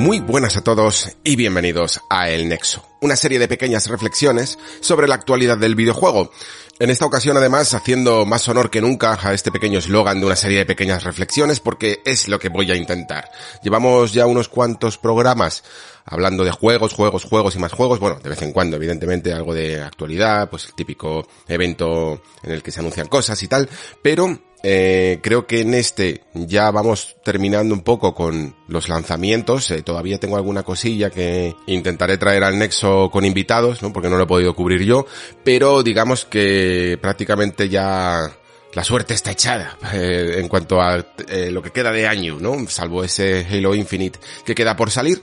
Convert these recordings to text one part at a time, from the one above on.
Muy buenas a todos y bienvenidos a El Nexo, una serie de pequeñas reflexiones sobre la actualidad del videojuego. En esta ocasión además haciendo más honor que nunca a este pequeño eslogan de una serie de pequeñas reflexiones porque es lo que voy a intentar. Llevamos ya unos cuantos programas hablando de juegos, juegos, juegos y más juegos. Bueno, de vez en cuando, evidentemente, algo de actualidad, pues el típico evento en el que se anuncian cosas y tal. Pero eh, creo que en este ya vamos terminando un poco con los lanzamientos. Eh, todavía tengo alguna cosilla que intentaré traer al Nexo con invitados, ¿no? Porque no lo he podido cubrir yo. Pero digamos que prácticamente ya la suerte está echada eh, en cuanto a lo que queda de año, ¿no? Salvo ese Halo Infinite que queda por salir.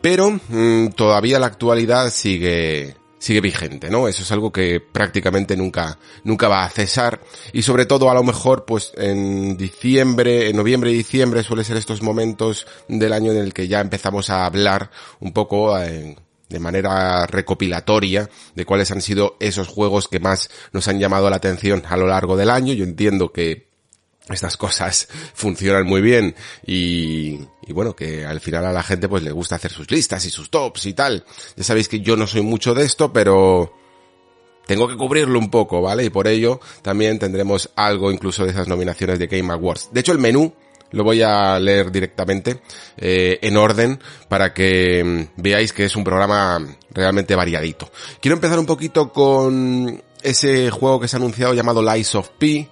Pero mm, todavía la actualidad sigue sigue vigente, ¿no? Eso es algo que prácticamente nunca, nunca va a cesar. Y sobre todo, a lo mejor, pues en diciembre, en noviembre y diciembre suele ser estos momentos del año en el que ya empezamos a hablar un poco eh, de manera recopilatoria de cuáles han sido esos juegos que más nos han llamado la atención a lo largo del año. Yo entiendo que estas cosas funcionan muy bien y, y, bueno, que al final a la gente pues le gusta hacer sus listas y sus tops y tal. Ya sabéis que yo no soy mucho de esto, pero tengo que cubrirlo un poco, ¿vale? Y por ello también tendremos algo incluso de esas nominaciones de Game Awards. De hecho, el menú lo voy a leer directamente eh, en orden para que mm, veáis que es un programa realmente variadito. Quiero empezar un poquito con ese juego que se ha anunciado llamado Lies of P,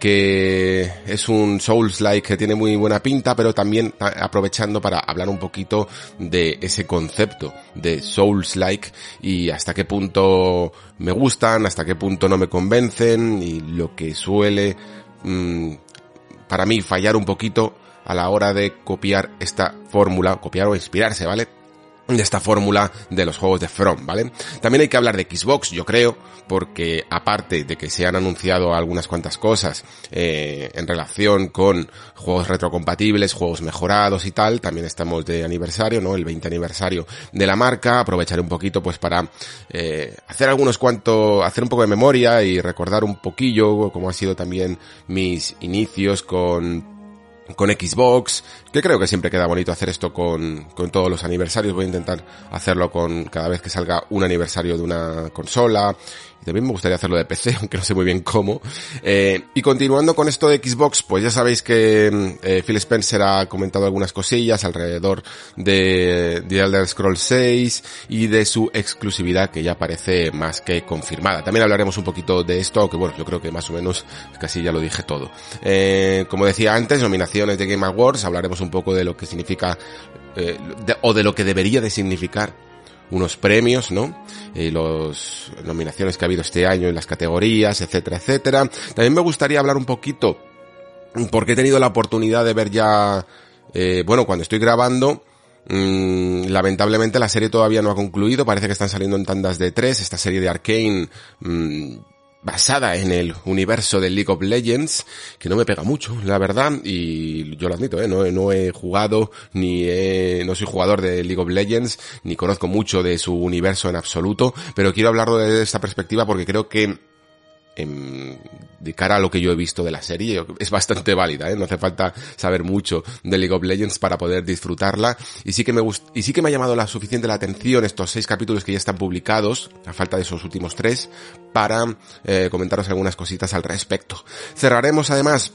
que es un Souls-like que tiene muy buena pinta, pero también aprovechando para hablar un poquito de ese concepto de Souls-like y hasta qué punto me gustan, hasta qué punto no me convencen y lo que suele mmm, para mí fallar un poquito a la hora de copiar esta fórmula, copiar o inspirarse, ¿vale? De esta fórmula de los juegos de From, ¿vale? También hay que hablar de Xbox, yo creo, porque aparte de que se han anunciado algunas cuantas cosas eh, en relación con juegos retrocompatibles, juegos mejorados y tal, también estamos de aniversario, ¿no? El 20 aniversario de la marca, aprovechar un poquito pues para eh, hacer algunos cuantos, hacer un poco de memoria y recordar un poquillo cómo han sido también mis inicios con con Xbox, que creo que siempre queda bonito hacer esto con, con todos los aniversarios. Voy a intentar hacerlo con cada vez que salga un aniversario de una consola y también me gustaría hacerlo de PC, aunque no sé muy bien cómo. Eh, y continuando con esto de Xbox, pues ya sabéis que eh, Phil Spencer ha comentado algunas cosillas alrededor de The Elder Scrolls 6 y de su exclusividad que ya parece más que confirmada. También hablaremos un poquito de esto, aunque bueno, yo creo que más o menos casi ya lo dije todo. Eh, como decía antes, nominaciones de Game Awards, hablaremos un poco de lo que significa o de lo que debería de significar unos premios, ¿no? Eh, los nominaciones que ha habido este año en las categorías, etcétera, etcétera. También me gustaría hablar un poquito, porque he tenido la oportunidad de ver ya, eh, bueno, cuando estoy grabando, mmm, lamentablemente la serie todavía no ha concluido, parece que están saliendo en tandas de tres, esta serie de Arkane, mmm, basada en el universo de League of Legends, que no me pega mucho, la verdad, y yo lo admito, ¿eh? no, no he jugado, ni he, no soy jugador de League of Legends, ni conozco mucho de su universo en absoluto, pero quiero hablarlo desde esta perspectiva porque creo que de cara a lo que yo he visto de la serie, es bastante válida, ¿eh? no hace falta saber mucho de League of Legends para poder disfrutarla, y sí que me gust y sí que me ha llamado la suficiente la atención estos seis capítulos que ya están publicados, a falta de esos últimos tres, para eh, comentaros algunas cositas al respecto. Cerraremos además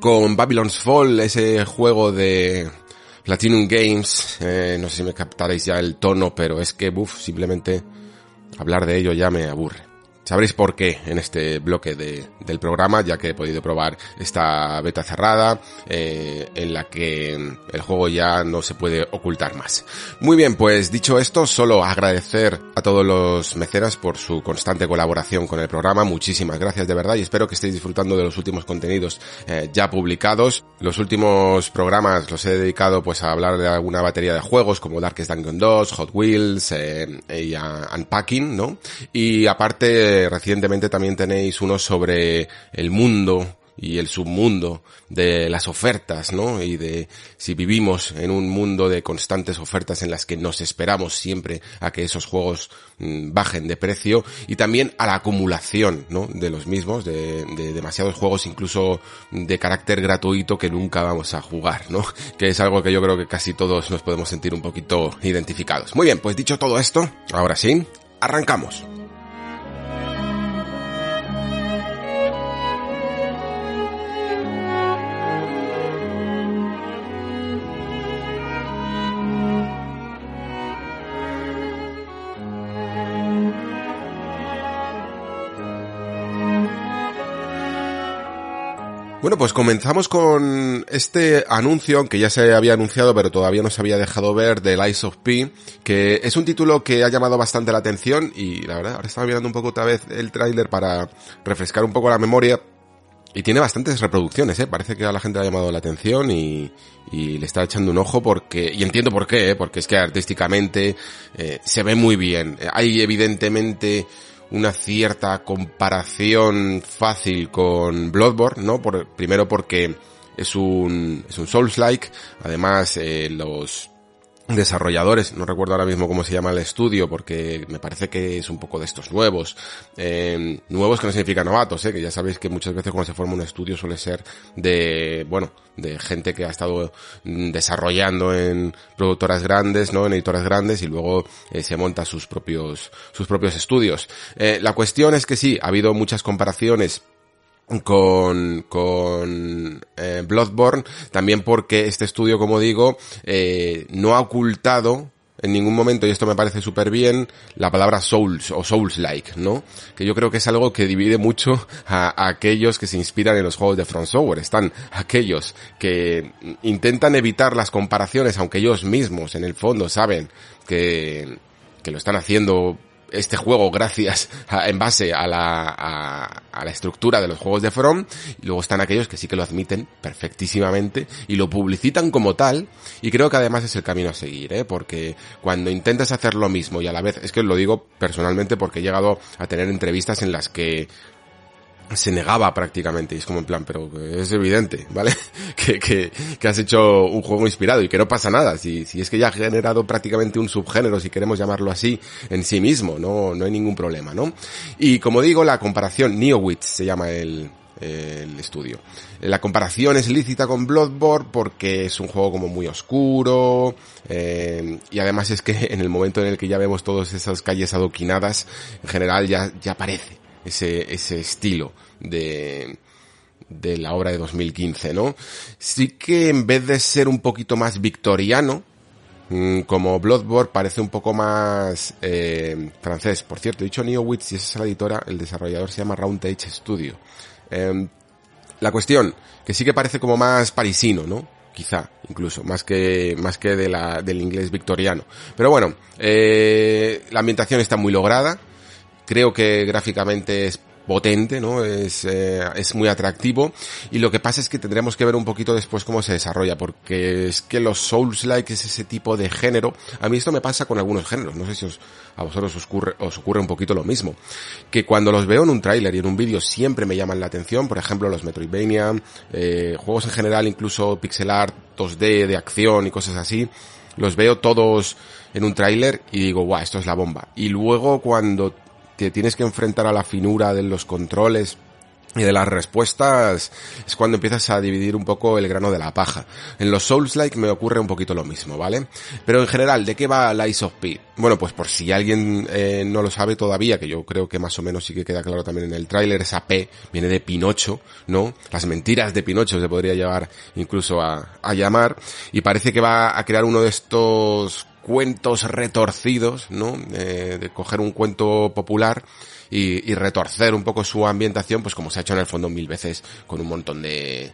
con Babylon's Fall, ese juego de Platinum Games, eh, no sé si me captaréis ya el tono, pero es que, uff, simplemente hablar de ello ya me aburre Sabréis por qué en este bloque de, del programa, ya que he podido probar esta beta cerrada, eh, en la que el juego ya no se puede ocultar más. Muy bien, pues dicho esto, solo agradecer a todos los mecenas por su constante colaboración con el programa. Muchísimas gracias de verdad y espero que estéis disfrutando de los últimos contenidos eh, ya publicados. Los últimos programas los he dedicado pues a hablar de alguna batería de juegos como Darkest Dungeon 2, Hot Wheels eh, y a Unpacking, ¿no? Y aparte, recientemente también tenéis uno sobre el mundo y el submundo de las ofertas, ¿no? Y de si vivimos en un mundo de constantes ofertas en las que nos esperamos siempre a que esos juegos mm, bajen de precio y también a la acumulación, ¿no? De los mismos, de, de, demasiados juegos incluso de carácter gratuito que nunca vamos a jugar, ¿no? Que es algo que yo creo que casi todos nos podemos sentir un poquito identificados. Muy bien, pues dicho todo esto, ahora sí, arrancamos. Bueno, pues comenzamos con este anuncio, que ya se había anunciado pero todavía no se había dejado ver, de Lies of P, que es un título que ha llamado bastante la atención y la verdad, ahora estaba mirando un poco otra vez el tráiler para refrescar un poco la memoria y tiene bastantes reproducciones, ¿eh? Parece que a la gente le ha llamado la atención y, y le está echando un ojo porque, y entiendo por qué, ¿eh? porque es que artísticamente eh, se ve muy bien. Hay evidentemente una cierta comparación fácil con Bloodborne, ¿no? Por, primero porque es un, es un Souls-like, además eh, los desarrolladores, no recuerdo ahora mismo cómo se llama el estudio, porque me parece que es un poco de estos nuevos, eh, nuevos que no significa novatos, eh, que ya sabéis que muchas veces cuando se forma un estudio suele ser de, bueno, de gente que ha estado desarrollando en productoras grandes, ¿no? En editoras grandes y luego eh, se monta sus propios, sus propios estudios. Eh, la cuestión es que sí, ha habido muchas comparaciones con, con eh, Bloodborne, también porque este estudio, como digo, eh, no ha ocultado en ningún momento, y esto me parece súper bien, la palabra Souls o Souls-like, ¿no? Que yo creo que es algo que divide mucho a, aquellos que se inspiran en los juegos de Front Software. Están aquellos que intentan evitar las comparaciones, aunque ellos mismos en el fondo saben que, que lo están haciendo este juego gracias a, en base a la, a, a, la estructura de los juegos de From y luego están aquellos que sí que lo admiten perfectísimamente y lo publicitan como tal y creo que además es el camino a seguir, ¿eh? porque cuando intentas hacer lo mismo y a la vez, es que lo digo personalmente porque he llegado a tener entrevistas en las que se negaba prácticamente y es como en plan, pero es evidente, ¿vale? que, que, que, has hecho un juego inspirado y que no pasa nada, si, si es que ya ha generado prácticamente un subgénero, si queremos llamarlo así, en sí mismo, no, no hay ningún problema, ¿no? Y como digo, la comparación, NeoWitz se llama el, el estudio. La comparación es lícita con Bloodborne porque es un juego como muy oscuro eh, y además es que en el momento en el que ya vemos todas esas calles adoquinadas, en general ya, ya parece ese, ese estilo de, de la obra de 2015, ¿no? Sí que en vez de ser un poquito más victoriano, mm, como Bloodborne parece un poco más eh, francés. Por cierto, he dicho NeoWitz y esa es la editora, el desarrollador se llama Roundage Studio. Eh, la cuestión, que sí que parece como más parisino, ¿no? Quizá, incluso, más que, más que de la, del inglés victoriano. Pero bueno, eh, la ambientación está muy lograda, creo que gráficamente es potente, ¿no? Es, eh, es muy atractivo y lo que pasa es que tendremos que ver un poquito después cómo se desarrolla porque es que los Souls-like es ese tipo de género. A mí esto me pasa con algunos géneros, no sé si os, a vosotros os ocurre, os ocurre un poquito lo mismo. Que cuando los veo en un tráiler y en un vídeo siempre me llaman la atención, por ejemplo los Metroidvania, eh, juegos en general, incluso pixel art 2D de acción y cosas así, los veo todos en un tráiler y digo, guau, esto es la bomba. Y luego cuando te tienes que enfrentar a la finura de los controles y de las respuestas es cuando empiezas a dividir un poco el grano de la paja. En los Souls-like me ocurre un poquito lo mismo, ¿vale? Pero en general, ¿de qué va Lies of P? Bueno, pues por si alguien eh, no lo sabe todavía, que yo creo que más o menos sí que queda claro también en el tráiler, esa P viene de Pinocho, ¿no? Las mentiras de Pinocho se podría llevar incluso a, a llamar, y parece que va a crear uno de estos cuentos retorcidos, ¿no? Eh, de coger un cuento popular y, retorcer un poco su ambientación, pues como se ha hecho en el fondo mil veces con un montón de,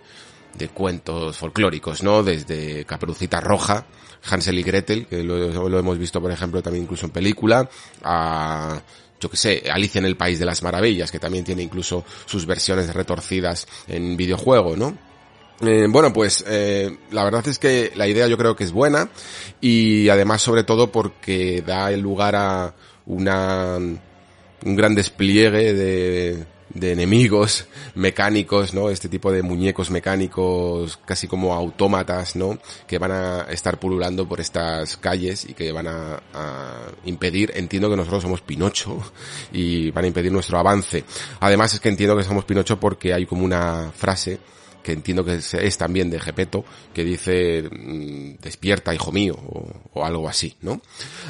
de cuentos folclóricos, ¿no? Desde Caperucita Roja, Hansel y Gretel, que lo, lo hemos visto por ejemplo también incluso en película, a yo que sé, Alicia en el País de las Maravillas, que también tiene incluso sus versiones retorcidas en videojuego, ¿no? Eh, bueno, pues eh, la verdad es que la idea yo creo que es buena y además sobre todo porque da lugar a una un gran despliegue de, de enemigos mecánicos, ¿no? Este tipo de muñecos mecánicos casi como autómatas, ¿no? Que van a estar pululando por estas calles y que van a, impedir, entiendo que nosotros somos Pinocho y van a impedir nuestro avance. Además es que entiendo que somos Pinocho porque hay como una frase que entiendo que es, también de Gepeto, que dice mmm, despierta hijo mío o, o, algo así, ¿no?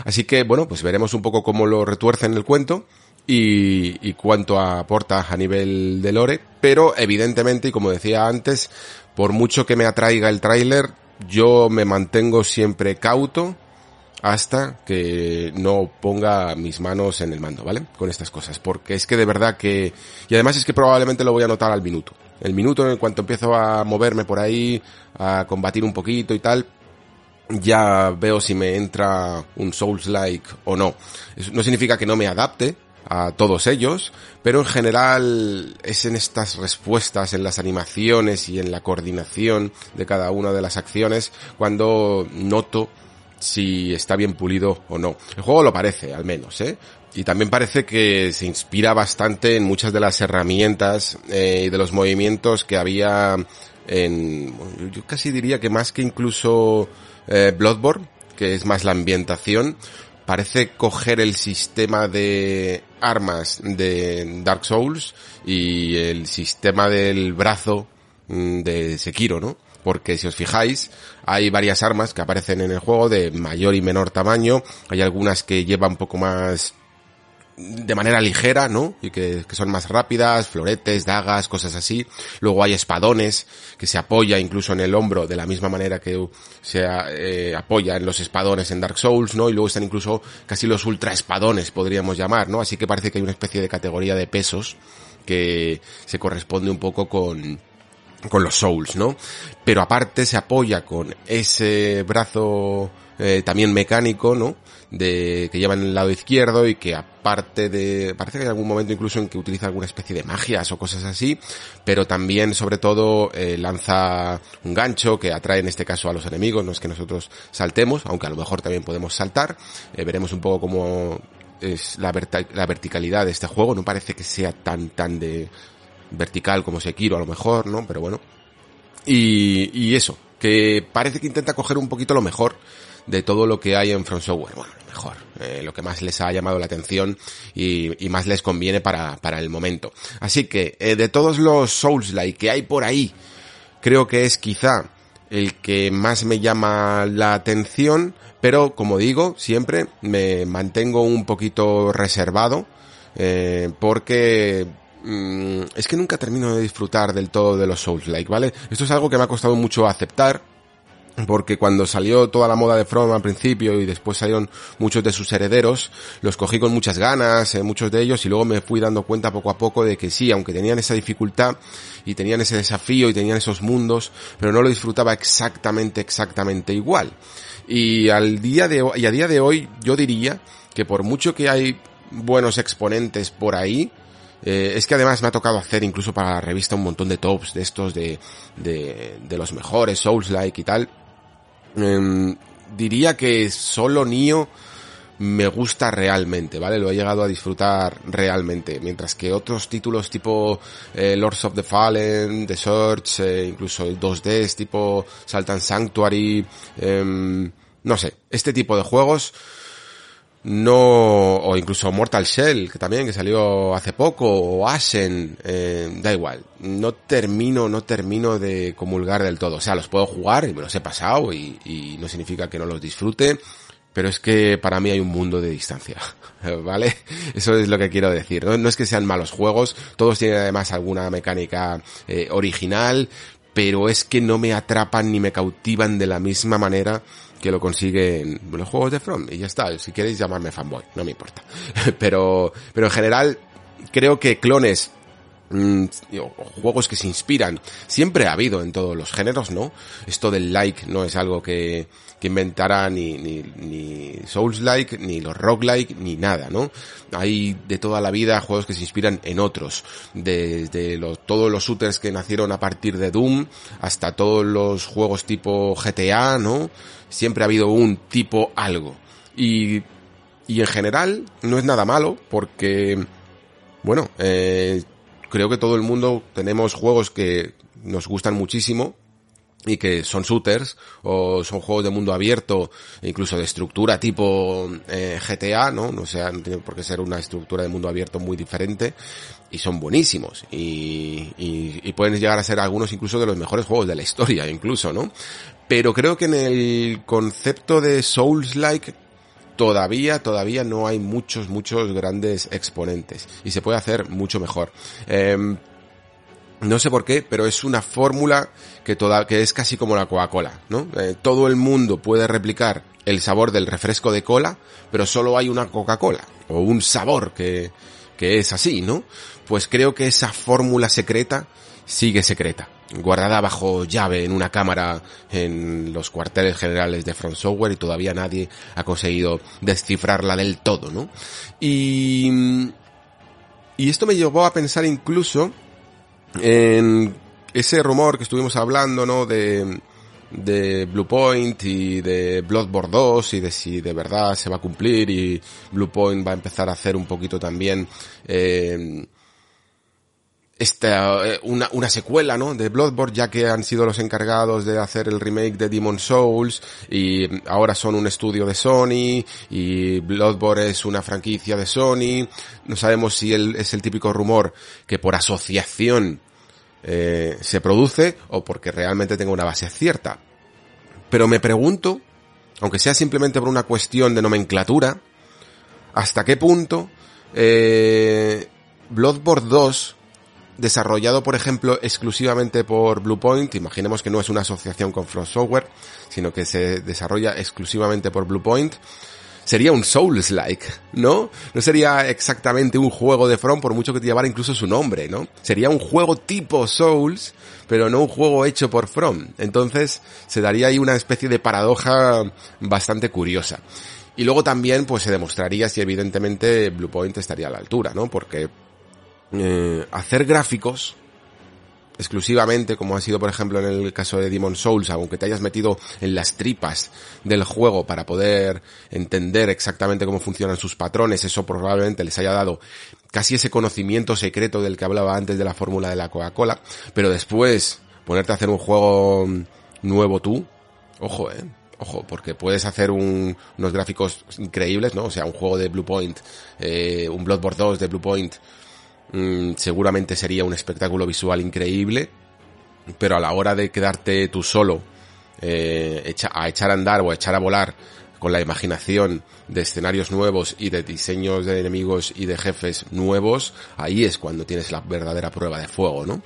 Así que bueno, pues veremos un poco cómo lo retuerce en el cuento y, y cuánto aporta a nivel de lore, pero evidentemente, y como decía antes, por mucho que me atraiga el tráiler, yo me mantengo siempre cauto hasta que no ponga mis manos en el mando, ¿vale? Con estas cosas, porque es que de verdad que... Y además es que probablemente lo voy a notar al minuto el minuto en cuanto empiezo a moverme por ahí, a combatir un poquito y tal, ya veo si me entra un Souls-like o no. Eso no significa que no me adapte a todos ellos, pero en general es en estas respuestas, en las animaciones y en la coordinación de cada una de las acciones cuando noto si está bien pulido o no. El juego lo parece, al menos, ¿eh? Y también parece que se inspira bastante en muchas de las herramientas eh, y de los movimientos que había en, yo casi diría que más que incluso eh, Bloodborne, que es más la ambientación, parece coger el sistema de armas de Dark Souls y el sistema del brazo mm, de Sekiro, ¿no? porque si os fijáis, hay varias armas que aparecen en el juego de mayor y menor tamaño, hay algunas que llevan un poco más de manera ligera, ¿no? Y que, que, son más rápidas, floretes, dagas, cosas así. Luego hay espadones que se apoya incluso en el hombro de la misma manera que se eh, apoya en los espadones en Dark Souls, ¿no? Y luego están incluso casi los ultra espadones, podríamos llamar, ¿no? Así que parece que hay una especie de categoría de pesos que se corresponde un poco con, con los Souls, ¿no? Pero aparte se apoya con ese brazo eh, también mecánico, ¿no? De, que lleva en el lado izquierdo y que aparte de, parece que hay algún momento incluso en que utiliza alguna especie de magias o cosas así, pero también sobre todo eh, lanza un gancho que atrae en este caso a los enemigos, no es que nosotros saltemos, aunque a lo mejor también podemos saltar, eh, veremos un poco cómo es la, la verticalidad de este juego, no parece que sea tan, tan de vertical como Sekiro a lo mejor, ¿no? Pero bueno. Y, y eso, que parece que intenta coger un poquito lo mejor de todo lo que hay en From Software. Bueno, mejor, eh, lo que más les ha llamado la atención y, más les conviene para, para, el momento. Así que, eh, de todos los Souls-like que hay por ahí, creo que es quizá el que más me llama la atención, pero como digo, siempre me mantengo un poquito reservado, eh, porque mm, es que nunca termino de disfrutar del todo de los Souls-like, ¿vale? Esto es algo que me ha costado mucho aceptar, porque cuando salió toda la moda de From al principio y después salieron muchos de sus herederos, los cogí con muchas ganas, eh, muchos de ellos, y luego me fui dando cuenta poco a poco de que sí, aunque tenían esa dificultad y tenían ese desafío y tenían esos mundos, pero no lo disfrutaba exactamente, exactamente igual. Y al día de hoy, y a día de hoy, yo diría que por mucho que hay buenos exponentes por ahí, eh, es que además me ha tocado hacer incluso para la revista un montón de tops de estos de, de, de los mejores Souls-like y tal. Eh, diría que solo Nio me gusta realmente, ¿vale? Lo he llegado a disfrutar realmente, mientras que otros títulos tipo eh, Lords of the Fallen, The Search, eh, incluso el 2D tipo Saltan Sanctuary, eh, no sé, este tipo de juegos no, o incluso Mortal Shell, que también, que salió hace poco, o Ashen, eh, da igual, no termino, no termino de comulgar del todo, o sea, los puedo jugar y me los he pasado y, y no significa que no los disfrute, pero es que para mí hay un mundo de distancia, ¿vale? Eso es lo que quiero decir, no, no es que sean malos juegos, todos tienen además alguna mecánica eh, original, pero es que no me atrapan ni me cautivan de la misma manera que lo consiguen los juegos de From. Y ya está, si queréis llamarme fanboy, no me importa. pero, pero en general, creo que clones mm, juegos que se inspiran siempre ha habido en todos los géneros, ¿no? Esto del like no es algo que, que inventará ni, ni, ni Souls-like, ni los rock-like, ni nada, ¿no? Hay de toda la vida juegos que se inspiran en otros, desde los, todos los shooters que nacieron a partir de Doom, hasta todos los juegos tipo GTA, ¿no? Siempre ha habido un tipo algo. Y, y en general no es nada malo, porque, bueno, eh, creo que todo el mundo tenemos juegos que nos gustan muchísimo, y que son shooters o son juegos de mundo abierto, incluso de estructura tipo eh, GTA, ¿no? No sea, no tiene por qué ser una estructura de mundo abierto muy diferente y son buenísimos y, y, pueden llegar a ser algunos incluso de los mejores juegos de la historia, incluso, ¿no? Pero creo que en el concepto de Souls-like todavía, todavía no hay muchos, muchos grandes exponentes y se puede hacer mucho mejor. Eh, no sé por qué, pero es una fórmula que toda, que es casi como la Coca-Cola, ¿no? Eh, todo el mundo puede replicar el sabor del refresco de cola, pero solo hay una Coca-Cola, o un sabor que, que es así, ¿no? Pues creo que esa fórmula secreta sigue secreta, guardada bajo llave en una cámara en los cuarteles generales de Front Software y todavía nadie ha conseguido descifrarla del todo, ¿no? Y, y esto me llevó a pensar incluso en ese rumor que estuvimos hablando, ¿no? De, de Bluepoint y de Bloodborne 2 y de si de verdad se va a cumplir y Bluepoint va a empezar a hacer un poquito también eh, esta, eh, una, una secuela, ¿no? De Bloodborne, ya que han sido los encargados de hacer el remake de Demon Souls y ahora son un estudio de Sony y Bloodborne es una franquicia de Sony. No sabemos si es el típico rumor que por asociación eh, se produce o porque realmente tenga una base cierta. Pero me pregunto, aunque sea simplemente por una cuestión de nomenclatura, hasta qué punto eh, Bloodborne 2 desarrollado, por ejemplo, exclusivamente por Bluepoint, imaginemos que no es una asociación con Frost Software, sino que se desarrolla exclusivamente por Bluepoint, sería un Souls-like, ¿no? No sería exactamente un juego de From por mucho que te llevara incluso su nombre, ¿no? Sería un juego tipo Souls, pero no un juego hecho por From. Entonces, se daría ahí una especie de paradoja bastante curiosa. Y luego también, pues se demostraría si evidentemente Bluepoint estaría a la altura, ¿no? Porque eh, hacer gráficos exclusivamente, como ha sido por ejemplo en el caso de Demon Souls, aunque te hayas metido en las tripas del juego para poder entender exactamente cómo funcionan sus patrones, eso probablemente les haya dado casi ese conocimiento secreto del que hablaba antes de la fórmula de la Coca-Cola, pero después ponerte a hacer un juego nuevo tú, ojo, eh. Ojo, porque puedes hacer un, unos gráficos increíbles, ¿no? O sea, un juego de Bluepoint, eh, un Bloodborne 2 de Bluepoint, Mm, seguramente sería un espectáculo visual increíble, pero a la hora de quedarte tú solo eh, a echar a andar o a echar a volar con la imaginación de escenarios nuevos y de diseños de enemigos y de jefes nuevos, ahí es cuando tienes la verdadera prueba de fuego, ¿no?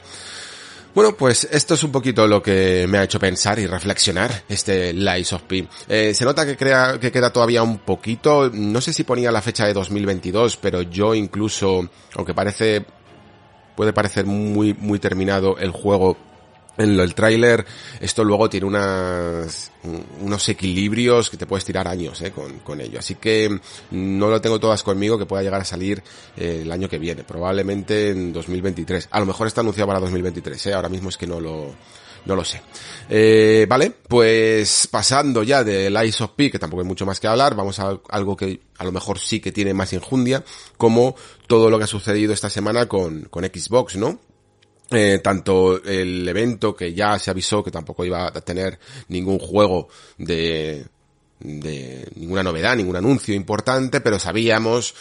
Bueno, pues esto es un poquito lo que me ha hecho pensar y reflexionar este Lies of P. Eh, se nota que, crea, que queda todavía un poquito, no sé si ponía la fecha de 2022, pero yo incluso, aunque parece, puede parecer muy, muy terminado el juego en el tráiler esto luego tiene unas, unos equilibrios que te puedes tirar años eh, con, ello. Así que no lo tengo todas conmigo que pueda llegar a salir eh, el año que viene, probablemente en 2023. A lo mejor está anunciado para 2023, eh, ahora mismo es que no lo, sé. Eh, vale, pues pasando ya del Ice of P, que tampoco hay mucho más que hablar, vamos a algo que a lo mejor sí que tiene más injundia, como todo lo que ha sucedido esta semana con Xbox, ¿no? Eh, tanto el evento que ya se avisó que tampoco iba a tener ningún juego de, de ninguna novedad, ningún anuncio importante, pero sabíamos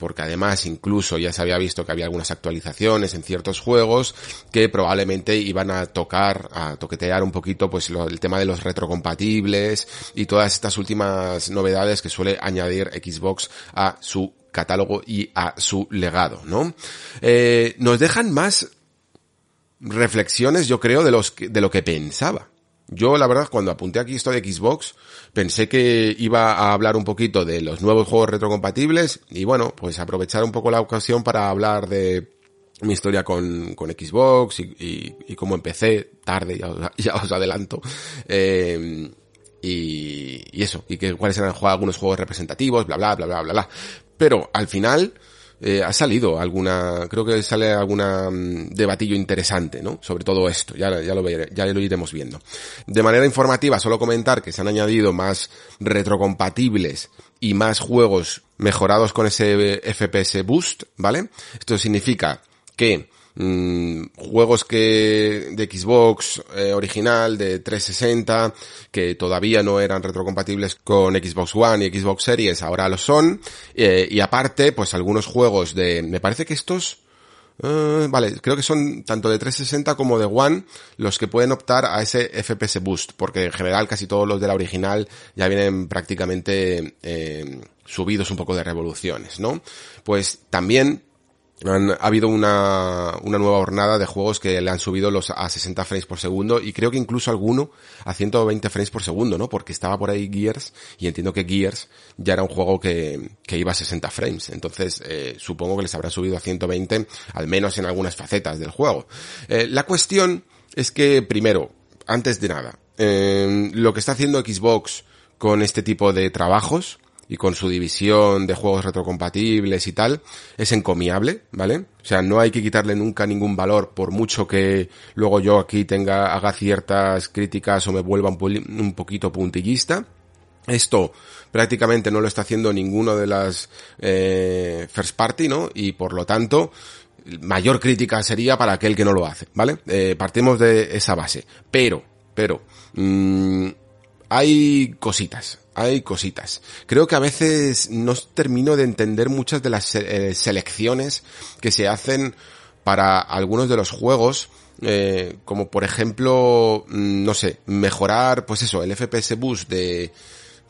porque además incluso ya se había visto que había algunas actualizaciones en ciertos juegos que probablemente iban a tocar, a toquetear un poquito pues lo, el tema de los retrocompatibles y todas estas últimas novedades que suele añadir Xbox a su catálogo y a su legado, ¿no? Eh, nos dejan más reflexiones, yo creo, de, los de lo que pensaba. Yo, la verdad, cuando apunté aquí esto de Xbox, pensé que iba a hablar un poquito de los nuevos juegos retrocompatibles y bueno, pues aprovechar un poco la ocasión para hablar de mi historia con, con Xbox y, y, cómo empecé tarde, ya, os adelanto. Eh, y, y, eso, y que cuáles eran algunos juegos representativos, bla, bla, bla, bla, bla, bla. Pero al final, eh, ha salido alguna, creo que sale alguna mm, debatillo interesante, ¿no? Sobre todo esto, ya, ya lo ya lo iremos viendo. De manera informativa, solo comentar que se han añadido más retrocompatibles y más juegos mejorados con ese FPS boost, ¿vale? Esto significa que Mm, juegos que de Xbox eh, original de 360 que todavía no eran retrocompatibles con Xbox One y Xbox Series ahora lo son eh, y aparte pues algunos juegos de me parece que estos eh, vale, creo que son tanto de 360 como de One los que pueden optar a ese FPS boost, porque en general casi todos los de la original ya vienen prácticamente subidos un poco de revoluciones, ¿no? Pues también han, ha habido una, nueva jornada de juegos que le han subido los a 60 frames por segundo y creo que incluso alguno a 120 frames por segundo, ¿no? Porque estaba por ahí Gears y entiendo que Gears ya era un juego que, que iba a 60 frames. Entonces, eh, supongo que les habrá subido a 120, al menos en algunas facetas del juego. Eh, la cuestión es que, primero, antes de nada, eh, lo que está haciendo Xbox con este tipo de trabajos, y con su división de juegos retrocompatibles y tal, es encomiable, ¿vale? O sea, no hay que quitarle nunca ningún valor por mucho que luego yo aquí tenga, haga ciertas críticas o me vuelva un, poquito puntillista. Esto prácticamente no lo está haciendo ninguno de las eh, first party, ¿no? Y por lo tanto, mayor crítica sería para aquel que no lo hace, ¿vale? Eh, partimos de esa base. Pero, pero, mmm, hay cositas, hay cositas. Creo que a veces no termino de entender muchas de las eh, selecciones que se hacen para algunos de los juegos, eh, como por ejemplo, mm, no sé, mejorar, pues eso, el FPS boost de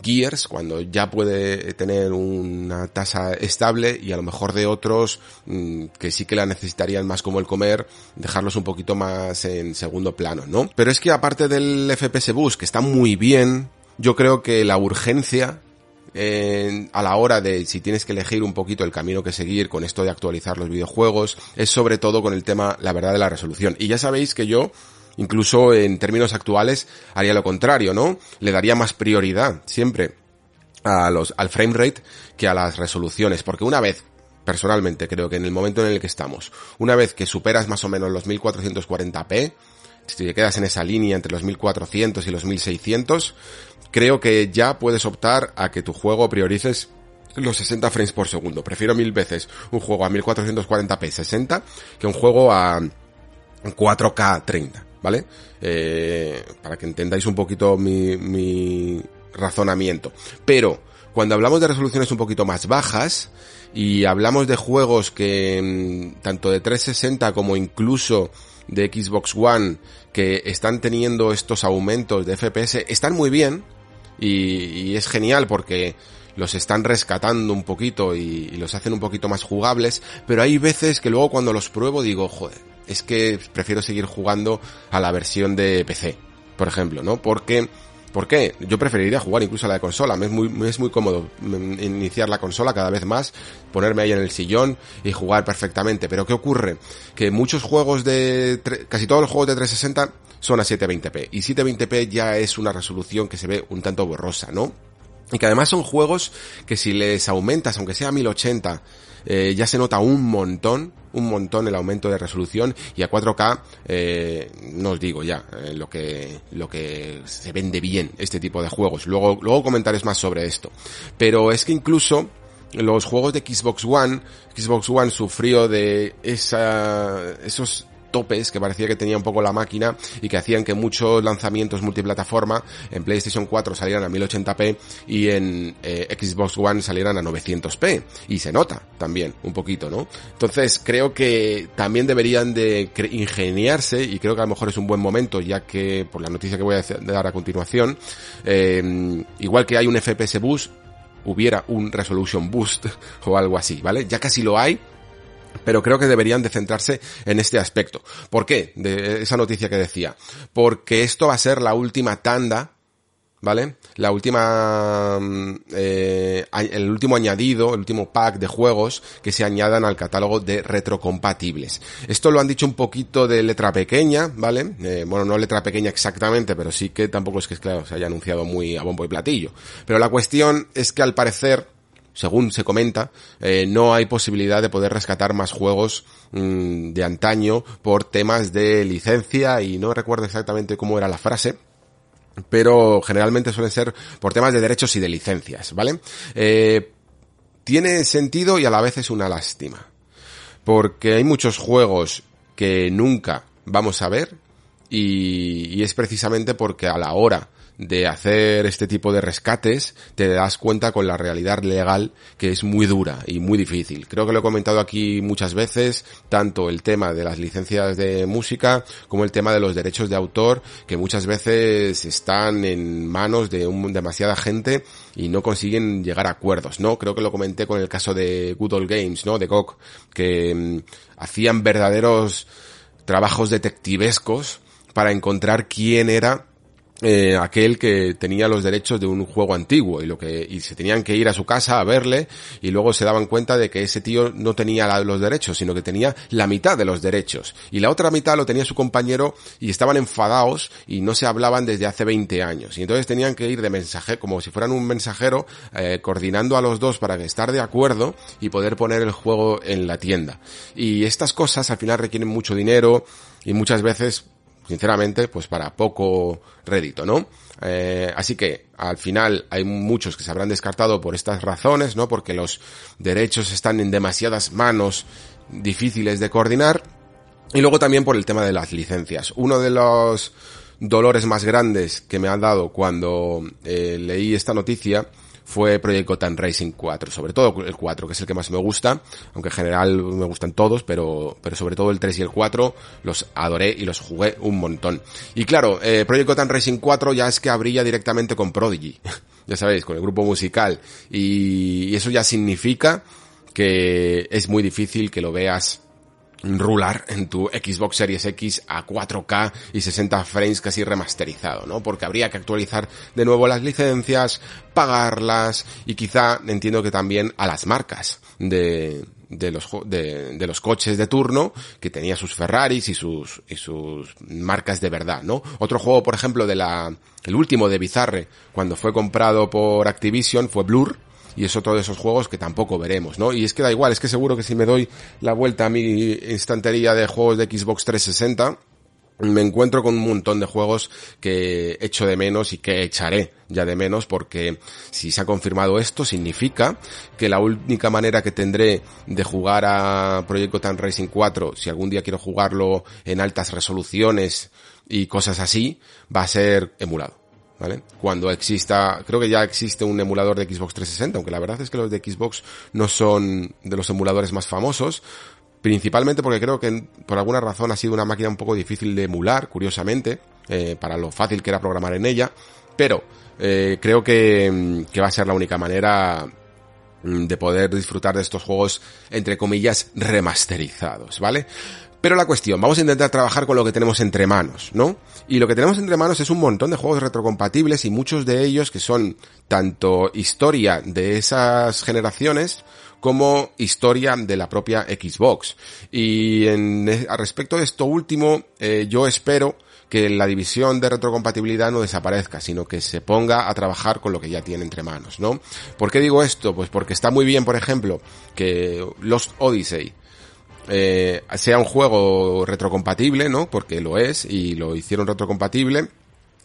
Gears, cuando ya puede tener una tasa estable y a lo mejor de otros mm, que sí que la necesitarían más como el comer, dejarlos un poquito más en segundo plano, ¿no? Pero es que aparte del FPS boost, que está muy bien, yo creo que la urgencia a la hora de si tienes que elegir un poquito el camino que seguir con esto de actualizar los videojuegos, es sobre todo con el tema, la verdad, de la resolución. Y ya sabéis que yo, incluso en términos actuales, haría lo contrario, ¿no? Le daría más prioridad siempre a los, al frame rate que a las resoluciones, porque una vez personalmente creo que en el momento en el que estamos, una vez que superas más o menos los 1440p, si te quedas en esa línea entre los 1400 y los 1600, creo que ya puedes optar a que tu juego priorices los 60 frames por segundo. Prefiero mil veces un juego a 1440p 60 que un juego a 4K 30, ¿vale? Eh, para que entendáis un poquito mi, mi razonamiento. Pero, cuando hablamos de resoluciones un poquito más bajas, y hablamos de juegos que mm, tanto de 360 como incluso de Xbox One que están teniendo estos aumentos de FPS están muy bien y, es genial porque los están rescatando un poquito y, los hacen un poquito más jugables, pero hay veces que luego cuando los pruebo digo, joder, es que prefiero seguir jugando a la versión de PC, por ejemplo, ¿no? Porque ¿Por qué? Yo preferiría jugar incluso a la de consola. Me es muy, es muy cómodo iniciar la consola cada vez más, ponerme ahí en el sillón y jugar perfectamente. Pero ¿qué ocurre? Que muchos juegos de... casi todos los juegos de 360 son a 720p. Y 720p ya es una resolución que se ve un tanto borrosa, ¿no? Y que además son juegos que si les aumentas, aunque sea a 1080, eh, ya se nota un montón, un montón el aumento de resolución y a 4K eh, no os digo ya eh, lo que lo que se vende bien este tipo de juegos. Luego luego comentaré más sobre esto. Pero es que incluso los juegos de Xbox One, Xbox One sufrió de esa, esos topes que parecía que tenía un poco la máquina y que hacían que muchos lanzamientos multiplataforma en PlayStation 4 salieran a 1080p y en eh, Xbox One salieran a 900p y se nota también un poquito, ¿no? Entonces creo que también deberían de ingeniarse y creo que a lo mejor es un buen momento ya que por la noticia que voy a dar a continuación eh, igual que hay un FPS boost hubiera un resolution boost o algo así, ¿vale? Ya casi lo hay pero creo que deberían de centrarse en este aspecto. ¿Por qué? De esa noticia que decía. Porque esto va a ser la última tanda ¿vale? La última, mm, eh, el último añadido, el último pack de juegos que se añadan al catálogo de retrocompatibles. Esto lo han dicho un poquito de letra pequeña, ¿vale? Eh, bueno, no letra pequeña exactamente, pero sí que tampoco es que, claro, se haya anunciado muy a bombo y platillo. Pero la cuestión es que al parecer, según se comenta, eh, no hay posibilidad de poder rescatar más juegos mm, de antaño por temas de licencia y no recuerdo exactamente cómo era la frase pero generalmente suelen ser por temas de derechos y de licencias, ¿vale? Eh, tiene sentido y a la vez es una lástima, porque hay muchos juegos que nunca vamos a ver y, y es precisamente porque a la hora de hacer este tipo de rescates, te das cuenta con la realidad legal que es muy dura y muy difícil. Creo que lo he comentado aquí muchas veces, tanto el tema de las licencias de música como el tema de los derechos de autor, que muchas veces están en manos de un, demasiada gente y no consiguen llegar a acuerdos, ¿no? Creo que lo comenté con el caso de Good Old Games, ¿no? De GOG, que mm, hacían verdaderos trabajos detectivescos para encontrar quién era eh, aquel que tenía los derechos de un juego antiguo y lo que y se tenían que ir a su casa a verle y luego se daban cuenta de que ese tío no tenía los derechos sino que tenía la mitad de los derechos. Y la otra mitad lo tenía su compañero y estaban enfadados y no se hablaban desde hace 20 años. Y entonces tenían que ir de mensaje como si fueran un mensajero eh, coordinando a los dos para estar de acuerdo y poder poner el juego en la tienda. Y estas cosas al final requieren mucho dinero y muchas veces sinceramente, pues para poco rédito, ¿no? Eh, así que al final hay muchos que se habrán descartado por estas razones, ¿no? Porque los derechos están en demasiadas manos difíciles de coordinar. Y luego también por el tema de las licencias. Uno de los dolores más grandes que me han dado cuando eh, leí esta noticia fue Project Gotham Racing 4, sobre todo el 4, que es el que más me gusta, aunque en general me gustan todos, pero, pero sobre todo el 3 y el 4 los adoré y los jugué un montón. Y claro, eh, Project Gotham Racing 4 ya es que abría directamente con Prodigy, ya sabéis, con el grupo musical, y eso ya significa que es muy difícil que lo veas rular en tu Xbox Series X a 4K y 60 frames casi remasterizado, ¿no? Porque habría que actualizar de nuevo las licencias, pagarlas y quizá entiendo que también a las marcas de, de los, de, de, los coches de turno que tenía sus Ferraris y sus, y sus marcas de verdad, ¿no? Otro juego, por ejemplo, de la, el último de Bizarre, cuando fue comprado por Activision, fue Blur, y es otro de esos juegos que tampoco veremos, ¿no? Y es que da igual, es que seguro que si me doy la vuelta a mi instantería de juegos de Xbox 360, me encuentro con un montón de juegos que echo de menos y que echaré ya de menos porque si se ha confirmado esto significa que la única manera que tendré de jugar a Project Gotham Racing 4 si algún día quiero jugarlo en altas resoluciones y cosas así va a ser emulado. ¿Vale? Cuando exista, creo que ya existe un emulador de Xbox 360, aunque la verdad es que los de Xbox no son de los emuladores más famosos, principalmente porque creo que por alguna razón ha sido una máquina un poco difícil de emular, curiosamente, eh, para lo fácil que era programar en ella, pero eh, creo que, que va a ser la única manera mm, de poder disfrutar de estos juegos, entre comillas, remasterizados, ¿vale? Pero la cuestión, vamos a intentar trabajar con lo que tenemos entre manos, ¿no? Y lo que tenemos entre manos es un montón de juegos retrocompatibles y muchos de ellos que son tanto historia de esas generaciones como historia de la propia Xbox. Y en, a respecto de esto último, eh, yo espero que la división de retrocompatibilidad no desaparezca, sino que se ponga a trabajar con lo que ya tiene entre manos, ¿no? ¿Por qué digo esto? Pues porque está muy bien, por ejemplo, que Lost Odyssey eh, sea un juego retrocompatible, ¿no? Porque lo es y lo hicieron retrocompatible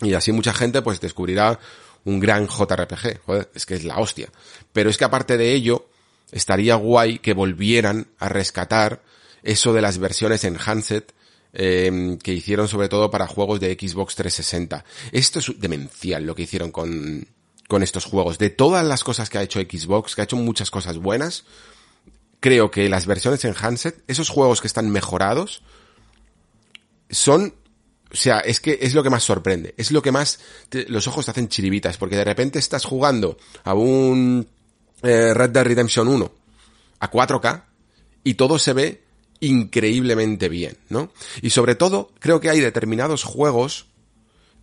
y así mucha gente pues descubrirá un gran JRPG. Joder, es que es la hostia. Pero es que aparte de ello, estaría guay que volvieran a rescatar eso de las versiones en handset eh, que hicieron sobre todo para juegos de Xbox 360. Esto es demencial lo que hicieron con, con estos juegos. De todas las cosas que ha hecho Xbox, que ha hecho muchas cosas buenas, creo que las versiones en handset, esos juegos que están mejorados, son o sea, es que es lo que más sorprende, es lo que más los ojos te hacen chiribitas, porque de repente estás jugando a un eh, Red Dead Redemption 1 a 4K y todo se ve increíblemente bien, ¿no? Y sobre todo, creo que hay determinados juegos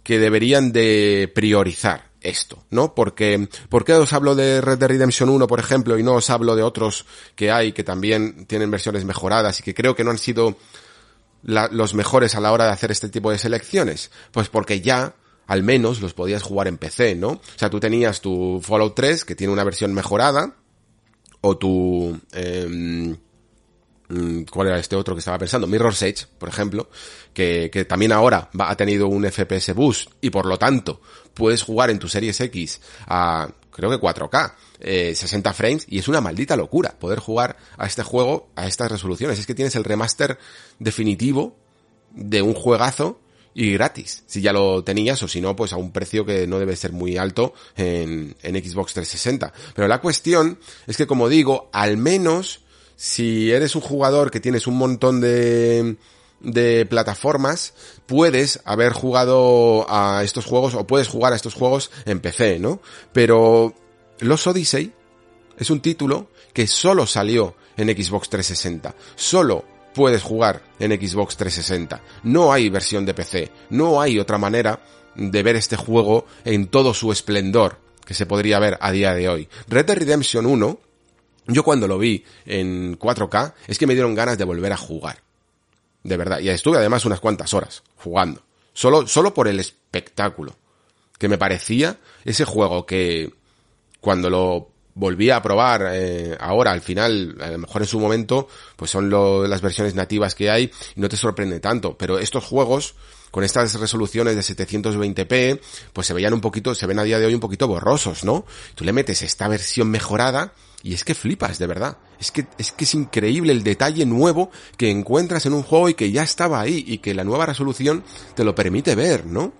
que deberían de priorizar esto, ¿no? Porque, ¿por qué os hablo de Red Dead Redemption 1, por ejemplo, y no os hablo de otros que hay que también tienen versiones mejoradas y que creo que no han sido los mejores a la hora de hacer este tipo de selecciones? Pues porque ya al menos los podías jugar en PC, ¿no? O sea, tú tenías tu Fallout 3, que tiene una versión mejorada, o tu... Eh, ¿Cuál era este otro que estaba pensando? Mirror's Edge, por ejemplo, que, también ahora va, ha tenido un FPS boost y por lo tanto puedes jugar en tu Series X a, creo que 4K, eh, 60 frames y es una maldita locura poder jugar a este juego a estas resoluciones. Es que tienes el remaster definitivo de un juegazo y gratis, si ya lo tenías o si no, pues a un precio que no debe ser muy alto en, en Xbox 360. Pero la cuestión es que, como digo, al menos si eres un jugador que tienes un montón de, de plataformas, puedes haber jugado a estos juegos o puedes jugar a estos juegos en PC, ¿no? Pero Los Odyssey es un título que solo salió en Xbox 360. Solo puedes jugar en Xbox 360. No hay versión de PC. No hay otra manera de ver este juego en todo su esplendor que se podría ver a día de hoy. Red Dead Redemption 1, yo cuando lo vi en 4K, es que me dieron ganas de volver a jugar. De verdad. Y estuve además unas cuantas horas jugando. Solo, solo por el espectáculo. Que me parecía ese juego que cuando lo volví a probar eh, ahora al final, a lo mejor en su momento, pues son las versiones nativas que hay y no te sorprende tanto. Pero estos juegos, con estas resoluciones de 720p, pues se veían un poquito, se ven a día de hoy un poquito borrosos, ¿no? Tú le metes esta versión mejorada y es que flipas, de verdad. Es que, es que es increíble el detalle nuevo que encuentras en un juego y que ya estaba ahí y que la nueva resolución te lo permite ver, ¿no?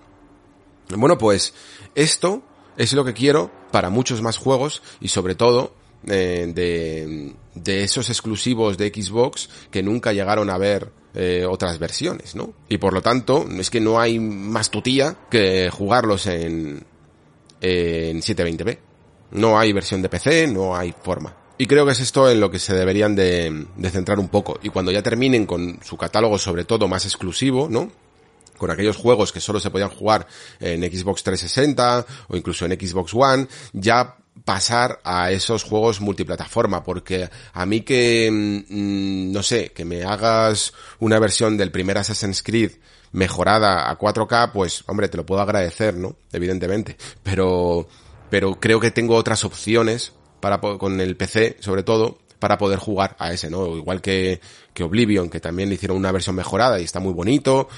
Bueno, pues esto es lo que quiero para muchos más juegos y sobre todo eh, de, de, esos exclusivos de Xbox que nunca llegaron a ver eh, otras versiones, ¿no? Y por lo tanto, es que no hay más tutía que jugarlos en, en 720p. No hay versión de PC, no hay forma. Y creo que es esto en lo que se deberían de, centrar un poco. Y cuando ya terminen con su catálogo sobre todo más exclusivo, ¿no? con aquellos juegos que solo se podían jugar en Xbox 360 o incluso en Xbox One, ya pasar a esos juegos multiplataforma, porque a mí que, mm, no sé, que me hagas una versión del primer Assassin's Creed mejorada a 4K, pues hombre, te lo puedo agradecer, ¿no? Evidentemente, pero, pero creo que tengo otras opciones para, con el PC, sobre todo, para poder jugar a ese, ¿no? Igual que, que Oblivion, que también le hicieron una versión mejorada y está muy bonito,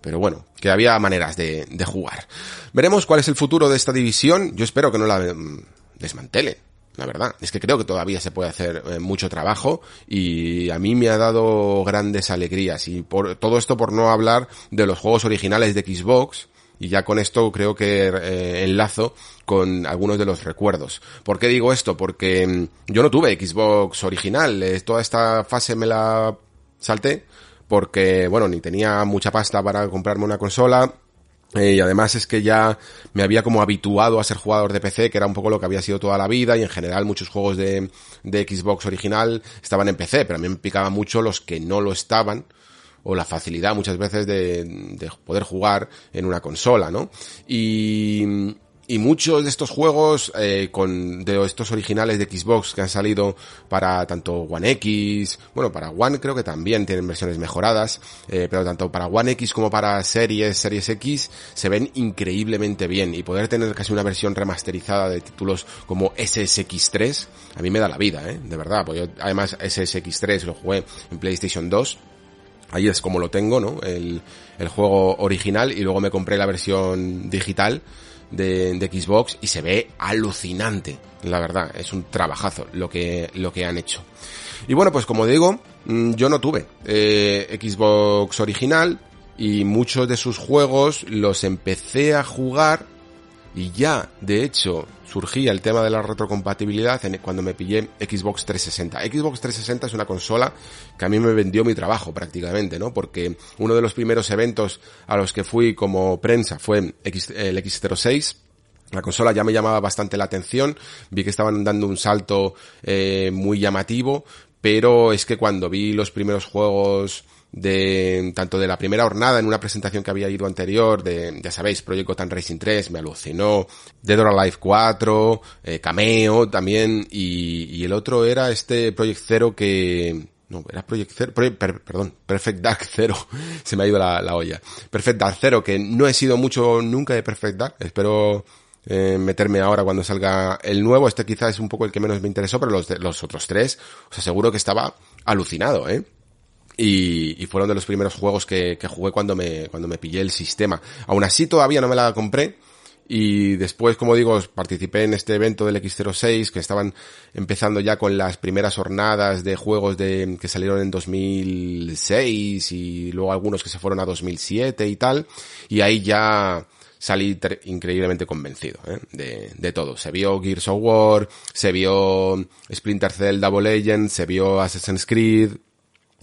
pero bueno, que había maneras de, de, jugar. Veremos cuál es el futuro de esta división. Yo espero que no la mm, desmantele. La verdad, es que creo que todavía se puede hacer eh, mucho trabajo y a mí me ha dado grandes alegrías y por todo esto por no hablar de los juegos originales de Xbox y ya con esto creo que eh, enlazo con algunos de los recuerdos. ¿Por qué digo esto? Porque mm, yo no tuve Xbox original, eh, toda esta fase me la salté porque, bueno, ni tenía mucha pasta para comprarme una consola, eh, y además es que ya me había como habituado a ser jugador de PC, que era un poco lo que había sido toda la vida, y en general muchos juegos de, de Xbox original estaban en PC, pero a mí me picaba mucho los que no lo estaban, o la facilidad muchas veces de, de poder jugar en una consola, ¿no? Y, y muchos de estos juegos eh, con de estos originales de Xbox que han salido para tanto One X, bueno, para One creo que también tienen versiones mejoradas, eh, pero tanto para One X como para series, series X se ven increíblemente bien y poder tener casi una versión remasterizada de títulos como SSX3 a mí me da la vida, eh, de verdad, además SSX3 lo jugué en PlayStation 2 Ahí es como lo tengo, ¿no? El, el juego original y luego me compré la versión digital de, de, Xbox y se ve alucinante, la verdad, es un trabajazo lo que, lo que han hecho. Y bueno, pues como digo, mm, yo no tuve eh, Xbox original y muchos de sus juegos los empecé a jugar y ya, de hecho, surgía el tema de la retrocompatibilidad cuando me pillé Xbox 360. Xbox 360 es una consola que a mí me vendió mi trabajo prácticamente, ¿no? Porque uno de los primeros eventos a los que fui como prensa fue el X06, la consola ya me llamaba bastante la atención, vi que estaban dando un salto eh, muy llamativo, pero es que cuando vi los primeros juegos de tanto de la primera jornada en una presentación que había ido anterior de, ya sabéis, Project Gotham Racing 3, me alucinó, Dead or Alive 4, eh, Cameo también, y, y, el otro era este Project Zero que, no, era Project Zero, perdón, Perfect Dark Zero, se me ha ido la, la, olla. Perfect Dark Zero, que no he sido mucho nunca de Perfect Dark, espero eh, meterme ahora cuando salga el nuevo, este quizás es un poco el que menos me interesó, pero los, los otros tres, os aseguro que estaba alucinado, eh. Y, y, fueron de los primeros juegos que, que, jugué cuando me, cuando me pillé el sistema. Aún así todavía no me la compré. Y después, como digo, participé en este evento del X06 que estaban empezando ya con las primeras jornadas de juegos de, que salieron en 2006 y luego algunos que se fueron a 2007 y tal. Y ahí ya salí increíblemente convencido ¿eh? de, de todo. Se vio Gears of War, se vio Splinter Cell Double Legend, se vio Assassin's Creed,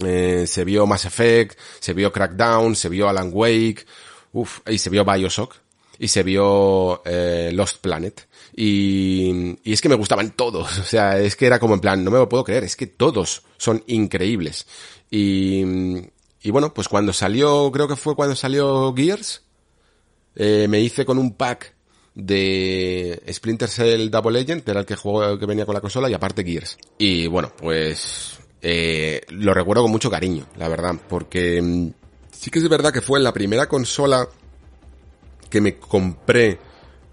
eh, se vio Mass Effect, se vio Crackdown, se vio Alan Wake, uff, y se vio Bioshock, y se vio eh, Lost Planet. Y, y es que me gustaban todos, o sea, es que era como en plan, no me lo puedo creer, es que todos son increíbles. Y, y bueno, pues cuando salió, creo que fue cuando salió Gears, eh, me hice con un pack de Splinter Cell Double Legend, que era el que, juego, que venía con la consola, y aparte Gears. Y bueno, pues eh, lo recuerdo con mucho cariño, la verdad, porque mm, sí que es verdad que fue la primera consola que me compré,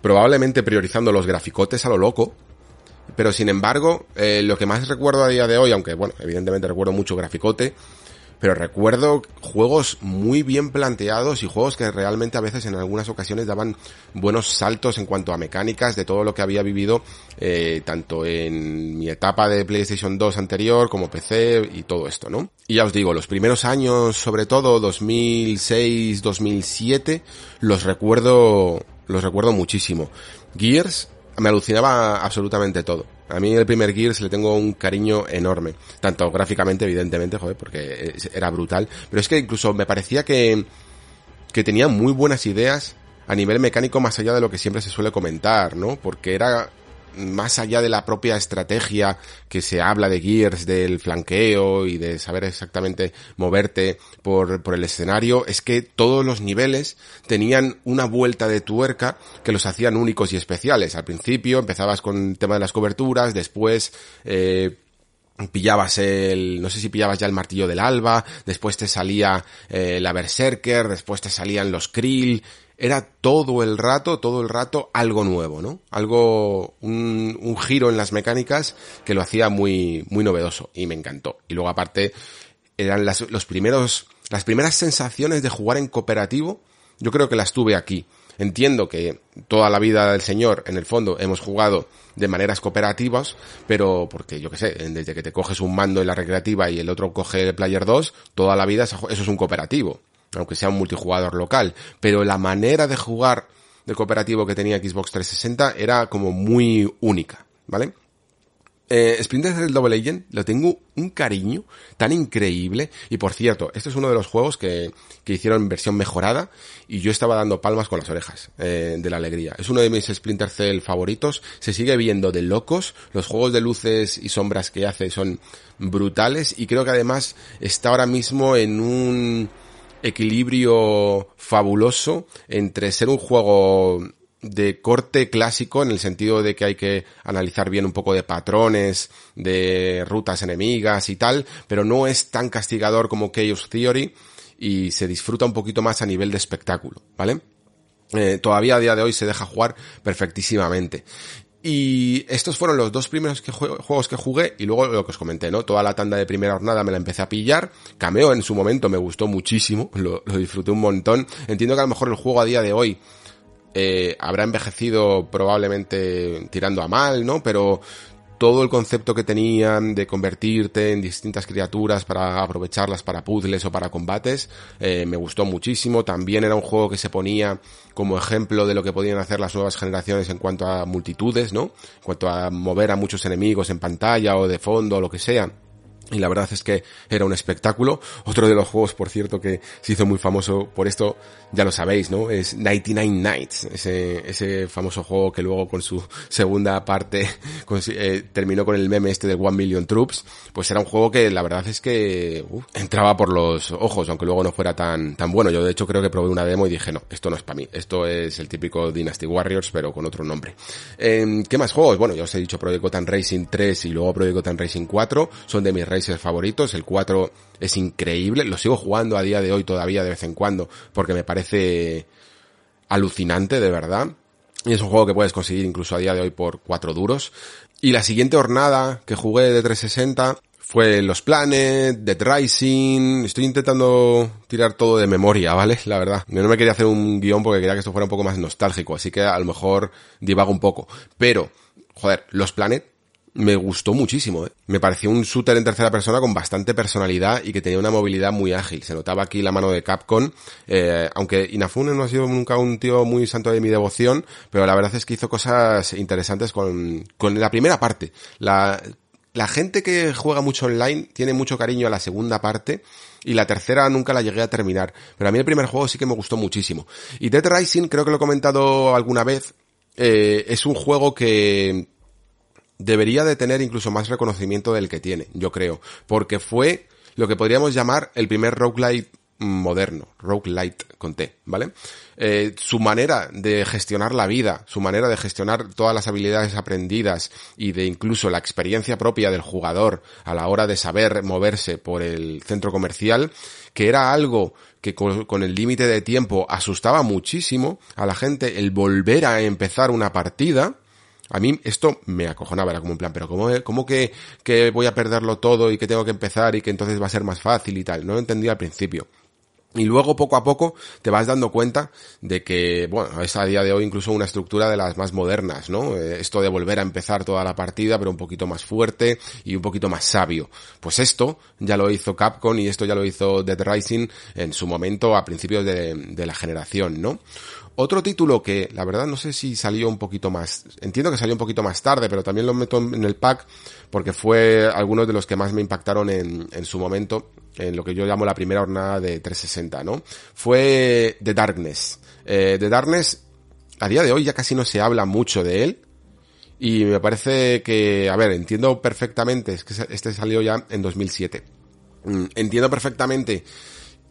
probablemente priorizando los graficotes a lo loco, pero sin embargo, eh, lo que más recuerdo a día de hoy, aunque bueno, evidentemente recuerdo mucho graficote, pero recuerdo juegos muy bien planteados y juegos que realmente a veces en algunas ocasiones daban buenos saltos en cuanto a mecánicas de todo lo que había vivido eh, tanto en mi etapa de PlayStation 2 anterior como PC y todo esto, ¿no? Y ya os digo, los primeros años, sobre todo 2006, 2007, los recuerdo, los recuerdo muchísimo. Gears me alucinaba absolutamente todo. A mí el primer Gears le tengo un cariño enorme. Tanto gráficamente, evidentemente, joder, porque era brutal. Pero es que incluso me parecía que, que tenía muy buenas ideas a nivel mecánico más allá de lo que siempre se suele comentar, ¿no? Porque era más allá de la propia estrategia que se habla de Gears, del flanqueo y de saber exactamente moverte por, por el escenario, es que todos los niveles tenían una vuelta de tuerca que los hacían únicos y especiales. Al principio empezabas con el tema de las coberturas, después, eh, pillabas el, no sé si pillabas ya el martillo del alba, después te salía eh, la berserker, después te salían los krill, era todo el rato, todo el rato algo nuevo, ¿no? Algo, un, un giro en las mecánicas que lo hacía muy, muy novedoso y me encantó. Y luego aparte, eran las, los primeros, las primeras sensaciones de jugar en cooperativo, yo creo que las tuve aquí. Entiendo que toda la vida del señor, en el fondo, hemos jugado de maneras cooperativas, pero porque yo que sé, desde que te coges un mando en la recreativa y el otro coge el Player 2, toda la vida eso es un cooperativo aunque sea un multijugador local, pero la manera de jugar de cooperativo que tenía Xbox 360 era como muy única, ¿vale? Eh, Splinter Cell Double Legend lo tengo un cariño tan increíble y por cierto, este es uno de los juegos que, que hicieron versión mejorada y yo estaba dando palmas con las orejas eh, de la alegría. Es uno de mis Splinter Cell favoritos, se sigue viendo de locos, los juegos de luces y sombras que hace son brutales y creo que además está ahora mismo en un equilibrio fabuloso entre ser un juego de corte clásico en el sentido de que hay que analizar bien un poco de patrones, de rutas enemigas y tal, pero no es tan castigador como Chaos Theory y se disfruta un poquito más a nivel de espectáculo, ¿vale? Eh, todavía a día de hoy se deja jugar perfectísimamente. Y estos fueron los dos primeros juegos que jugué y luego lo que os comenté, ¿no? Toda la tanda de primera jornada me la empecé a pillar. Cameo en su momento me gustó muchísimo, lo, disfruté un montón. Entiendo que a lo mejor el juego a día de hoy eh, habrá envejecido probablemente tirando a mal, ¿no? Pero todo el concepto que tenían de convertirte en distintas criaturas para aprovecharlas para puzzles o para combates, eh, me gustó muchísimo. También era un juego que se ponía como ejemplo de lo que podían hacer las nuevas generaciones en cuanto a multitudes, ¿no? En cuanto a mover a muchos enemigos en pantalla o de fondo o lo que sea y la verdad es que era un espectáculo. Otro de los juegos, por cierto, que se hizo muy famoso por esto, ya lo sabéis, ¿no? Es 99 Nights, ese, ese famoso juego que luego con su segunda parte eh, terminó con el meme este de One Million Troops. Pues era un juego que la verdad es que entraba por los ojos, aunque luego no fuera tan, tan bueno. Yo de hecho creo que probé una demo y dije, no, esto no es para mí. Esto es el típico Dynasty Warriors, pero con otro nombre. Eh, ¿Qué más juegos? Bueno, ya os he dicho Project Gotham Racing 3 y luego Project Gotham Racing 4. Son de mis favoritos. El 4 es increíble. Lo sigo jugando a día de hoy todavía de vez en cuando porque me parece alucinante, de verdad. Y es un juego que puedes conseguir incluso a día de hoy por 4 duros. Y la siguiente jornada que jugué de 360 fue Los Planet, Dead Rising. Estoy intentando tirar todo de memoria, ¿vale? La verdad. Yo no me quería hacer un guion porque quería que esto fuera un poco más nostálgico, así que a lo mejor divago un poco. Pero, joder, Los Planet me gustó muchísimo. ¿eh? Me pareció un shooter en tercera persona con bastante personalidad y que tenía una movilidad muy ágil. Se notaba aquí la mano de Capcom, eh, aunque Inafune no ha sido nunca un tío muy santo de mi devoción, pero la verdad es que hizo cosas interesantes con, con la primera parte. La, la gente que juega mucho online tiene mucho cariño a la segunda parte y la tercera nunca la llegué a terminar. Pero a mí el primer juego sí que me gustó muchísimo. Y Dead Rising, creo que lo he comentado alguna vez, eh, es un juego que debería de tener incluso más reconocimiento del que tiene, yo creo, porque fue lo que podríamos llamar el primer roguelite moderno, roguelite con T, ¿vale? Eh, su manera de gestionar la vida, su manera de gestionar todas las habilidades aprendidas y de incluso la experiencia propia del jugador a la hora de saber moverse por el centro comercial, que era algo que con, con el límite de tiempo asustaba muchísimo a la gente el volver a empezar una partida, a mí esto me acojonaba, era como un plan, pero ¿cómo, cómo que, que voy a perderlo todo y que tengo que empezar y que entonces va a ser más fácil y tal? No lo entendía al principio. Y luego poco a poco te vas dando cuenta de que, bueno, es a día de hoy incluso una estructura de las más modernas, ¿no? Eh, esto de volver a empezar toda la partida, pero un poquito más fuerte y un poquito más sabio. Pues esto ya lo hizo Capcom y esto ya lo hizo Dead Rising en su momento a principios de la generación, ¿no? Otro título que, la verdad, no sé si salió un poquito más, entiendo que salió un poquito más tarde, pero también lo meto en el pack porque fue algunos de los que más me impactaron en, en su momento, en lo que yo llamo la primera jornada de 360, ¿no? Fue The Darkness. Eh, The Darkness, a día de hoy ya casi no se habla mucho de él, y me parece que, a ver, entiendo perfectamente, es que este salió ya en 2007. Mm, entiendo perfectamente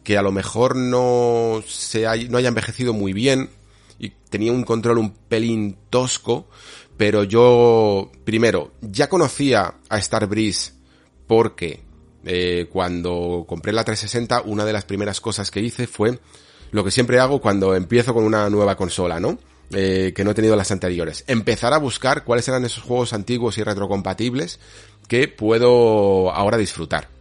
que a lo mejor no se hay, no haya envejecido muy bien y tenía un control un pelín tosco, pero yo primero ya conocía a Star Breeze porque eh, cuando compré la 360 una de las primeras cosas que hice fue lo que siempre hago cuando empiezo con una nueva consola, ¿no? Eh, que no he tenido las anteriores. Empezar a buscar cuáles eran esos juegos antiguos y retrocompatibles que puedo ahora disfrutar.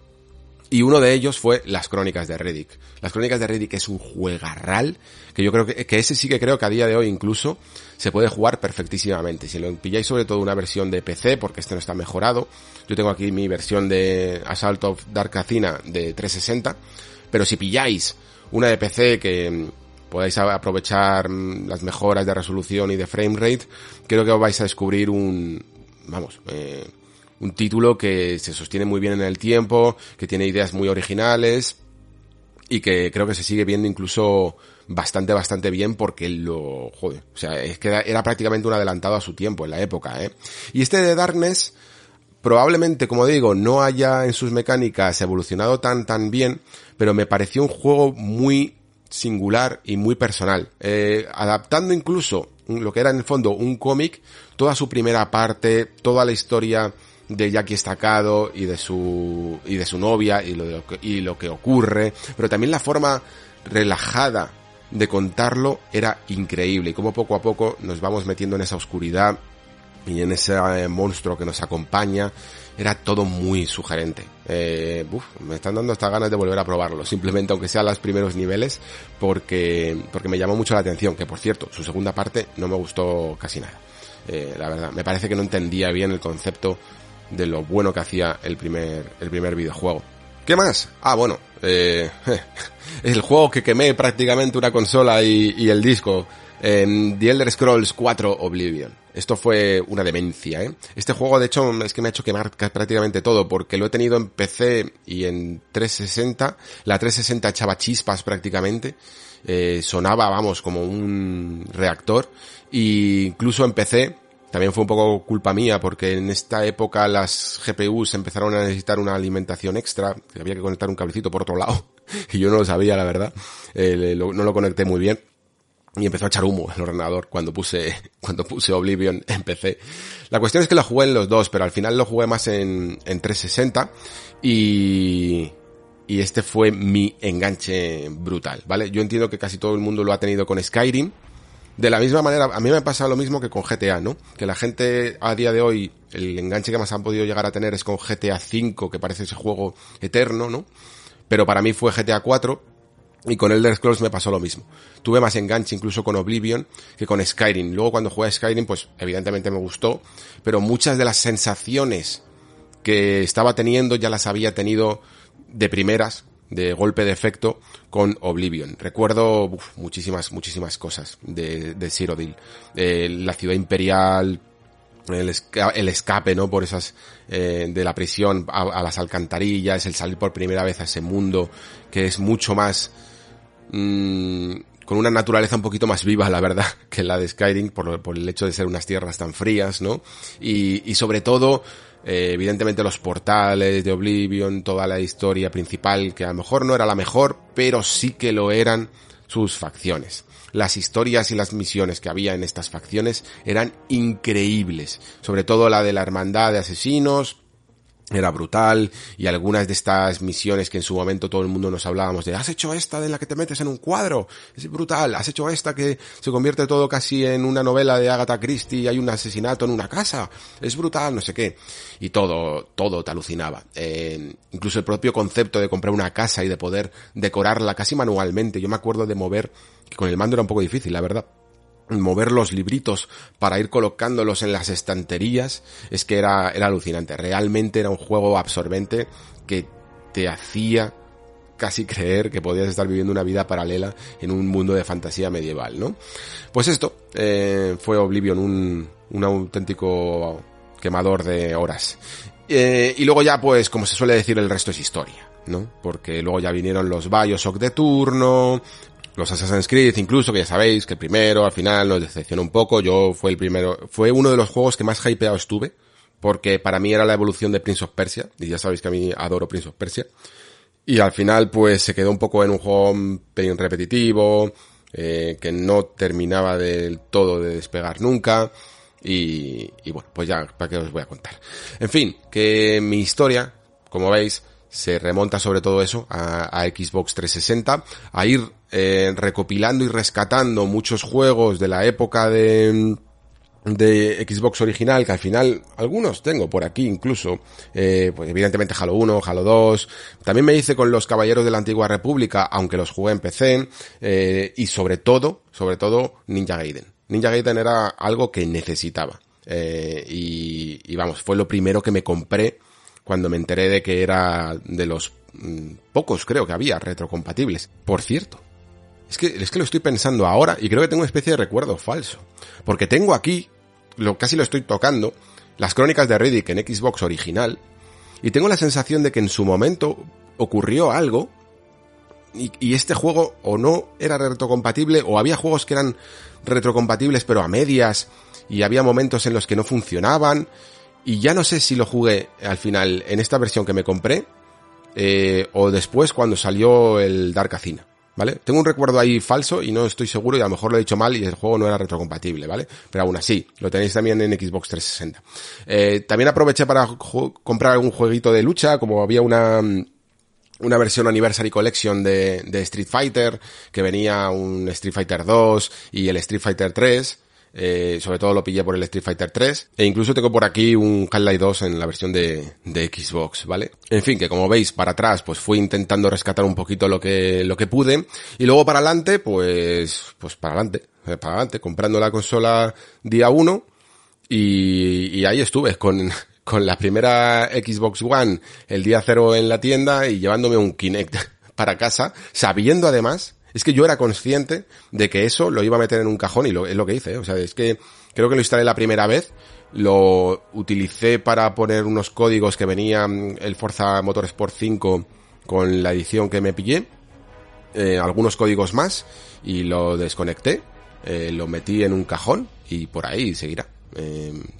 Y uno de ellos fue Las Crónicas de Riddick. Las Crónicas de Riddick es un juegarral que yo creo que, que ese sí que creo que a día de hoy incluso se puede jugar perfectísimamente. Si lo pilláis sobre todo una versión de PC, porque este no está mejorado. Yo tengo aquí mi versión de Assault of Dark Athena de 360. Pero si pilláis una de PC que mm, podáis aprovechar mm, las mejoras de resolución y de frame rate, creo que os vais a descubrir un, vamos, eh, un título que se sostiene muy bien en el tiempo, que tiene ideas muy originales y que creo que se sigue viendo incluso bastante, bastante bien porque lo, joder, o sea, es que era, prácticamente un adelantado a su tiempo en la época, ¿eh? Y este de Darkness, probablemente, como digo, no haya en sus mecánicas evolucionado tan, tan bien, pero me pareció un juego muy singular y muy personal, eh, adaptando incluso lo que era en el fondo un cómic, toda su primera parte, toda la historia de Jackie Estacado y de su y de su novia y lo, y lo que ocurre, pero también la forma relajada de contarlo era increíble y como poco a poco nos vamos metiendo en esa oscuridad y en ese eh, monstruo que nos acompaña era todo muy sugerente. Eh, me están dando hasta ganas de volver a probarlo, simplemente aunque sea los primeros niveles, porque, porque me llamó mucho la atención, que por cierto, su segunda parte no me gustó casi nada. Eh, la verdad, me parece que no entendía bien el concepto de lo bueno que hacía el primer, el primer videojuego. ¿Qué más? Ah, bueno, eh, el juego que quemé prácticamente una consola y, el disco Eh, The Elder Scrolls 4 Oblivion. Esto fue una demencia, ¿eh? Este juego, de hecho, es que me ha hecho quemar prácticamente todo, porque lo he tenido en PC y en 360. La 360 echaba chispas prácticamente. Eh, sonaba, vamos, como un reactor. Y incluso en PC, también fue un poco culpa mía, porque en esta época las GPUs empezaron a necesitar una alimentación extra, que había que conectar un cablecito por otro lado, y yo no lo sabía, la verdad. Eh, no lo conecté muy bien y empezó a echar humo el ordenador cuando puse, cuando puse Oblivion en PC. La cuestión es que lo jugué en los dos, pero al final lo jugué más en, en 360 y, y este fue mi enganche brutal, ¿vale? Yo entiendo que casi todo el mundo lo ha tenido con Skyrim. De la misma manera, a mí me pasa lo mismo que con GTA, ¿no? Que la gente a día de hoy, el enganche que más han podido llegar a tener es con GTA V, que parece ese juego eterno, ¿no? Pero para mí fue GTA 4 y con Elder Scrolls me pasó lo mismo. Tuve más enganche incluso con Oblivion que con Skyrim. Luego cuando jugué a Skyrim, pues evidentemente me gustó, pero muchas de las sensaciones que estaba teniendo ya las había tenido de primeras, de golpe de efecto, con Oblivion. Recuerdo muchísimas, muchísimas cosas de, de Cyrodiil. Eh, la ciudad imperial, el, escape, ¿no? Por esas, eh, de la prisión a, a, las alcantarillas, el salir por primera vez a ese mundo, que es mucho más, mmm, con una naturaleza un poquito más viva, la verdad, que la de Skyrim, por, por el hecho de ser unas tierras tan frías, ¿no? Y, y sobre todo, eh, evidentemente los portales de Oblivion, toda la historia principal, que a lo mejor no era la mejor, pero sí que lo eran sus facciones. Las historias y las misiones que había en estas facciones eran increíbles, sobre todo la de la hermandad de asesinos, era brutal y algunas de estas misiones que en su momento todo el mundo nos hablábamos de has hecho esta de la que te metes en un cuadro es brutal has hecho esta que se convierte todo casi en una novela de Agatha Christie y hay un asesinato en una casa es brutal no sé qué. Y todo todo te alucinaba. Eh, incluso el propio concepto de comprar una casa y de poder decorarla casi manualmente. Yo me acuerdo de mover que con el mando era un poco difícil la verdad mover los libritos para ir colocándolos en las estanterías es que era, era alucinante. Realmente era un juego absorbente que te hacía casi creer que podías estar viviendo una vida paralela en un mundo de fantasía medieval, ¿no? Pues esto eh, fue Oblivion, un, un auténtico quemador de horas. Eh, y luego ya, pues, como se suele decir, el resto es historia, ¿no? Porque luego ya vinieron los Bioshock de turno, los Assassin's Creed incluso, que ya sabéis que el primero al final nos decepcionó un poco, yo fue el primero, fue uno de los juegos que más hypeado estuve, porque para mí era la evolución de Prince of Persia, y ya sabéis que a mí adoro Prince of Persia, y al final pues se quedó un poco en un juego repetitivo, eh, que no terminaba del todo de despegar nunca, y, y bueno, pues ya, ¿para qué os voy a contar? En fin, que mi historia, como veis, se remonta sobre todo eso a Xbox 360, a ir eh, recopilando y rescatando muchos juegos de la época de de Xbox original, que al final algunos tengo por aquí incluso, eh, pues evidentemente Halo 1, Halo 2, también me hice con los Caballeros de la Antigua República, aunque los jugué en PC, eh, y sobre todo, sobre todo Ninja Gaiden. Ninja Gaiden era algo que necesitaba, eh, y, y vamos, fue lo primero que me compré cuando me enteré de que era de los mmm, pocos creo que había retrocompatibles. Por cierto, es que, es que lo estoy pensando ahora y creo que tengo una especie de recuerdo falso. Porque tengo aquí, lo, casi lo estoy tocando, las crónicas de Riddick en Xbox original y tengo la sensación de que en su momento ocurrió algo y, este juego o no era retrocompatible o había juegos que eran retrocompatibles pero a medias y había momentos en los que no funcionaban y ya no sé si lo jugué al final en esta versión que me compré eh, o después cuando salió el Dark Athena. ¿Vale? Tengo un recuerdo ahí falso y no estoy seguro y a lo mejor lo he dicho mal y el juego no era retrocompatible, ¿vale? Pero aún así, lo tenéis también en Xbox 360. Eh, también aproveché para comprar algún jueguito de lucha, como había una, una versión Anniversary Collection de, de Street Fighter, que venía un Street Fighter 2 y el Street Fighter 3, eh, sobre todo lo pillé por el Street Fighter 3. E incluso tengo por aquí un Half-Life 2 en la versión de, de, Xbox, ¿vale? En fin, que como veis, para atrás, pues fui intentando rescatar un poquito lo que, lo que pude. Y luego para adelante, pues, pues para adelante, eh, para adelante, comprando la consola día 1. Y, y ahí estuve con, con la primera Xbox One el día cero en la tienda y llevándome un Kinect para casa, sabiendo además Es que yo era consciente de que eso lo iba a meter en un cajón y lo, es lo que hice, ¿eh? o sea, es que creo que lo instalé la primera vez, lo utilicé para poner unos códigos que venían el Forza Motorsport 5 con la edición que me pillé, eh, algunos códigos más y lo desconecté, eh, lo metí en un cajón y por ahí seguirá.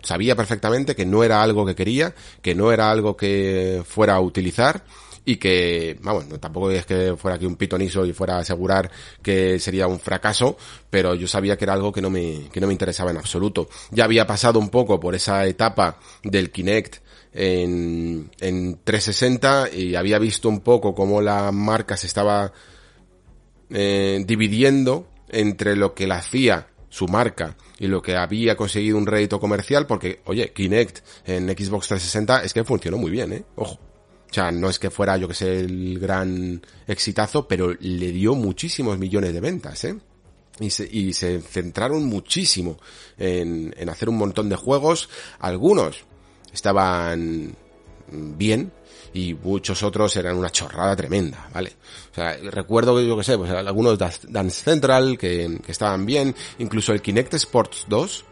Sabía perfectamente que no era algo que quería, que no era algo que fuera a utilizar y que, vamos, tampoco es que fuera aquí un pitoniso y fuera a asegurar que sería un fracaso, pero yo sabía que era algo que no me, que no me interesaba en absoluto. Ya había pasado un poco por esa etapa del Kinect en, en 360 y había visto un poco cómo la marca se estaba eh, dividiendo entre lo que la hacía su marca y lo que había conseguido un rédito comercial porque, oye, Kinect en Xbox 360 es que funcionó muy bien, ¿eh? Ojo. O sea, no es que fuera, yo que sé, el gran exitazo, pero le dio muchísimos millones de ventas, ¿eh? Y se, y se centraron muchísimo en, en hacer un montón de juegos. Algunos estaban bien, y muchos otros eran una chorrada tremenda, ¿vale? O sea, recuerdo que yo que sé, pues algunos Dance Central que, que estaban bien, incluso el Kinect Sports 2,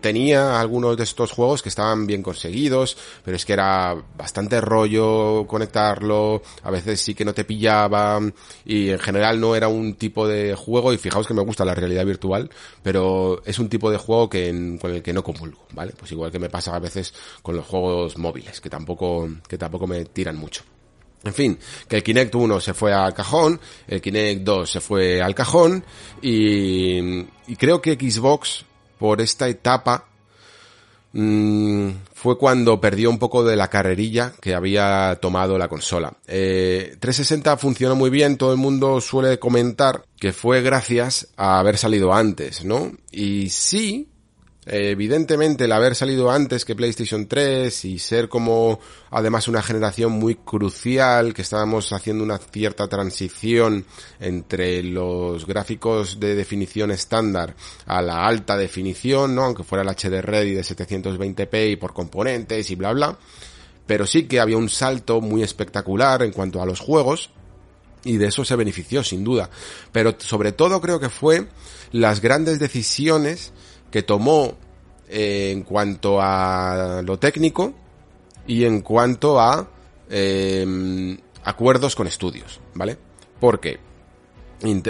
tenía algunos de estos juegos que estaban bien conseguidos, pero es que era bastante rollo conectarlo, a veces sí que no te pillaba, y en general no era un tipo de juego, y fijaos que me gusta la realidad virtual, pero es un tipo de juego que con el que no comulgo, ¿vale? Pues igual que me pasa a veces con los juegos móviles, que tampoco, que tampoco me tiran mucho. En fin, que el Kinect 1 se fue al cajón, el Kinect 2 se fue al cajón y, y creo que Xbox por esta etapa mmm, fue cuando perdió un poco de la carrerilla que había tomado la consola. Eh, 360 funcionó muy bien, todo el mundo suele comentar que fue gracias a haber salido antes, ¿no? Y sí, evidentemente el haber salido antes que PlayStation 3 y ser como además una generación muy crucial que estábamos haciendo una cierta transición entre los gráficos de definición estándar a la alta definición, ¿no? Aunque fuera el HD Ready de 720p y por componentes y bla bla. Pero sí que había un salto muy espectacular en cuanto a los juegos y de eso se benefició sin duda. Pero sobre todo creo que fue las grandes decisiones que tomó eh, en cuanto a lo técnico y en cuanto a eh, acuerdos con estudios, ¿vale? Porque,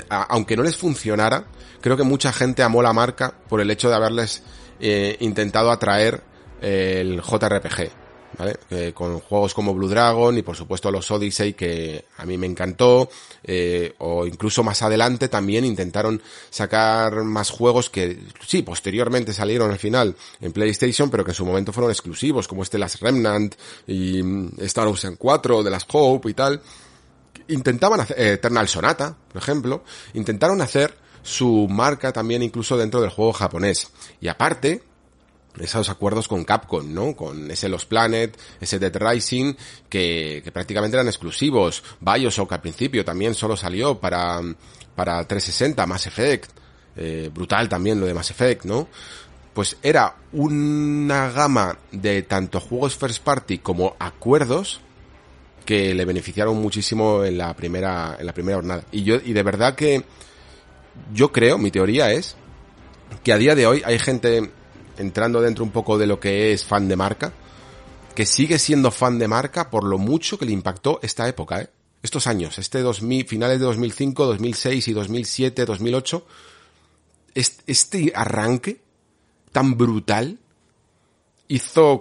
aunque no les funcionara, creo que mucha gente amó la marca por el hecho de haberles eh, intentado atraer el JRPG, ¿vale? con juegos como Blue Dragon y por supuesto los Odyssey que a mí me encantó, eh, o incluso más adelante también intentaron sacar más juegos que sí, posteriormente salieron al final en PlayStation, pero que en su momento fueron exclusivos, como este Last Remnant y mm, Star Ocean 4 de las Hope y tal. Intentaban hacer, eh, Eternal Sonata, por ejemplo, intentaron hacer su marca también incluso dentro del juego japonés. Y aparte, esos acuerdos con Capcom, ¿no? Con ese Los Planet, ese Dead Rising, que, que prácticamente eran exclusivos. Bioshock al principio también solo salió para, para 360, Mass Effect. Eh, brutal también lo de Mass Effect, ¿no? Pues era una gama de tanto juegos first party como acuerdos que le beneficiaron muchísimo en la primera, en la primera jornada. Y yo, y de verdad que yo creo, mi teoría es que a día de hoy hay gente entrando dentro un poco de lo que es fan de marca, que sigue siendo fan de marca por lo mucho que le impactó esta época, ¿eh? Estos años, este 2000, finales de 2005, 2006 y 2007, 2008, este arranque tan brutal hizo,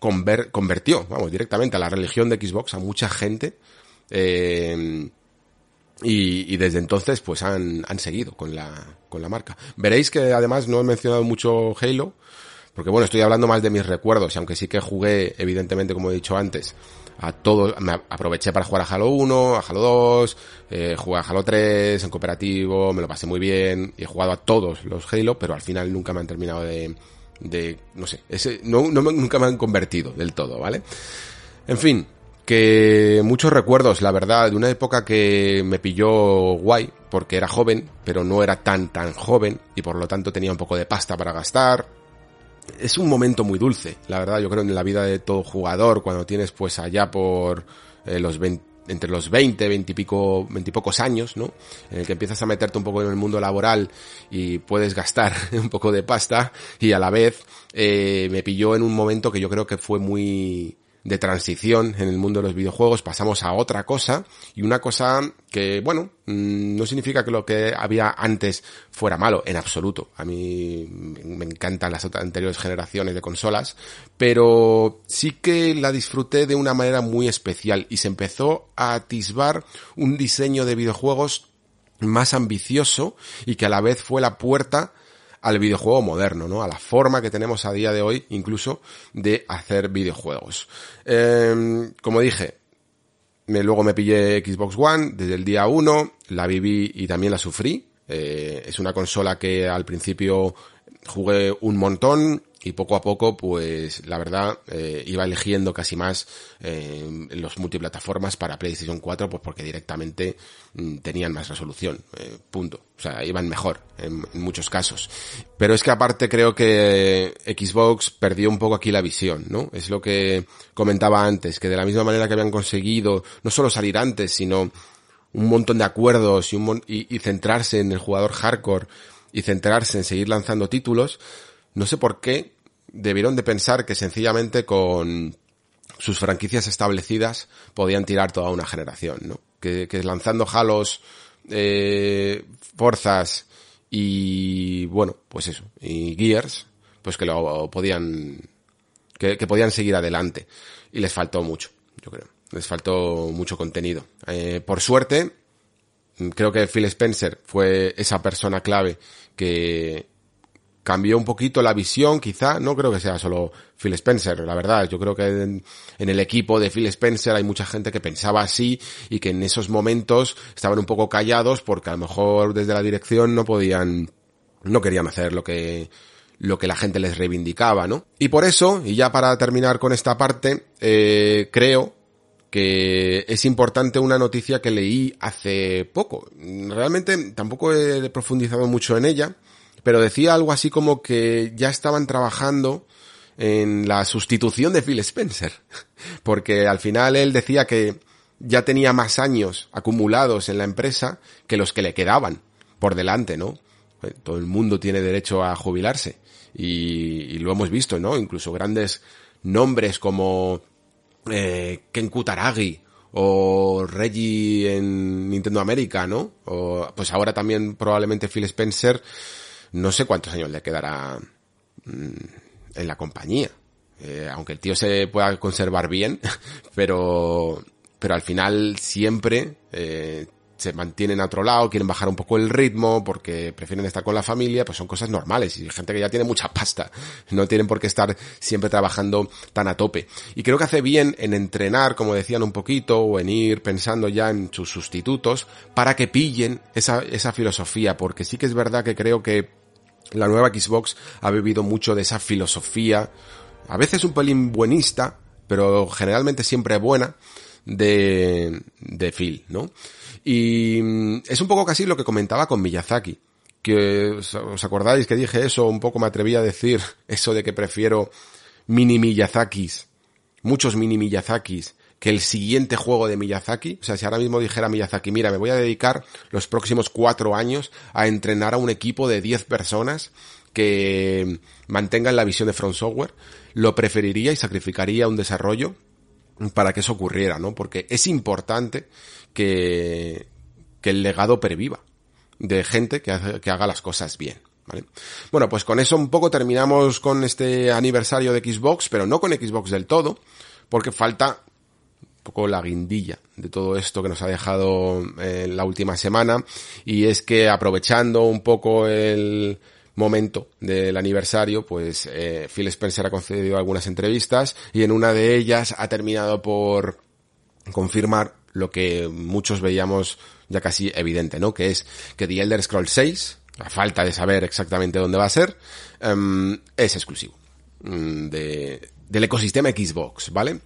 convirtió, vamos, directamente a la religión de Xbox a mucha gente, eh, y, y, desde entonces pues han, han seguido con la, con la marca. Veréis que además no he mencionado mucho Halo, porque bueno, estoy hablando más de mis recuerdos, y aunque sí que jugué, evidentemente, como he dicho antes, a todos, me aproveché para jugar a Halo 1, a Halo 2, eh, jugué a Halo 3 en cooperativo, me lo pasé muy bien, y he jugado a todos los Halo, pero al final nunca me han terminado de, de no sé, ese, no, no nunca me han convertido del todo, ¿vale? En fin, que muchos recuerdos, la verdad, de una época que me pilló guay, porque era joven, pero no era tan tan joven, y por lo tanto tenía un poco de pasta para gastar. Es un momento muy dulce, la verdad, yo creo en la vida de todo jugador, cuando tienes pues allá por eh, los 20, entre los 20, 20 y pico, 20 y pocos años, ¿no? En el que empiezas a meterte un poco en el mundo laboral y puedes gastar un poco de pasta y a la vez eh, me pilló en un momento que yo creo que fue muy de transición en el mundo de los videojuegos, pasamos a otra cosa y una cosa que, bueno, mm, no significa que lo que había antes fuera malo, en absoluto. A mí me encantan las anteriores generaciones de consolas, pero sí que la disfruté de una manera muy especial y se empezó a atisbar un diseño de videojuegos más ambicioso y que a la vez fue la puerta al videojuego moderno, ¿no? A la forma que tenemos a día de hoy, incluso, de hacer videojuegos. Em, como dije, me, luego me pillé Xbox One desde el día 1, la viví y también la sufrí. Eh, es una consola que al principio jugué un montón, y poco a poco, pues la verdad, eh, iba eligiendo casi más eh, los multiplataformas para PlayStation 4, pues porque directamente mm, tenían más resolución, eh, punto. O sea, iban mejor en, muchos casos. Pero es que aparte creo que Xbox perdió un poco aquí la visión, ¿no? Es lo que comentaba antes, que de la misma manera que habían conseguido no solo salir antes, sino un montón de acuerdos y, un y centrarse en el jugador hardcore y centrarse en seguir lanzando títulos, no sé por qué debieron de pensar que sencillamente con sus franquicias establecidas podían tirar toda una generación, ¿no? Que, lanzando Halos, eh, Forzas y bueno, pues eso, y Gears, pues que lo podían, que, podían seguir adelante. Y les faltó mucho, yo creo. Les faltó mucho contenido. Eh, por suerte, creo que Phil Spencer fue esa persona clave que cambió un poquito la visión, quizá, no creo que sea solo Phil Spencer, la verdad, yo creo que en, el equipo de Phil Spencer hay mucha gente que pensaba así y que en esos momentos estaban un poco callados porque a lo mejor desde la dirección no podían, no querían hacer lo que, lo que la gente les reivindicaba, ¿no? Y por eso, y ya para terminar con esta parte, eh, creo que es importante una noticia que leí hace poco. Realmente tampoco he profundizado mucho en ella, pero decía algo así como que ya estaban trabajando en la sustitución de Phil Spencer, porque al final él decía que ya tenía más años acumulados en la empresa que los que le quedaban por delante, ¿no? Eh, todo el mundo tiene derecho a jubilarse y, lo hemos visto, ¿no? Incluso grandes nombres como eh, Ken Kutaragi o Reggie en Nintendo América, ¿no? O pues ahora también probablemente Phil Spencer no sé cuántos años le quedará mm, en la compañía. Eh, aunque el tío se pueda conservar bien, pero, pero al final siempre eh, se mantienen a otro lado, quieren bajar un poco el ritmo porque prefieren estar con la familia, pues son cosas normales y gente que ya tiene mucha pasta, no tienen por qué estar siempre trabajando tan a tope. Y creo que hace bien en entrenar, como decían un poquito, o en ir pensando ya en sus sustitutos para que pillen esa, esa filosofía, porque sí que es verdad que creo que la nueva Xbox ha bebido mucho de esa filosofía, a veces un pelín buenista, pero generalmente siempre buena, de, de Phil, ¿no? Y mm, es un poco casi lo que comentaba con Miyazaki, que os acordáis que dije eso, un poco me atreví a decir eso de que prefiero mini Miyazakis, muchos mini Miyazakis, que el siguiente juego de Miyazaki, o sea, si ahora mismo dijera Miyazaki, mira, me voy a dedicar los próximos cuatro años a entrenar a un equipo de diez personas que mantengan la visión de Front Software, lo preferiría y sacrificaría un desarrollo para que eso ocurriera, ¿no? Porque es importante que, que el legado perviva de gente que, que haga las cosas bien. ¿Vale? Bueno, pues con eso un poco terminamos con este aniversario de Xbox, pero no con Xbox del todo, porque falta poco la guindilla de todo esto que nos ha dejado eh, la última semana y es que aprovechando un poco el momento del aniversario, pues eh, Phil Spencer ha concedido algunas entrevistas y en una de ellas ha terminado por confirmar lo que muchos veíamos ya casi evidente, ¿no? Que es que The Elder Scrolls 6, a falta de saber exactamente dónde va a ser, em, es exclusivo mm, de, del ecosistema Xbox, ¿vale?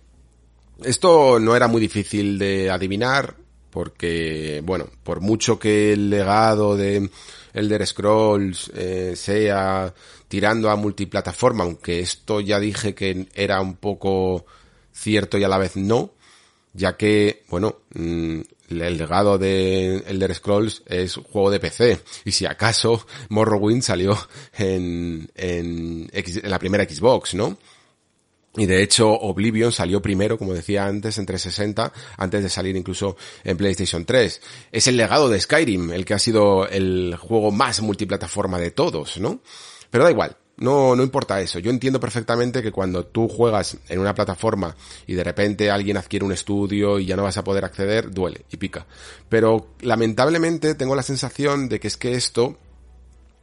Esto no era muy difícil de adivinar, porque, bueno, por mucho que el legado de Elder Scrolls eh, sea tirando a multiplataforma, aunque esto ya dije que era un poco cierto y a la vez no, ya que, bueno, mm, el legado de Elder Scrolls es juego de PC, y si acaso Morrowind salió en, en, en la primera Xbox, ¿no? Y de hecho Oblivion salió primero, como decía antes, en 360, antes de salir incluso en PlayStation 3. Es el legado de Skyrim, el que ha sido el juego más multiplataforma de todos, ¿no? Pero da igual, no, no importa eso. Yo entiendo perfectamente que cuando tú juegas en una plataforma y de repente alguien adquiere un estudio y ya no vas a poder acceder, duele y pica. Pero lamentablemente tengo la sensación de que es que esto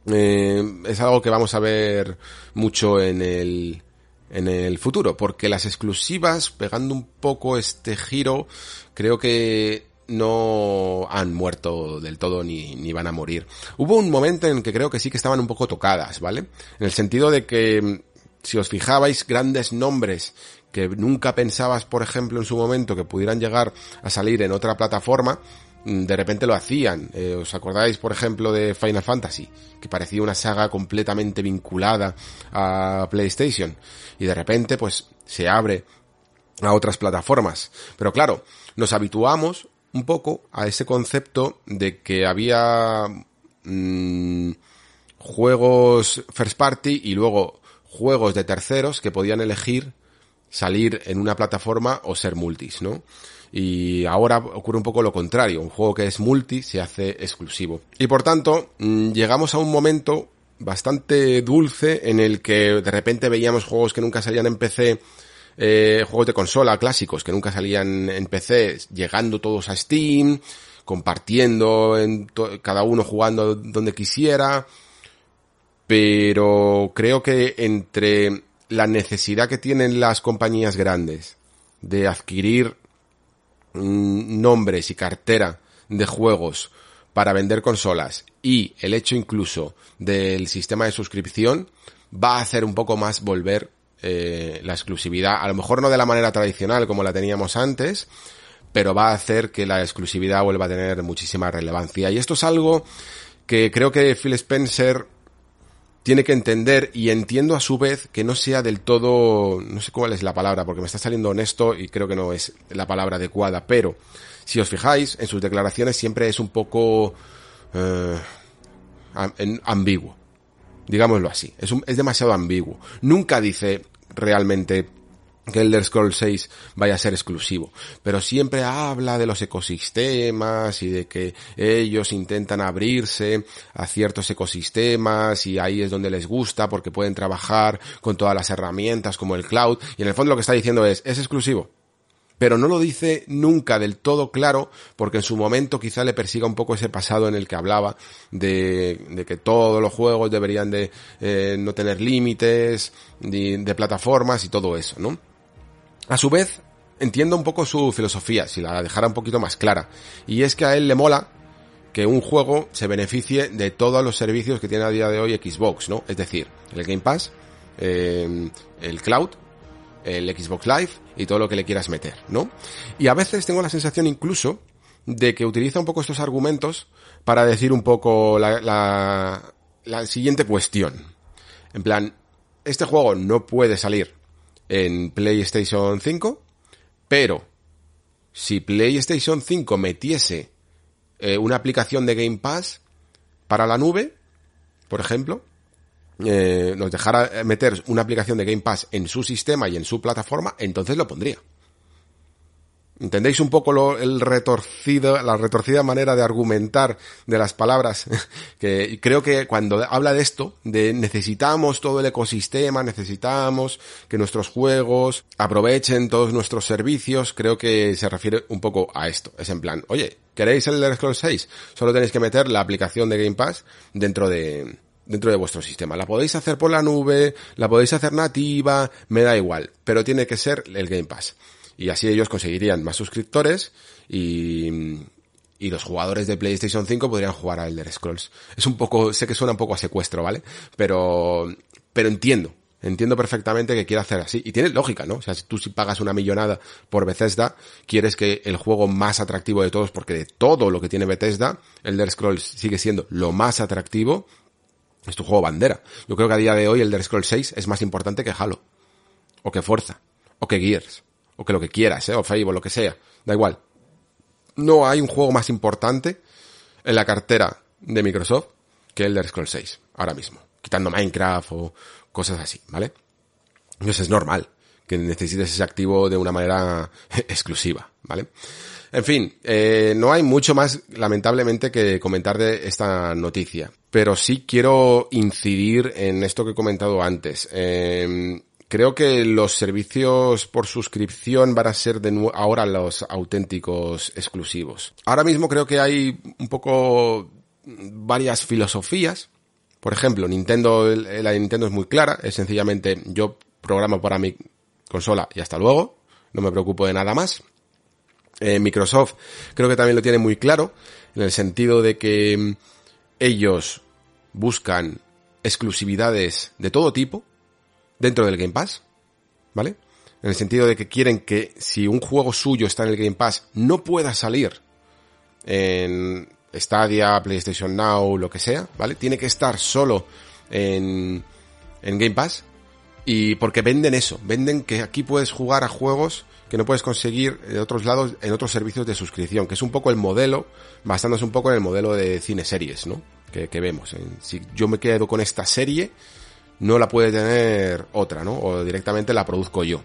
eh, es algo que vamos a ver mucho en el, en el futuro, porque las exclusivas, pegando un poco este giro, creo que no han muerto del todo ni, ni van a morir. Hubo un momento en que creo que sí que estaban un poco tocadas, ¿vale? En el sentido de que, si os fijabais, grandes nombres que nunca pensabas, por ejemplo, en su momento que pudieran llegar a salir en otra plataforma, mm, de repente lo hacían. Eh, ¿Os acordáis, por ejemplo, de Final Fantasy? Que parecía una saga completamente vinculada a PlayStation. Y de repente, pues, se abre a otras plataformas. Pero claro, nos habituamos un poco a ese concepto de que había mmm, juegos first party y luego juegos de terceros que podían elegir salir en una plataforma o ser multis, ¿no? Y ahora ocurre un poco lo contrario, un juego que es multi se hace exclusivo. Y por tanto, mmm, llegamos a un momento bastante dulce en el que de repente veíamos juegos que nunca salían en PC eh, juegos de consola clásicos que nunca salían en PC, llegando todos a Steam, compartiendo en cada uno jugando donde quisiera, pero creo que entre la necesidad que tienen las compañías grandes de adquirir nombres y cartera de juegos para vender consolas y el hecho incluso del sistema de suscripción va a hacer un poco más volver eh, la exclusividad, a lo mejor no de la manera tradicional como la teníamos antes, pero va a hacer que la exclusividad vuelva a tener muchísima relevancia. Y esto es algo que creo que Phil Spencer tiene que entender y entiendo a su vez que no sea del todo, no sé cuál es la palabra, porque me está saliendo honesto y creo que no es la palabra adecuada, pero si os fijáis, en sus declaraciones siempre es un poco eh, ambiguo digámoslo así. Es, es demasiado ambiguo. Nunca dice realmente que Elder Scrolls 6 vaya a ser exclusivo, pero siempre habla de los ecosistemas y de que ellos intentan abrirse a ciertos ecosistemas y ahí es donde les gusta porque pueden trabajar con todas las herramientas como el cloud. Y en el fondo lo que está diciendo es, es exclusivo. Pero no lo dice nunca del todo claro, porque en su momento quizá le persiga un poco ese pasado en el que hablaba de, que todos los juegos deberían de eh, no tener límites, de, de plataformas y todo eso, ¿no? A su vez, entiendo un poco su filosofía, si la dejara un poquito más clara, y es que a él le mola que un juego se beneficie de todos los servicios que tiene a día de hoy Xbox, ¿no? Es decir, el Game Pass, eh, el cloud, el Xbox Live y todo lo que le quieras meter, ¿no? Y a veces tengo la sensación incluso de que utiliza un poco estos argumentos para decir un poco la siguiente cuestión. En plan, este juego no puede salir en PlayStation 5, pero si PlayStation 5 metiese eh, una aplicación de Game Pass para la nube, por ejemplo, eh, nos dejara meter una aplicación de Game Pass en su sistema y en su plataforma, entonces lo pondría. ¿Entendéis un poco lo, el retorcido, la retorcida manera de argumentar de las palabras? que creo que cuando habla de esto, de necesitamos todo el ecosistema, necesitamos que nuestros juegos aprovechen todos nuestros servicios, creo que se refiere un poco a esto. Es en plan, oye, ¿queréis el Elder Scrolls 6? Solo tenéis que meter la aplicación de Game Pass dentro de, dentro de vuestro sistema. La podéis hacer por la nube, la podéis hacer nativa, me da igual, pero tiene que ser el Game Pass. Y así ellos conseguirían más suscriptores y, y los jugadores de PlayStation 5 podrían jugar a Elder Scrolls. Es un poco, sé que suena un poco a secuestro, ¿vale? Pero, pero entiendo. Entiendo perfectamente que quiere hacer así. Y tiene lógica, ¿no? O sea, si tú si pagas una millonada por Bethesda, quieres que el juego más atractivo de todos, porque de todo lo que tiene Bethesda, Elder Scrolls sigue siendo lo más atractivo, es tu juego bandera. Yo creo que a día de hoy el Elder Scrolls 6 es más importante que Halo. O que Forza. O que Gears. O que lo que quieras, ¿eh? O Fable, lo que sea. Da igual. No hay un juego más importante en la cartera de Microsoft que el de Scrolls 6, ahora mismo. Quitando Minecraft o cosas así, ¿vale? Entonces es normal que necesites ese activo de una manera exclusiva, ¿vale? En fin, eh, no hay mucho más, lamentablemente, que comentar de esta noticia. Pero sí quiero incidir en esto que he comentado antes. Em, creo que los servicios por suscripción van a ser ahora los auténticos exclusivos. Ahora mismo creo que hay un poco varias filosofías. Por ejemplo, Nintendo, la Nintendo es muy clara. Es sencillamente yo programo para mi consola y hasta luego. No me preocupo de nada más. Eh, Microsoft creo que también lo tiene muy claro, en el sentido de que mm, ellos buscan exclusividades de todo tipo dentro del Game Pass, ¿vale? En el sentido de que quieren que si un juego suyo está en el Game Pass no pueda salir en Stadia, PlayStation Now, lo que sea, ¿vale? Tiene que estar solo en, en Game Pass y porque venden eso, venden que aquí puedes jugar a juegos que no puedes conseguir de otros lados en otros servicios de suscripción, que es un poco el modelo, basándose un poco en el modelo de cine series, ¿no? Que, vemos. Si yo me quedo con esta serie, no la puede tener otra, ¿no? O directamente la produzco yo.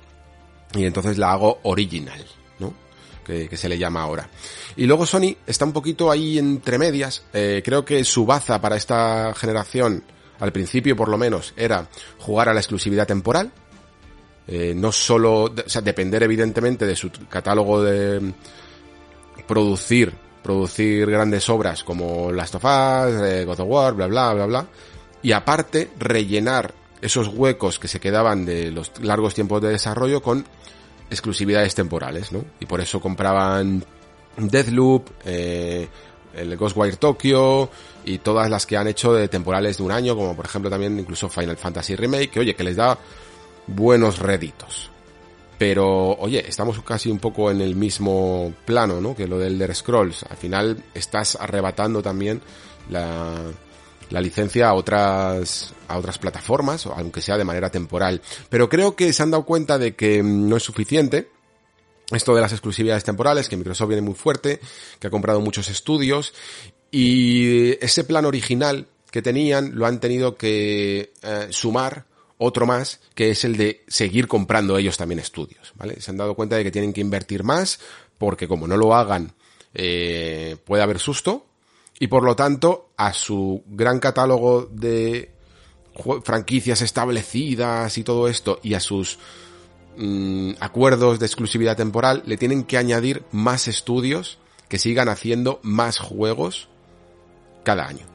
Y entonces la hago original, ¿no? Que, se le llama ahora. Y luego Sony está un poquito ahí entre medias. Eh, creo que su baza para esta generación, al principio por lo menos, era jugar a la exclusividad temporal, eh, no solo, o sea, depender evidentemente de su catálogo de producir, producir grandes obras como Last of Us, eh, God of War, bla bla bla bla, y aparte rellenar esos huecos que se quedaban de los largos tiempos de desarrollo con exclusividades temporales, ¿no? Y por eso compraban Deathloop, eh, el Ghostwire Tokyo y todas las que han hecho de temporales de un año, como por ejemplo también incluso Final Fantasy Remake, que oye, que les da buenos réditos. Pero, oye, estamos casi un poco en el mismo plano, ¿no? Que lo del Elder Scrolls. Al final estás arrebatando también la, la licencia a otras, a otras plataformas, aunque sea de manera temporal. Pero creo que se han dado cuenta de que no es suficiente. Esto de las exclusividades temporales, que Microsoft viene muy fuerte, que ha comprado muchos estudios, y ese plan original que tenían lo han tenido que eh, sumar otro más, que es el de seguir comprando ellos también estudios, ¿vale? Se han dado cuenta de que tienen que invertir más, porque como no lo hagan, eh, puede haber susto, y por lo tanto, a su gran catálogo de franquicias establecidas y todo esto, y a sus mm, acuerdos de exclusividad temporal, le tienen que añadir más estudios que sigan haciendo más juegos cada año.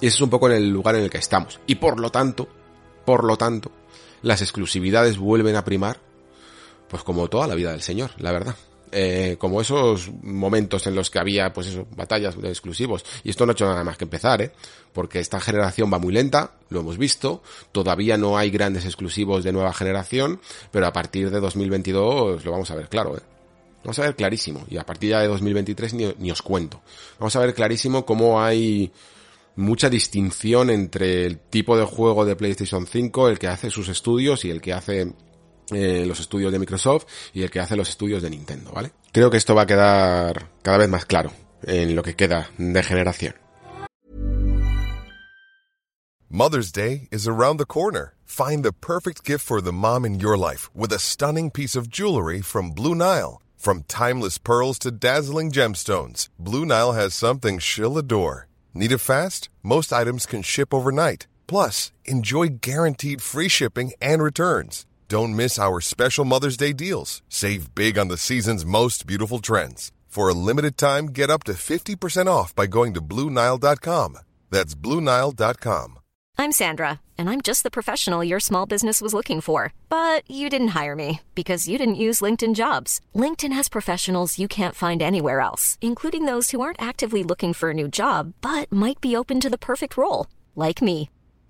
Y ese es un poco en el lugar en el que estamos. Y por lo tanto, por lo tanto, las exclusividades vuelven a primar, pues como toda la vida del Señor, la verdad. Eh, como esos momentos en los que había, pues eso, batallas de exclusivos. Y esto no ha hecho nada más que empezar, ¿eh? Porque esta generación va muy lenta, lo hemos visto. Todavía no hay grandes exclusivos de nueva generación, pero a partir de 2022 lo vamos a ver claro, ¿eh? Vamos a ver clarísimo. Y a partir ya de 2023 ni, ni os cuento. Vamos a ver clarísimo cómo hay mucha distinción entre el tipo de juego de PlayStation 5, el que hace sus estudios y el que hace eh, los estudios de Microsoft y el que hace los estudios de Nintendo, ¿vale? Creo que esto va a quedar cada vez más claro en lo que queda de generación. Mother's Day is around the corner. Find the perfect gift for the mom in your life with a stunning piece of jewelry from Blue Nile. From timeless pearls to dazzling gemstones, Blue Nile has something she'll adore. Need it fast? Most items can ship overnight. Plus, enjoy guaranteed free shipping and returns. Don't miss our special Mother's Day deals. Save big on the season's most beautiful trends. For a limited time, get up to 50% off by going to Bluenile.com. That's Bluenile.com. I'm Sandra, and I'm just the professional your small business was looking for. But you didn't hire me because you didn't use LinkedIn jobs. LinkedIn has professionals you can't find anywhere else, including those who aren't actively looking for a new job but might be open to the perfect role, like me.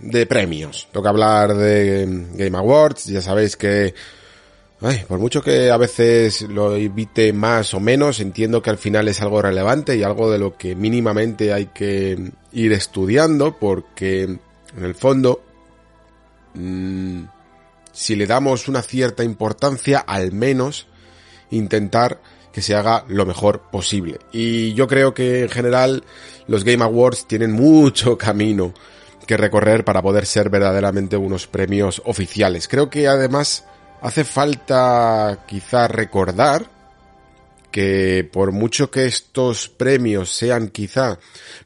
de premios, toca hablar de Game Awards, ya sabéis que Ay, por mucho que a veces lo evite más o menos, entiendo que al final es algo relevante y algo de lo que mínimamente hay que ir estudiando porque en el fondo, mmm, si le damos una cierta importancia, al menos intentar que se haga lo mejor posible. Y yo creo que en general los Game Awards tienen mucho camino que recorrer para poder ser verdaderamente unos premios oficiales. Creo que además hace falta quizá recordar que por mucho que estos premios sean quizá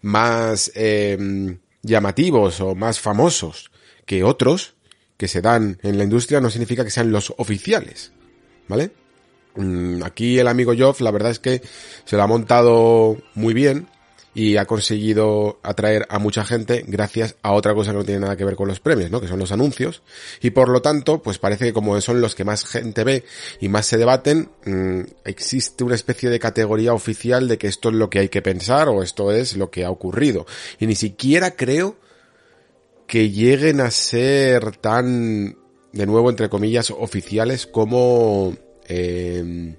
más eh, llamativos o más famosos que otros que se dan en la industria, no significa que sean los oficiales, ¿vale? Mm, aquí el amigo Joff, la verdad es que se lo ha montado muy bien y ha conseguido atraer a mucha gente gracias a otra cosa que no tiene nada que ver con los premios, ¿no? Que son los anuncios. Y por lo tanto, pues parece que como son los que más gente ve y más se debaten, mmm, existe una especie de categoría oficial de que esto es lo que hay que pensar o esto es lo que ha ocurrido. Y ni siquiera creo que lleguen a ser tan, de nuevo, entre comillas, oficiales como eh,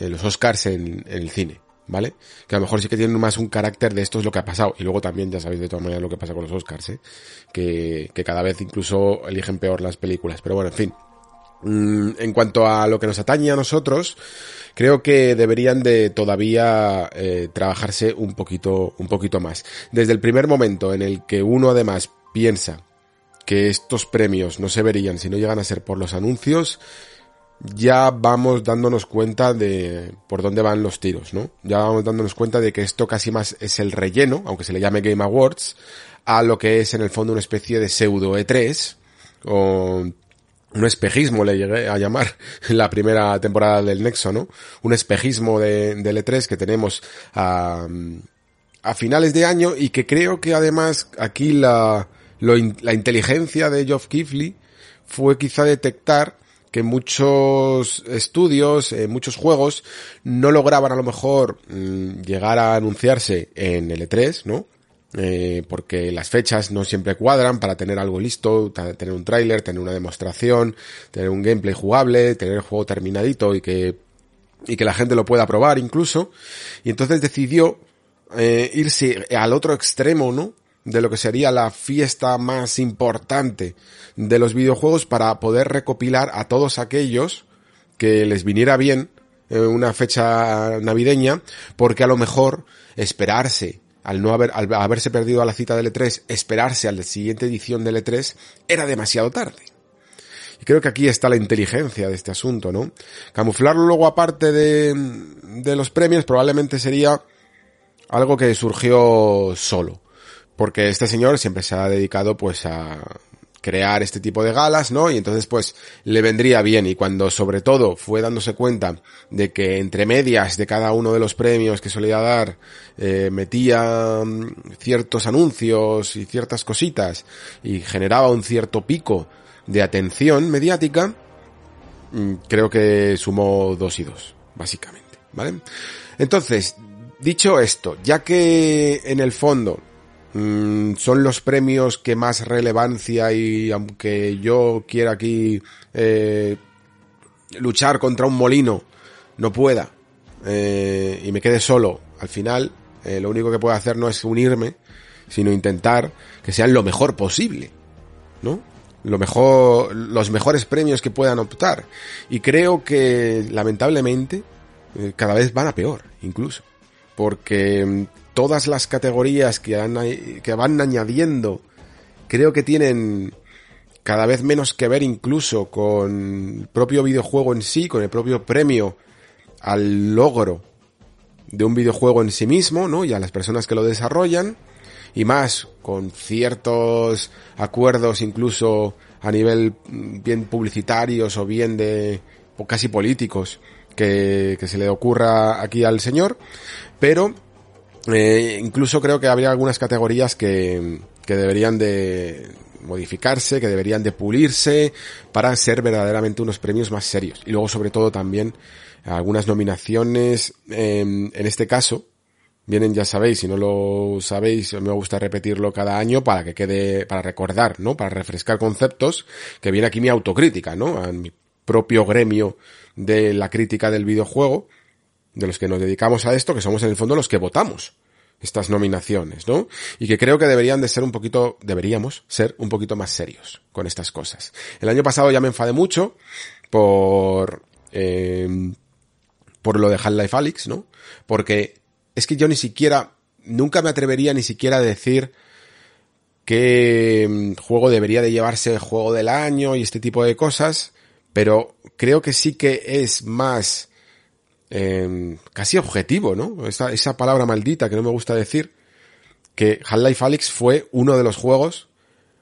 los Oscars en el cine. ¿Vale? Que a lo mejor sí que tienen más un carácter de esto es lo que ha pasado. Y luego también ya sabéis de todas maneras lo que pasa con los Oscars, ¿eh? Que, cada vez incluso eligen peor las películas. Pero bueno, en fin. Mm, en cuanto a lo que nos atañe a nosotros, creo que deberían de todavía eh, trabajarse un poquito, un poquito más. Desde el primer momento en el que uno además piensa que estos premios no se verían si no llegan a ser por los anuncios, ya vamos dándonos cuenta de por dónde van los tiros, ¿no? Ya vamos dándonos cuenta de que esto casi más es el relleno, aunque se le llame Game Awards, a lo que es en el fondo una especie de pseudo E3, o un espejismo le llegué a llamar en la primera temporada del Nexo, ¿no? Un espejismo de, del E3 que tenemos a, finales de año y que creo que además aquí la, la inteligencia de Geoff Keighley fue quizá detectar que muchos estudios, eh, muchos juegos no lograban a lo mejor mmm, llegar a anunciarse en el E3, ¿no? Eh, porque las fechas no siempre cuadran para tener algo listo, tener un tráiler, tener una demostración, tener un gameplay jugable, tener el juego terminadito y que y que la gente lo pueda probar incluso. Y entonces decidió eh, irse al otro extremo, ¿no? De lo que sería la fiesta más importante de los videojuegos para poder recopilar a todos aquellos que les viniera bien en una fecha navideña, porque a lo mejor esperarse al no haber, al haberse perdido a la cita del E3, esperarse a la siguiente edición del E3 era demasiado tarde. Y creo que aquí está la inteligencia de este asunto, ¿no? Camuflarlo luego aparte de, de los premios probablemente sería algo que surgió solo porque este señor siempre se ha dedicado pues a crear este tipo de galas, ¿no? Y entonces pues le vendría bien y cuando sobre todo fue dándose cuenta de que entre medias de cada uno de los premios que solía dar eh, metía ciertos anuncios y ciertas cositas y generaba un cierto pico de atención mediática, mm, creo que sumó dos y dos, básicamente, ¿vale? Entonces, dicho esto, ya que en el fondo Mm, son los premios que más relevancia y aunque yo quiera aquí eh, luchar contra un molino, no pueda eh, y me quede solo, al final eh, lo único que puedo hacer no es unirme, sino intentar que sean lo mejor posible, ¿no? Lo mejor, los mejores premios que puedan optar. Y creo que lamentablemente cada vez van a peor, incluso. Porque mm, todas las categorías que, van añadiendo creo que tienen cada vez menos que ver incluso con el propio videojuego en sí, con el propio premio al logro de un videojuego en sí mismo, ¿no? Y a las personas que lo desarrollan, y más con ciertos acuerdos incluso a nivel bien publicitarios o bien de o casi políticos que, que se le ocurra aquí al señor, pero eh, incluso creo que habría algunas categorías que, que deberían de modificarse, que deberían de pulirse para ser verdaderamente unos premios más serios. Y luego sobre todo también algunas nominaciones, eh, en este caso, Vienen, ya sabéis, si no lo sabéis, me gusta repetirlo cada año para que quede, para recordar, ¿no? Para refrescar conceptos, que viene aquí mi autocrítica, ¿no? A mi propio gremio de la crítica del videojuego, de los que nos dedicamos a esto, que somos en el fondo los que votamos estas nominaciones, ¿no? Y que creo que deberían de ser un poquito, deberíamos ser un poquito más serios con estas cosas. El año pasado ya me enfadé mucho por, eh, por lo de Half-Life Alyx, ¿no? Porque es que yo ni siquiera, nunca me atrevería ni siquiera a decir qué mm, juego debería de llevarse juego del año y este tipo de cosas, pero creo que sí que es más eh, casi objetivo, ¿no? Esa, esa palabra maldita que no me gusta decir, que Half-Life Alyx fue uno de los juegos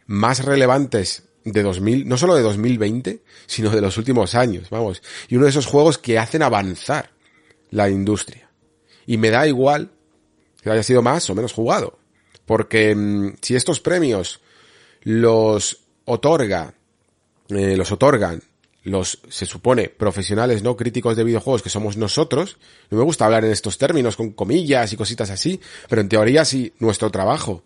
más relevantes de 2000, no solo de 2020, sino de los últimos años, vamos. Y uno de esos juegos que hacen avanzar la industria. Y me da igual que haya sido más o menos jugado. Porque mm, si estos premios los otorga, eh, los otorgan los, se supone, profesionales no críticos de videojuegos que somos nosotros, no me gusta hablar en estos términos con comillas y cositas así, pero en teoría si nuestro trabajo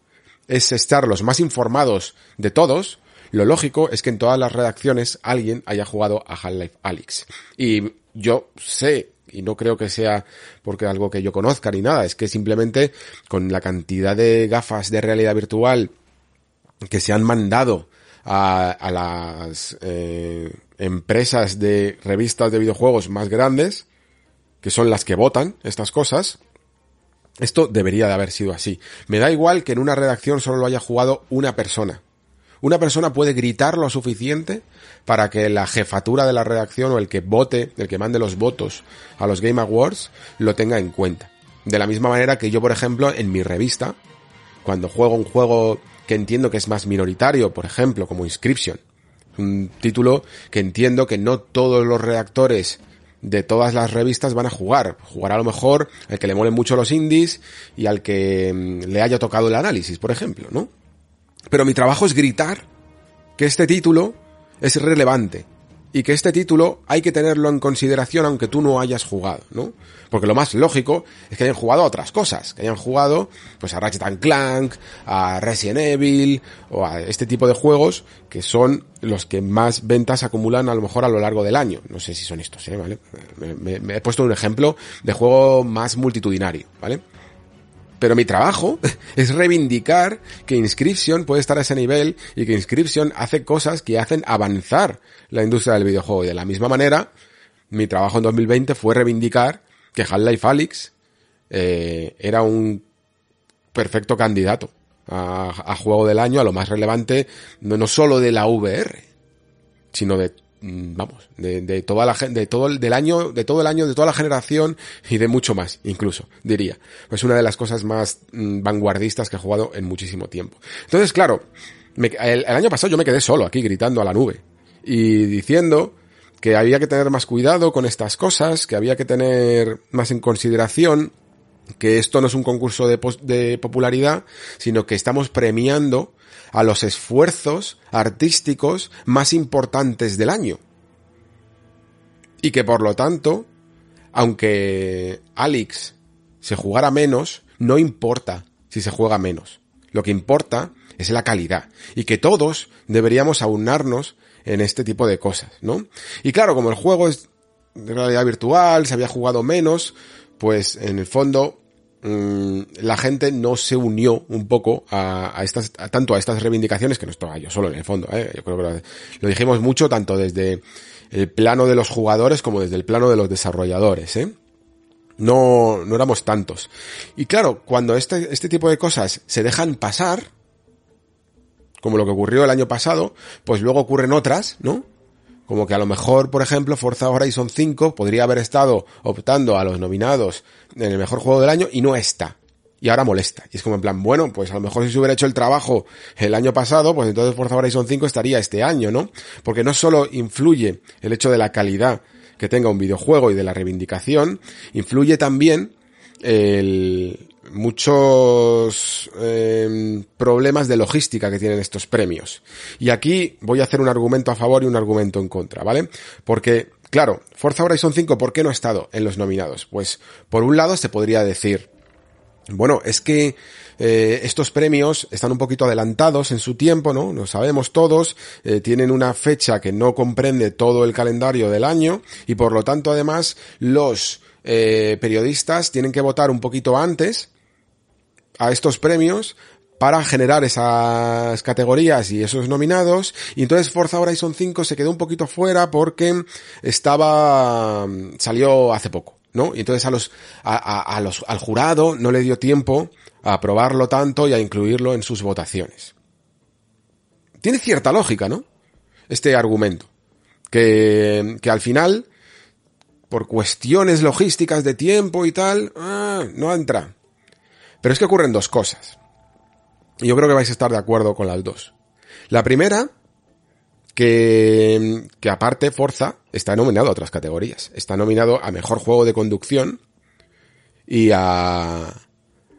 es estar los más informados de todos, lo lógico es que en todas las redacciones alguien haya jugado a Half-Life Alyx. Y yo sé, y no creo que sea porque algo que yo conozca ni nada, es que simplemente con la cantidad de gafas de realidad virtual que se han mandado a, a las eh, empresas de revistas de videojuegos más grandes, que son las que votan estas cosas, esto debería de haber sido así. Me da igual que en una redacción solo lo haya jugado una persona. Una persona puede gritar lo suficiente para que la jefatura de la redacción o el que vote, el que mande los votos a los Game Awards, lo tenga en cuenta. De la misma manera que yo, por ejemplo, en mi revista, cuando juego un juego que entiendo que es más minoritario, por ejemplo, como Inscription, un título que entiendo que no todos los redactores de todas las revistas van a jugar. Jugará a lo mejor al que le molen mucho los indies y al que mm, le haya tocado el análisis, por ejemplo, ¿no? Pero mi trabajo es gritar que este título es relevante y que este título hay que tenerlo en consideración aunque tú no hayas jugado, ¿no? Porque lo más lógico es que hayan jugado a otras cosas, que hayan jugado pues a Ratchet Clank, a Resident Evil o a este tipo de juegos que son los que más ventas acumulan a lo mejor a lo largo del año. No sé si son estos, ¿eh? ¿vale? Me, me he puesto un ejemplo de juego más multitudinario, ¿vale? Pero mi trabajo es reivindicar que Inscription puede estar a ese nivel y que Inscription hace cosas que hacen avanzar la industria del videojuego. Y de la misma manera, mi trabajo en 2020 fue reivindicar que Half-Life Alyx eh, era un perfecto candidato a, juego del año, a lo más relevante, no, no solo de la VR, sino de vamos, de, toda la de todo el, del año, de todo el año, de toda la generación y de mucho más, incluso, diría. Es una de las cosas más mm, vanguardistas que he jugado en muchísimo tiempo. Entonces, claro, el año pasado yo me quedé solo aquí gritando a la nube y diciendo que había que tener más cuidado con estas cosas, que había que tener más en consideración que esto no es un concurso de, de popularidad, sino que estamos premiando a los esfuerzos artísticos más importantes del año. Y que por lo tanto, aunque Alex se jugara menos, no importa si se juega menos. Lo que importa es la calidad. Y que todos deberíamos aunarnos en este tipo de cosas, ¿no? Y claro, como el juego es de realidad virtual, se había jugado menos, pues en el fondo Mm, la gente no se unió un poco a, estas, tanto a estas reivindicaciones, que no estaba yo solo en el fondo, ¿eh? yo creo que lo, dijimos mucho tanto desde el plano de los jugadores como desde el plano de los desarrolladores, ¿eh? No, no éramos tantos. Y claro, cuando este, este tipo de cosas se dejan pasar, como lo que ocurrió el año pasado, pues luego ocurren otras, ¿no? Como que a lo mejor, por ejemplo, Forza Horizon 5 podría haber estado optando a los nominados en el mejor juego del año y no está. Y ahora molesta. Y es como en plan, bueno, pues a lo mejor si se hubiera hecho el trabajo el año pasado, pues entonces Forza Horizon 5 estaría este año, ¿no? Porque no solo influye el hecho de la calidad que tenga un videojuego y de la reivindicación, influye también el, muchos eh, problemas de logística que tienen estos premios. Y aquí voy a hacer un argumento a favor y un argumento en contra, ¿vale? Porque, claro, Forza Horizon 5, ¿por qué no ha estado en los nominados? Pues, por un lado, se podría decir, Bueno, es que eh, estos premios están un poquito adelantados en su tiempo, ¿no? Lo sabemos todos, eh, tienen una fecha que no comprende todo el calendario del año y por lo tanto además los eh, periodistas tienen que votar un poquito antes a estos premios para generar esas categorías y esos nominados. Y entonces Forza Horizon 5 se quedó un poquito fuera porque estaba, salió hace poco, ¿no? Y entonces a los, a, los, al jurado no le dio tiempo a aprobarlo tanto y a incluirlo en sus votaciones. Tiene cierta lógica, ¿no? Este argumento. Que, que al final, por cuestiones logísticas de tiempo y tal, ah, no entra. Pero es que ocurren dos cosas. Y yo creo que vais a estar de acuerdo con las dos. La primera, que, que aparte Forza está nominado a otras categorías. Está nominado a Mejor Juego de Conducción y a,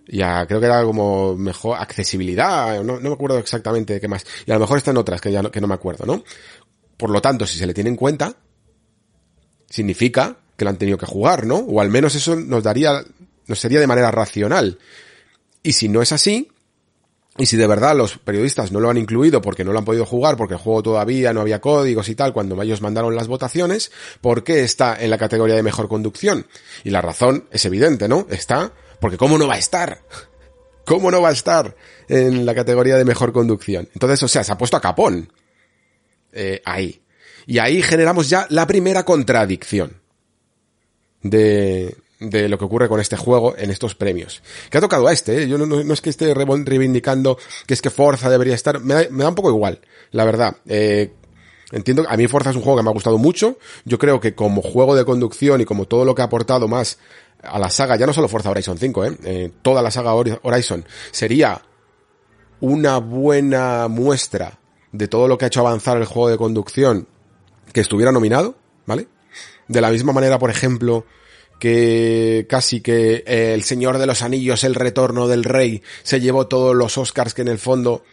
y a, creo que era como mejor accesibilidad, no, no me acuerdo exactamente qué más. Y a lo mejor están otras que ya no, que no me acuerdo, ¿no? Por lo tanto, si se le tiene en cuenta, significa que lo han tenido que jugar, ¿no? O al menos eso nos daría, nos sería de manera racional. Y si no es así, y si de verdad los periodistas no lo han incluido porque no lo han podido jugar, porque el juego todavía no había códigos y tal, cuando ellos mandaron las votaciones, ¿por qué está en la categoría de mejor conducción? Y la razón es evidente, ¿no? Está porque ¿cómo no va a estar? ¿Cómo no va a estar en la categoría de mejor conducción? Entonces, o sea, se ha puesto a capón. Eh, ahí. Y ahí generamos ya la primera contradicción de, de lo que ocurre con este juego en estos premios. Que ha tocado a este, ¿eh? yo no, es que esté reivindicando que es que Forza debería estar, me da, un poco igual, la verdad. Eh, entiendo a mí Forza es un juego que me ha gustado mucho, yo creo que como juego de conducción y como todo lo que ha aportado más a la saga, ya no solo Forza Horizon 5, ¿eh? eh toda la saga Horizon, sería una buena muestra de todo lo que ha hecho avanzar el juego de conducción que estuviera nominado, ¿vale? De la misma manera, por ejemplo, que casi que eh, El Señor de los Anillos, El Retorno del Rey, se llevó todos los Oscars que en el fondo,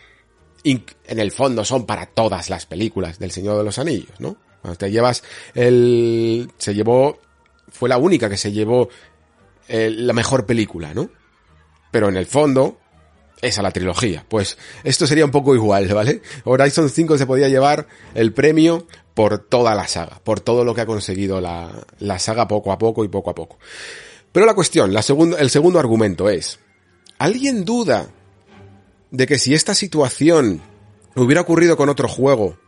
en el fondo son para todas las películas del Señor de los Anillos, ¿no? Cuando te llevas el, se llevó, fue la única que se llevó eh, la mejor película, ¿no? Pero en el fondo, es a la trilogía. Pues esto sería un poco igual, ¿vale? Horizon 5 se podía llevar el premio por toda la saga, por todo lo que ha conseguido la, la saga poco a poco y poco a poco. Pero la cuestión, la el segundo argumento es, ¿alguien duda de que si esta situación hubiera ocurrido con otro juego,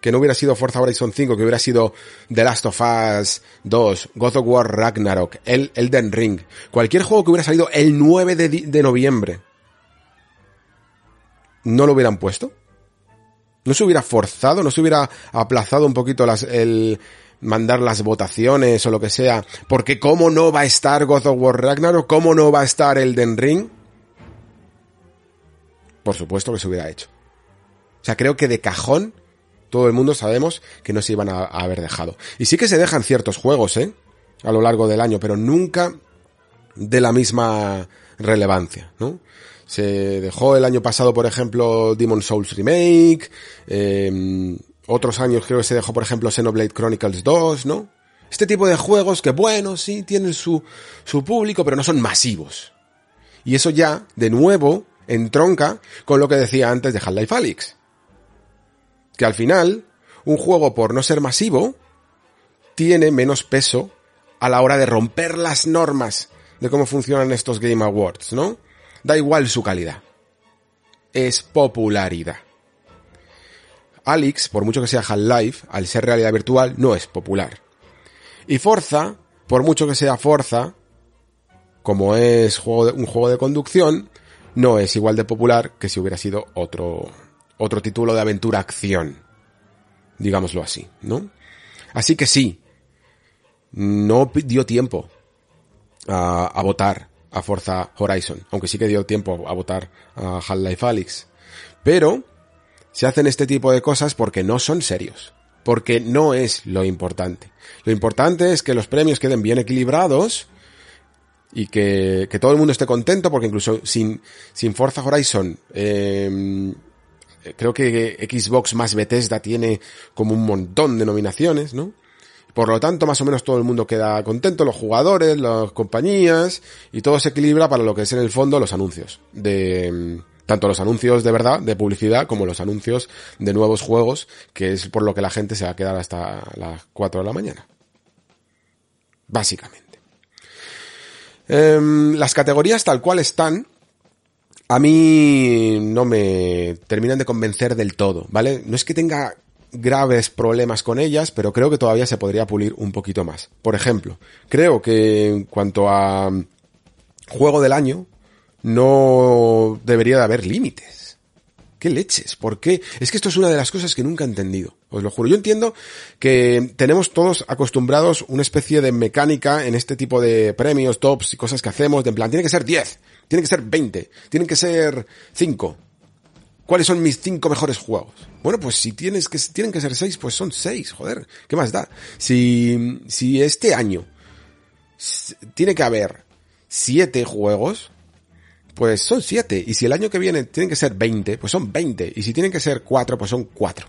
que no hubiera sido Forza Horizon 5, que hubiera sido The Last of Us 2, God of War Ragnarok, el Elden Ring, cualquier juego que hubiera salido el 9 de, de noviembre, ¿no lo hubieran puesto? No se hubiera forzado, no se hubiera aplazado un poquito las, el mandar las votaciones o lo que sea, porque cómo no va a estar God of War Ragnarok, cómo no va a estar Elden Ring, por supuesto que se hubiera hecho. O sea, creo que de cajón todo el mundo sabemos que no se iban a, a haber dejado. Y sí que se dejan ciertos juegos, ¿eh? A lo largo del año, pero nunca de la misma relevancia, ¿no? Se dejó el año pasado, por ejemplo, Demon Souls Remake. Em, otros años creo que se dejó, por ejemplo, Xenoblade Chronicles 2, ¿no? Este tipo de juegos que, bueno, sí, tienen su, su público, pero no son masivos. Y eso ya, de nuevo, entronca con lo que decía antes de Half-Life Alyx. Que al final, un juego por no ser masivo, tiene menos peso a la hora de romper las normas de cómo funcionan estos Game Awards, ¿no? Da igual su calidad. Es popularidad. Alex, por mucho que sea Half-Life, al ser realidad virtual, no es popular. Y Forza, por mucho que sea Forza, como es un juego de conducción, no es igual de popular que si hubiera sido otro, otro título de aventura-acción. Digámoslo así, ¿no? Así que sí, no dio tiempo a, a votar a Forza Horizon, aunque sí que dio tiempo a votar a Half-Life Alyx. Pero se hacen este tipo de cosas porque no son serios, porque no es lo importante. Lo importante es que los premios queden bien equilibrados y que, que todo el mundo esté contento, porque incluso sin, sin Forza Horizon, eh, creo que Xbox más Bethesda tiene como un montón de nominaciones, ¿no? Por lo tanto, más o menos todo el mundo queda contento, los jugadores, las compañías, y todo se equilibra para lo que es en el fondo los anuncios. De, mm, tanto los anuncios de verdad, de publicidad, como los anuncios de nuevos juegos, que es por lo que la gente se va a quedar hasta las 4 de la mañana. Básicamente. Em, las categorías tal cual están, a mí no me terminan de convencer del todo, ¿vale? No es que tenga graves problemas con ellas, pero creo que todavía se podría pulir un poquito más. Por ejemplo, creo que en cuanto a juego del año, no debería de haber límites. ¿Qué leches? ¿Por qué? Es que esto es una de las cosas que nunca he entendido. Os lo juro. Yo entiendo que tenemos todos acostumbrados una especie de mecánica en este tipo de premios, tops y cosas que hacemos, de en plan, tiene que ser 10, tiene que ser 20, tienen que ser 5. ¿Cuáles son mis cinco mejores juegos? Bueno, pues si tienes que, tienen que ser seis, pues son seis, joder. ¿Qué más da? Si, si este año tiene que haber siete juegos, pues son siete. Y si el año que viene tienen que ser 20, pues son 20. Y si tienen que ser cuatro, pues son cuatro.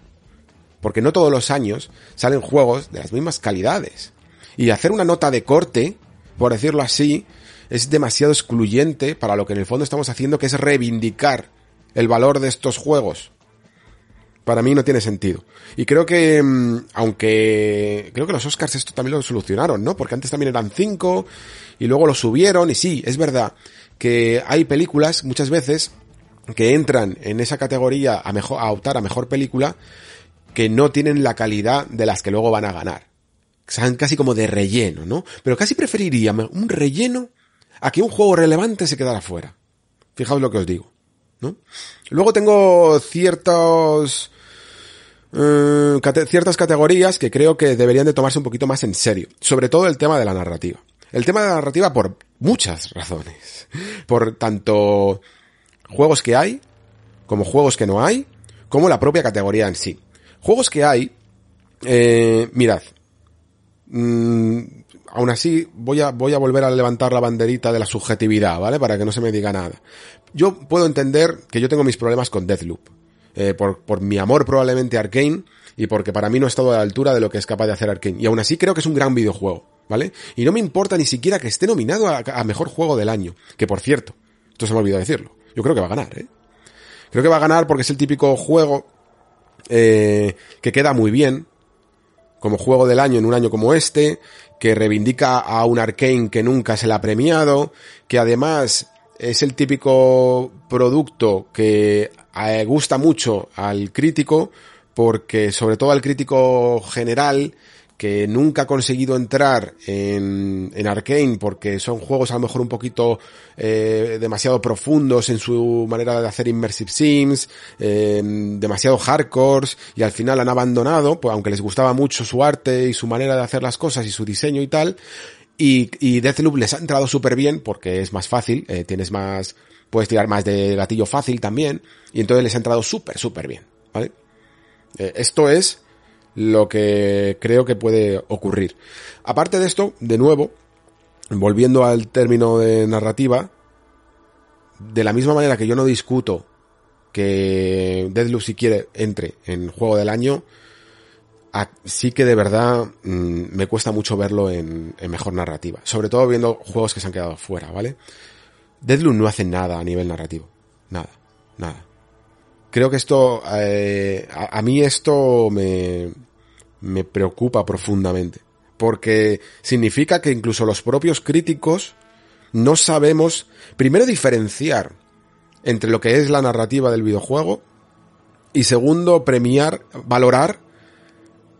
Porque no todos los años salen juegos de las mismas calidades. Y hacer una nota de corte, por decirlo así, es demasiado excluyente para lo que en el fondo estamos haciendo, que es reivindicar el valor de estos juegos. Para mí no tiene sentido. Y creo que, mm, aunque creo que los Oscars esto también lo solucionaron, ¿no? Porque antes también eran cinco y luego lo subieron y sí, es verdad que hay películas muchas veces que entran en esa categoría a mejor a optar a mejor película que no tienen la calidad de las que luego van a ganar. Son casi como de relleno, ¿no? Pero casi preferiría un relleno a que un juego relevante se quedara fuera. Fijaos lo que os digo. Luego tengo ciertos, eh, ciertas categorías que creo que deberían de tomarse un poquito más en serio. Sobre todo el tema de la narrativa. El tema de la narrativa por muchas razones. Por tanto juegos que hay, como juegos que no hay, como la propia categoría en sí. Juegos que hay, eh, mirad, mm, aún así voy a, voy a volver a levantar la banderita de la subjetividad, ¿vale? Para que no se me diga nada. Yo puedo entender que yo tengo mis problemas con Deathloop. Eh, por, por mi amor probablemente a Arkane y porque para mí no ha estado a la altura de lo que es capaz de hacer Arkane. Y aún así creo que es un gran videojuego, ¿vale? Y no me importa ni siquiera que esté nominado a, mejor juego del año. Que por cierto, esto se me ha olvidado decirlo. Yo creo que va a ganar, ¿eh? Creo que va a ganar porque es el típico juego eh, que queda muy bien como juego del año en un año como este, que reivindica a un Arkane que nunca se le ha premiado, que además es el típico producto que eh, gusta mucho al crítico, porque sobre todo al crítico general, que nunca ha conseguido entrar en, en Arkane porque son juegos a lo mejor un poquito eh, demasiado profundos en su manera de hacer immersive sims, eh, demasiado hardcores y al final han abandonado, pues aunque les gustaba mucho su arte y su manera de hacer las cosas y su diseño y tal, y, y Deathloop les ha entrado súper bien porque es más fácil, eh, tienes más, puedes tirar más de gatillo fácil también, y entonces les ha entrado súper, súper bien, ¿vale? Eh, esto es lo que creo que puede ocurrir. Aparte de esto, de nuevo, volviendo al término de narrativa, de la misma manera que yo no discuto que Deadloop si quiere entre en juego del año, sí que de verdad mm, me cuesta mucho verlo en, mejor narrativa. Sobre todo viendo juegos que se han quedado fuera, ¿vale? Deadloop no hace nada a nivel narrativo. Nada, nada creo que esto, eh, a, mí esto me, me preocupa profundamente. Porque significa que incluso los propios críticos no sabemos, primero, diferenciar entre lo que es la narrativa del videojuego y segundo, premiar, valorar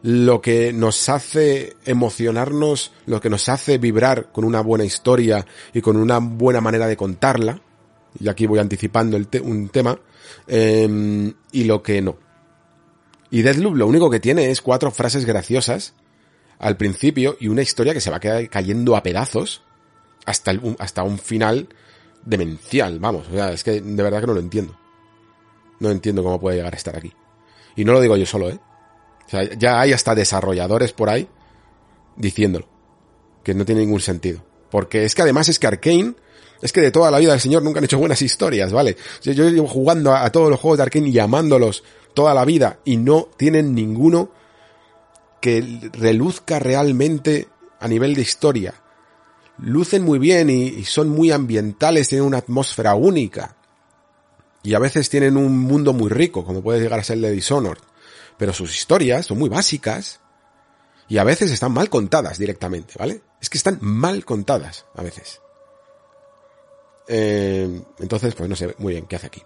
lo que nos hace emocionarnos, lo que nos hace vibrar con una buena historia y con una buena manera de contarla. Y aquí voy anticipando un tema Em, y lo que no. Y Deadloop lo único que tiene es cuatro frases graciosas al principio y una historia que se va cayendo a pedazos hasta, el, hasta un final demencial, vamos. O sea, es que de verdad que no lo entiendo. No entiendo cómo puede llegar a estar aquí. Y no lo digo yo solo, ¿eh? O sea, ya hay hasta desarrolladores por ahí diciéndolo. Que no tiene ningún sentido. Porque es que además es que Arkane es que de toda la vida del señor nunca han hecho buenas historias, ¿vale? Yo, llevo jugando a, todos los juegos de Arkane y amándolos toda la vida y no tienen ninguno que reluzca realmente a nivel de historia. Lucen muy bien y, son muy ambientales, tienen una atmósfera única. Y a veces tienen un mundo muy rico, como puede llegar a ser el de Dishonored. Pero sus historias son muy básicas y a veces están mal contadas directamente, ¿vale? Es que están mal contadas a veces. Eh, entonces, pues no sé muy bien qué hace aquí.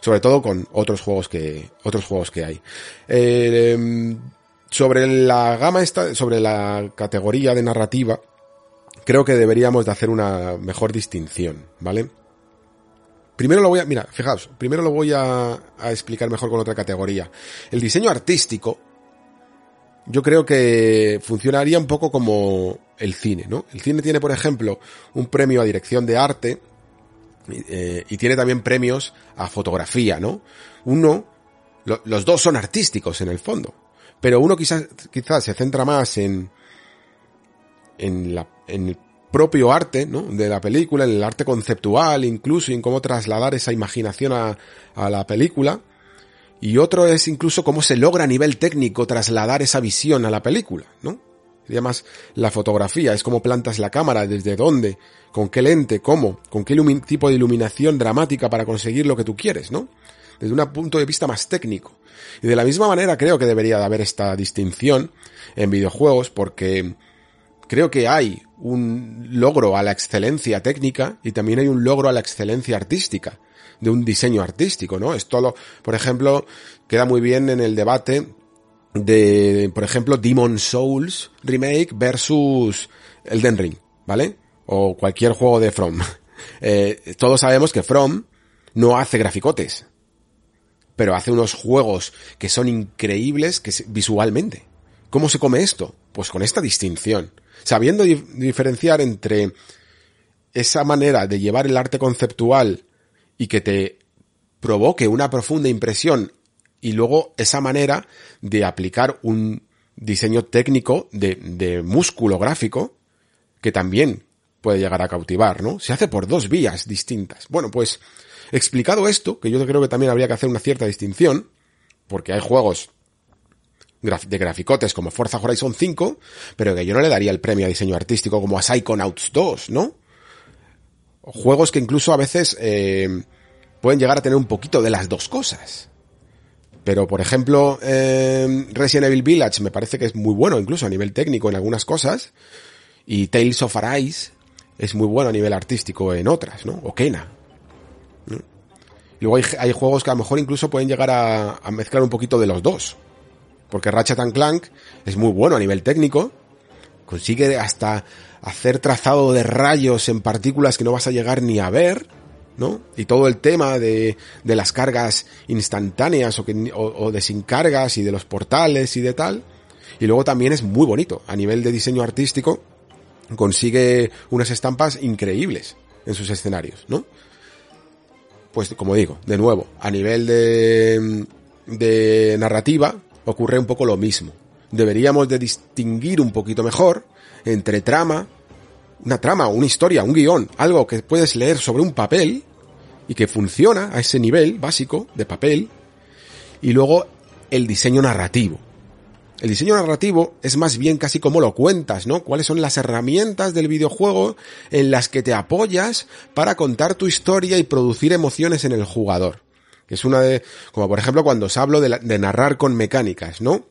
Sobre todo con otros juegos que, otros juegos que hay. Eh, sobre la gama esta, sobre la categoría de narrativa, creo que deberíamos de hacer una mejor distinción, ¿vale? Primero lo voy a, mira, fijaos, primero lo voy a, explicar mejor con otra categoría. El diseño artístico, yo creo que funcionaría un poco como el cine, ¿no? El cine tiene, por ejemplo, un premio a dirección de arte, eh, y tiene también premios a fotografía, ¿no? Uno, los dos son artísticos en el fondo, pero uno quizás, quizás se centra más en, en, la, en el propio arte, ¿no? De la película, en el arte conceptual incluso, y en cómo trasladar esa imaginación a, la película. Y otro es incluso cómo se logra a nivel técnico trasladar esa visión a la película, ¿no? Sería más la fotografía, es cómo plantas la cámara, desde dónde, con qué lente, cómo, con qué tipo de iluminación dramática para conseguir lo que tú quieres, ¿no? Desde un punto de vista más técnico. Y de la misma manera creo que debería de haber esta distinción en videojuegos porque creo que hay un logro a la excelencia técnica y también hay un logro a la excelencia artística de un diseño artístico, ¿no? Esto lo, por ejemplo, queda muy bien en el debate de, por ejemplo, Demon Souls Remake versus Elden Ring, ¿vale? O cualquier juego de From. Eh, todos sabemos que From no hace graficotes, pero hace unos juegos que son increíbles que visualmente. ¿Cómo se come esto? Pues con esta distinción. Sabiendo diferenciar entre esa manera de llevar el arte conceptual y que te provoque una profunda impresión y luego esa manera de aplicar un diseño técnico de, de músculo gráfico que también puede llegar a cautivar, ¿no? Se hace por dos vías distintas. Bueno, pues explicado esto, que yo creo que también habría que hacer una cierta distinción, porque hay juegos de graficotes como Forza Horizon 5, pero que yo no le daría el premio a diseño artístico como a Psychonauts 2, ¿no? Juegos que incluso a veces eh, pueden llegar a tener un poquito de las dos cosas. Pero, por ejemplo, eh, Resident Evil Village me parece que es muy bueno, incluso a nivel técnico en algunas cosas. Y Tales of Arise es muy bueno a nivel artístico en otras, ¿no? O Kena. Luego hay, juegos que a lo mejor incluso pueden llegar a, a mezclar un poquito de los dos. Porque Ratchet Clank es muy bueno a nivel técnico. Consigue hasta hacer trazado de rayos en partículas que no vas a llegar ni a ver ¿no? Y todo el tema de, de las cargas instantáneas o, que, o, de sin cargas y de los portales y de tal. Y luego también es muy bonito. A nivel de diseño artístico, consigue unas estampas increíbles en sus escenarios, ¿no? Pues como digo, de nuevo, a nivel de, de narrativa ocurre un poco lo mismo. Deberíamos de distinguir un poquito mejor entre trama, una trama, una historia, un guion, algo que puedes leer sobre un papel y que funciona a ese nivel básico de papel, y luego el diseño narrativo. El diseño narrativo es más bien casi como lo cuentas, ¿no? ¿Cuáles son las herramientas del videojuego en las que te apoyas para contar tu historia y producir emociones en el jugador? Es una de, como por ejemplo cuando os hablo de, de narrar con mecánicas, ¿no?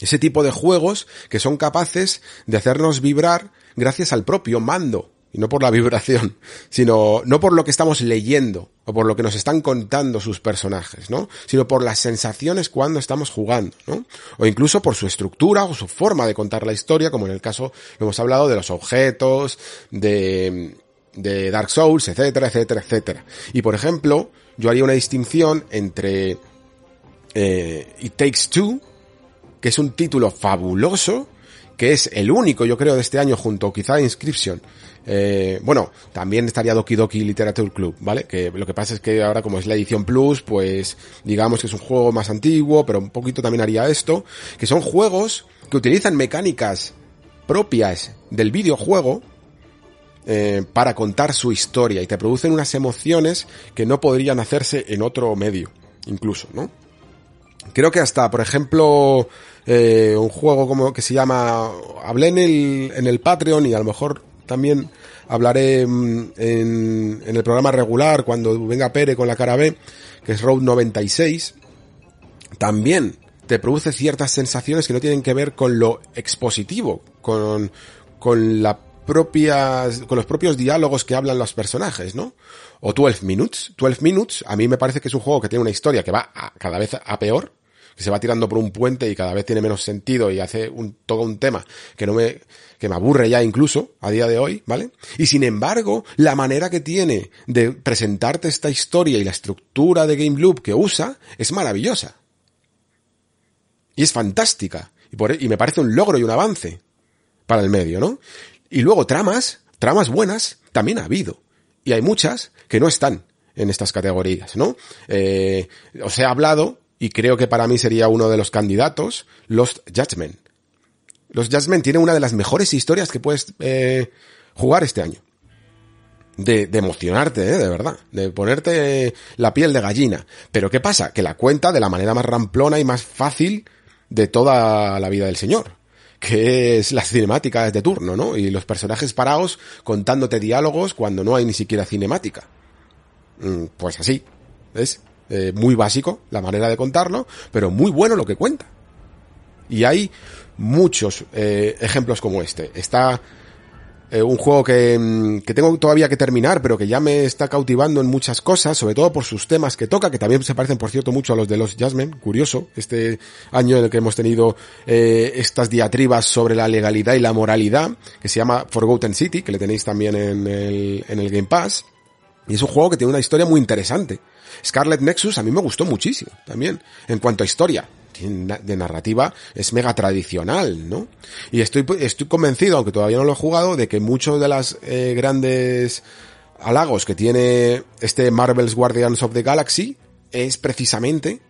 Ese tipo de juegos que son capaces de hacernos vibrar gracias al propio mando y no por la vibración, sino no por lo que estamos leyendo o por lo que nos están contando sus personajes, ¿no? Sino por las sensaciones cuando estamos jugando, ¿no? O incluso por su estructura o su forma de contar la historia, como en el caso, lo hemos hablado de los objetos, de, de Dark Souls, etcétera, etcétera, etcétera. Y por ejemplo, yo haría una distinción entre eh, It Takes Two, que es un título fabuloso, que es el único, yo creo, de este año, junto quizá a Inscription, eh, bueno, también estaría Doki Doki Literature Club, ¿vale? Que lo que pasa es que ahora como es la edición Plus, pues digamos que es un juego más antiguo, pero un poquito también haría esto, que son juegos que utilizan mecánicas propias del videojuego eh, para contar su historia y te producen unas emociones que no podrían hacerse en otro medio, incluso, ¿no? Creo que hasta, por ejemplo, eh, un juego como que se llama, hablé en el, en el Patreon y a lo mejor también hablaré mm, en, en el programa regular cuando venga Pere con la cara B, que es Road 96. También te produce ciertas sensaciones que no tienen que ver con lo expositivo, con, con la propias, con los propios diálogos que hablan los personajes, ¿no? O 12 Minutes. 12 Minutes, a mí me parece que es un juego que tiene una historia que va cada vez a peor, que se va tirando por un puente y cada vez tiene menos sentido y hace un, todo un tema que no me, que me aburre ya incluso a día de hoy, ¿vale? Y sin embargo, la manera que tiene de presentarte esta historia y la estructura de Game Loop que usa es maravillosa. Y es fantástica. Y, y me parece un logro y un avance para el medio, ¿no? Y luego tramas, tramas buenas, también ha habido. Y hay muchas que no están en estas categorías, ¿no? Eh, os he hablado, y creo que para mí sería uno de los candidatos, Lost Judgment. Los Judgment tiene una de las mejores historias que puedes eh, jugar este año. De, de emocionarte, ¿eh? de verdad. De ponerte la piel de gallina. Pero ¿qué pasa? Que la cuenta de la manera más ramplona y más fácil de toda la vida del señor, que es las cinemáticas de turno, ¿no? Y los personajes parados contándote diálogos cuando no hay ni siquiera cinemática. Mm, pues así, es eh, muy básico la manera de contarlo, pero muy bueno lo que cuenta. Y hay muchos eh, ejemplos como este. Está eh, un juego que, mm, que, tengo todavía que terminar, pero que ya me está cautivando en muchas cosas, sobre todo por sus temas que toca, que también se parecen, por cierto, mucho a los de los Jasmine. Curioso, este año en el que hemos tenido eh, estas diatribas sobre la legalidad y la moralidad, que se llama Forgotten City, que le tenéis también en el, en el Game Pass. Y es un juego que tiene una historia muy interesante. Scarlet Nexus a mí me gustó muchísimo también, en cuanto a historia de narrativa es mega tradicional, ¿no? Y estoy, estoy convencido, aunque todavía no lo he jugado, de que muchos de las eh, grandes halagos que tiene este Marvel's Guardians of the Galaxy es precisamente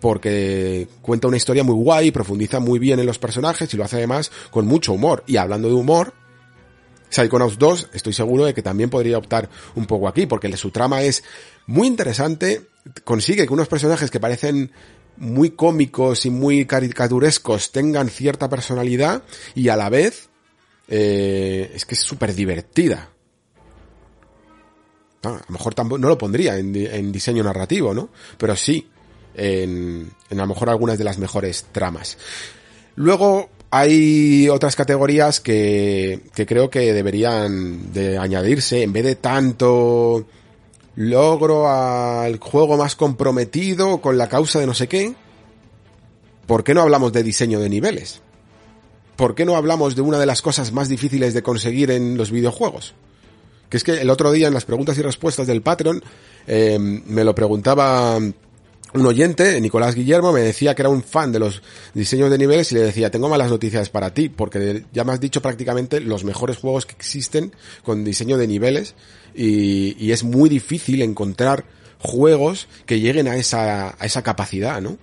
porque cuenta una historia muy guay, profundiza muy bien en los personajes y lo hace además con mucho humor. Y hablando de humor, Psychonauts 2 estoy seguro de que también podría optar un poco aquí, porque su trama es muy interesante, consigue que unos personajes que parecen muy cómicos y muy caricaturescos tengan cierta personalidad y a la vez eh, es que es súper divertida. a lo mejor tampoco, no lo pondría en, diseño narrativo, ¿no? Pero sí en, en a lo mejor algunas de las mejores tramas. Luego hay otras categorías que, que creo que deberían de añadirse en vez de tanto logro al juego más comprometido con la causa de no sé qué, ¿por qué no hablamos de diseño de niveles? ¿Por qué no hablamos de una de las cosas más difíciles de conseguir en los videojuegos? Que es que el otro día en las preguntas y respuestas del Patreon eh, me lo preguntaba un oyente, Nicolás Guillermo, me decía que era un fan de los diseños de niveles y le decía, tengo malas noticias para ti, porque ya me has dicho prácticamente los mejores juegos que existen con diseño de niveles y, y es muy difícil encontrar juegos que lleguen a esa, a esa capacidad, ¿no?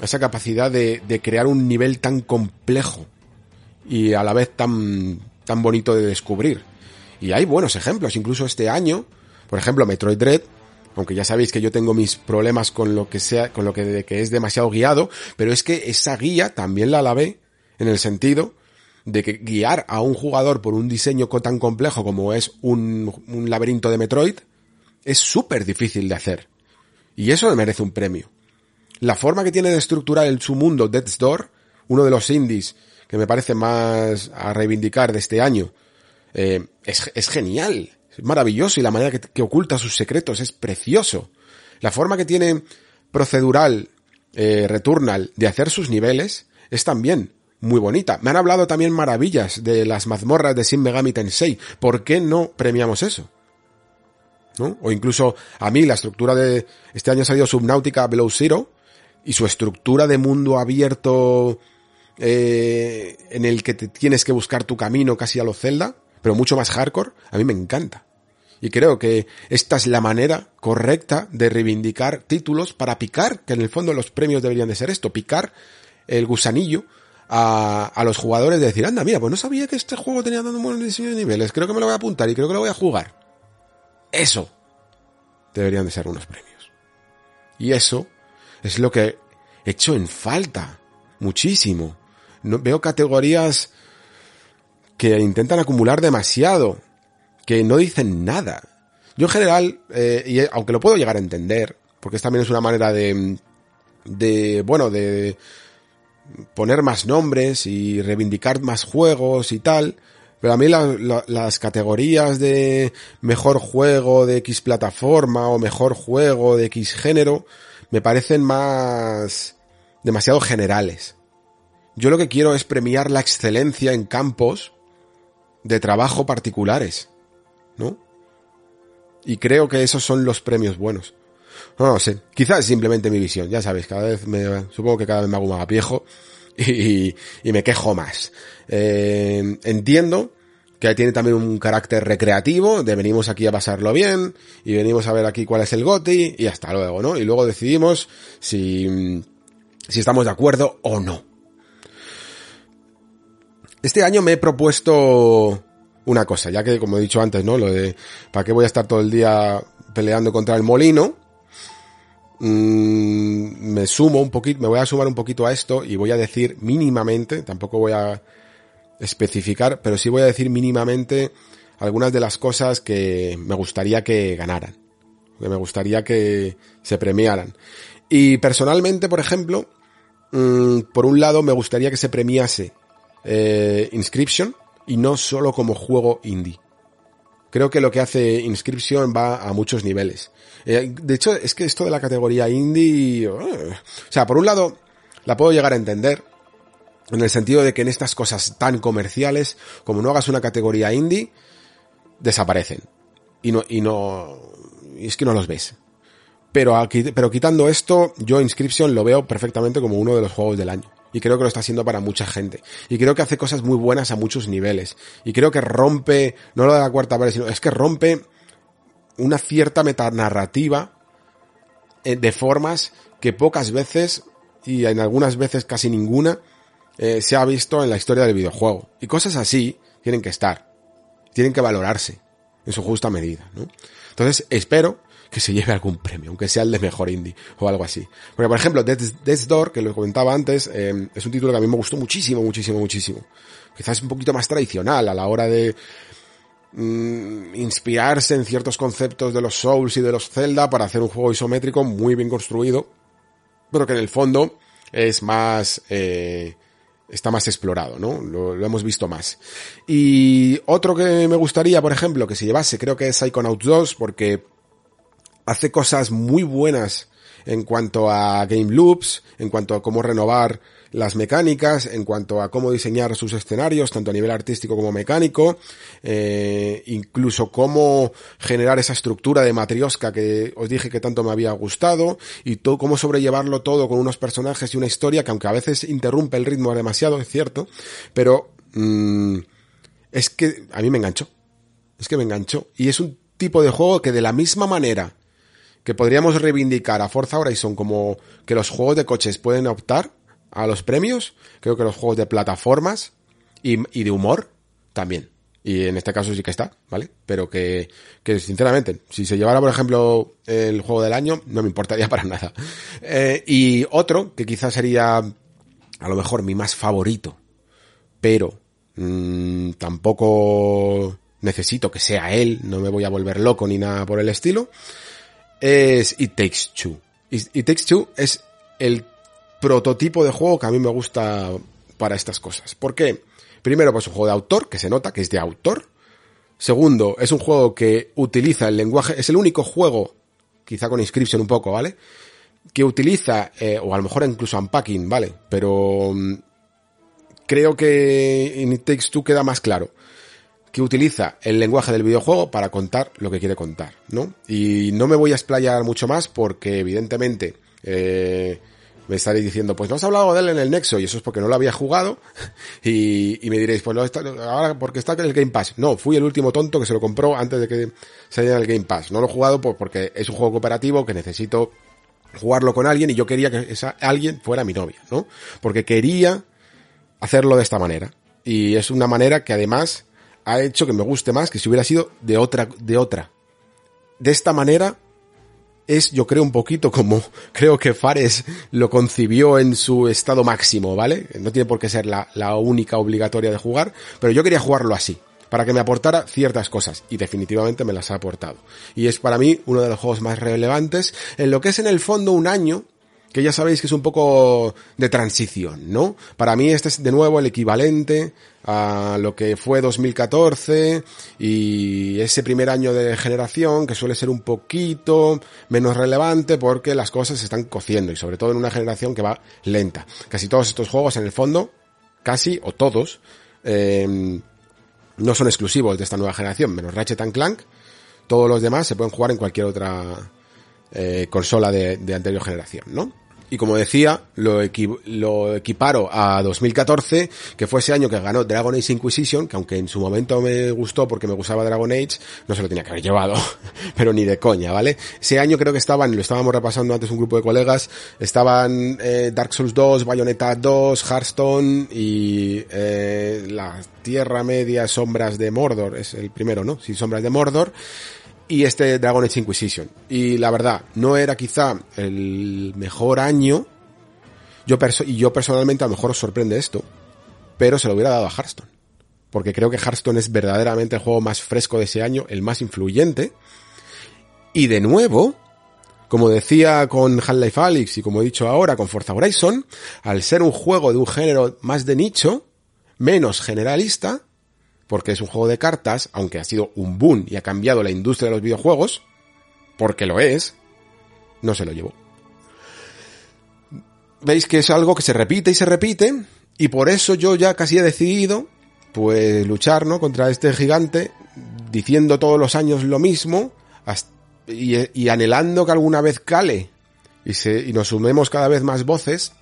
A esa capacidad de, de crear un nivel tan complejo y a la vez tan, tan bonito de descubrir. Y hay buenos ejemplos, incluso este año, por ejemplo, Metroid Dread, aunque ya sabéis que yo tengo mis problemas con lo que sea, con lo que, que es demasiado guiado, pero es que esa guía también la alabé en el sentido de que guiar a un jugador por un diseño tan complejo como es un, un laberinto de Metroid es súper difícil de hacer. Y eso merece un premio. La forma que tiene de estructurar el, su mundo Death's Door, uno de los indies que me parece más a reivindicar de este año, eh, es, es genial maravilloso y la manera que, oculta sus secretos es precioso. La forma que tiene procedural, eh, Returnal, de hacer sus niveles es también muy bonita. Me han hablado también maravillas de las mazmorras de Shin Megami Tensei. ¿Por qué no premiamos eso? ¿No? O incluso a mí la estructura de este año ha salido Subnautica Below Zero y su estructura de mundo abierto eh, en el que te tienes que buscar tu camino casi a lo Zelda, pero mucho más hardcore, a mí me encanta. Y creo que esta es la manera correcta de reivindicar títulos para picar, que en el fondo los premios deberían de ser esto, picar el gusanillo a, los jugadores de decir, anda, mira, pues no sabía que este juego tenía tanto buen diseño de niveles, creo que me lo voy a apuntar y creo que lo voy a jugar. Eso deberían de ser unos premios. Y eso es lo que hecho en falta. Muchísimo. No, veo categorías que intentan acumular demasiado, que no dicen nada. Yo en general, eh, y aunque lo puedo llegar a entender, porque también es una manera de, de, bueno, de poner más nombres y reivindicar más juegos y tal, pero a mí las categorías de mejor juego de X plataforma o mejor juego de X género me parecen más demasiado generales. Yo lo que quiero es premiar la excelencia en campos de trabajo particulares, ¿no? Y creo que esos son los premios buenos. No, sé, quizás simplemente mi visión, ya sabéis, cada vez me, supongo que cada vez me hago más viejo y, y me quejo más. Eh, entiendo que tiene también un carácter recreativo, de venimos aquí a pasarlo bien, y venimos a ver aquí cuál es el GOTI, y hasta luego, ¿no? Y luego decidimos si, si estamos de acuerdo o no. Este año me he propuesto una cosa, ya que como he dicho antes, ¿no? Lo de, ¿para qué voy a estar todo el día peleando contra el molino? Mm, me sumo un poquito, me voy a sumar un poquito a esto y voy a decir mínimamente, tampoco voy a especificar, pero sí voy a decir mínimamente algunas de las cosas que me gustaría que ganaran, que me gustaría que se premiaran. Y personalmente, por ejemplo, mm, por un lado me gustaría que se premiase eh, Inscription y no solo como juego indie. Creo que lo que hace Inscription va a muchos niveles. Eh, de hecho, es que esto de la categoría indie... Uh, o sea, por un lado, la puedo llegar a entender, en el sentido de que en estas cosas tan comerciales, como no hagas una categoría indie, desaparecen. Y no, y no, y es que no los ves. Pero aquí, pero quitando esto, yo Inscription lo veo perfectamente como uno de los juegos del año. Y creo que lo está haciendo para mucha gente. Y creo que hace cosas muy buenas a muchos niveles. Y creo que rompe, no lo de la cuarta pared, sino es que rompe una cierta metanarrativa eh, de formas que pocas veces, y en algunas veces casi ninguna, eh, se ha visto en la historia del videojuego. Y cosas así tienen que estar, tienen que valorarse en su justa medida, ¿no? Entonces espero que se lleve algún premio, aunque sea el de mejor indie o algo así. Porque, por ejemplo, Death's, Door, que lo comentaba antes, eh, es un título que a mí me gustó muchísimo, muchísimo, muchísimo. Quizás un poquito más tradicional a la hora de mm, inspirarse en ciertos conceptos de los Souls y de los Zelda para hacer un juego isométrico muy bien construido, pero que en el fondo es más... Eh, está más explorado, ¿no? Lo, hemos visto más. Y otro que me gustaría, por ejemplo, que se llevase, creo que es Psychonauts 2, porque hace cosas muy buenas en cuanto a game loops, en cuanto a cómo renovar las mecánicas, en cuanto a cómo diseñar sus escenarios, tanto a nivel artístico como mecánico, eh, incluso cómo generar esa estructura de matriosca que os dije que tanto me había gustado, y todo, cómo sobrellevarlo todo con unos personajes y una historia que aunque a veces interrumpe el ritmo demasiado, es cierto, pero mm, es que a mí me enganchó. Es que me enganchó. Y es un tipo de juego que de la misma manera que podríamos reivindicar a Forza Horizon como que los juegos de coches pueden optar a los premios, creo que los juegos de plataformas y, de humor también. Y en este caso sí que está, ¿vale? Pero que, que sinceramente, si se llevara, por ejemplo, el juego del año, no me importaría para nada. Eh, y otro, que quizás sería a lo mejor mi más favorito, pero mmm, tampoco necesito que sea él, no me voy a volver loco ni nada por el estilo, es It Takes Two. It Takes Two es el prototipo de juego que a mí me gusta para estas cosas. ¿Por qué? Primero, pues un juego de autor, que se nota que es de autor. Segundo, es un juego que utiliza el lenguaje, es el único juego, quizá con inscription un poco, ¿vale? Que utiliza, eh, o a lo mejor incluso unpacking, ¿vale? Pero mm, creo que en It Takes Two queda más claro que utiliza el lenguaje del videojuego para contar lo que quiere contar, ¿no? Y no me voy a explayar mucho más porque evidentemente eh, me estaréis diciendo, pues no has hablado de él en el Nexo, y eso es porque no lo había jugado, y, me diréis, pues ahora porque está en el Game Pass. No, fui el último tonto que se lo compró antes de que saliera el Game Pass. No lo he jugado porque es un juego cooperativo que necesito jugarlo con alguien y yo quería que esa alguien fuera mi novia, ¿no? Porque quería hacerlo de esta manera. Y es una manera que además ha hecho que me guste más que si hubiera sido de otra, de otra. De esta manera es, yo creo, un poquito como creo que Fares lo concibió en su estado máximo, ¿vale? No tiene por qué ser la, la única obligatoria de jugar, pero yo quería jugarlo así, para que me aportara ciertas cosas, y definitivamente me las ha aportado. Y es para mí uno de los juegos más relevantes en lo que es en el fondo un año que ya sabéis que es un poco de transición, ¿no? Para mí este es de nuevo el equivalente a lo que fue 2014 y ese primer año de generación que suele ser un poquito menos relevante porque las cosas se están cociendo y sobre todo en una generación que va lenta. Casi todos estos juegos en el fondo, casi o todos, em, no son exclusivos de esta nueva generación, menos Ratchet Clank, todos los demás se pueden jugar en cualquier otra eh, consola de, de, anterior generación, ¿no? Y como decía, lo, lo equiparo a 2014, que fue ese año que ganó Dragon Age Inquisition, que aunque en su momento me gustó porque me gustaba Dragon Age, no se lo tenía que haber llevado, pero ni de coña, ¿vale? Ese año creo que estaban, lo estábamos repasando antes un grupo de colegas, estaban eh, Dark Souls 2, Bayonetta 2, Hearthstone y eh, la Tierra Media Sombras de Mordor, es el primero, ¿no? Sí, Sombras de Mordor y este Dragon Age Inquisition. Y la verdad, no era quizá el mejor año. Yo y yo personalmente a lo mejor os sorprende esto, pero se lo hubiera dado a Hearthstone. Porque creo que Hearthstone es verdaderamente el juego más fresco de ese año, el más influyente. Y de nuevo, como decía con Half-Life Alyx y como he dicho ahora con Forza Horizon, al ser un juego de un género más de nicho, menos generalista, porque es un juego de cartas, aunque ha sido un boom y ha cambiado la industria de los videojuegos, porque lo es, no se lo llevó. Veis que es algo que se repite y se repite, y por eso yo ya casi he decidido, pues, luchar, ¿no? Contra este gigante, diciendo todos los años lo mismo, y, anhelando que alguna vez cale, y, se, y nos sumemos cada vez más voces,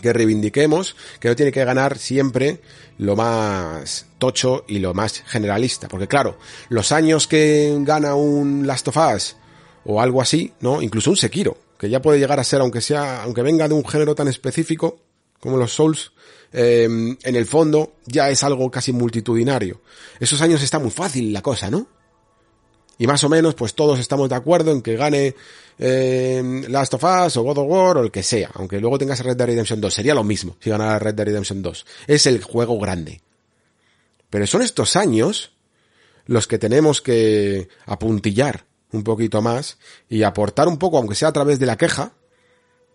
que reivindiquemos que no tiene que ganar siempre lo más tocho y lo más generalista. Porque claro, los años que gana un Last of Us o algo así, ¿no? Incluso un Sekiro, que ya puede llegar a ser, aunque sea, aunque venga de un género tan específico como los Souls, eh, en el fondo ya es algo casi multitudinario. Esos años está muy fácil la cosa, ¿no? Y más o menos, pues todos estamos de acuerdo en que gane eh, Last of Us o God of War o el que sea. Aunque luego tengas Red Dead Redemption 2. Sería lo mismo si ganara Red Dead Redemption 2. Es el juego grande. Pero son estos años los que tenemos que apuntillar un poquito más y aportar un poco, aunque sea a través de la queja,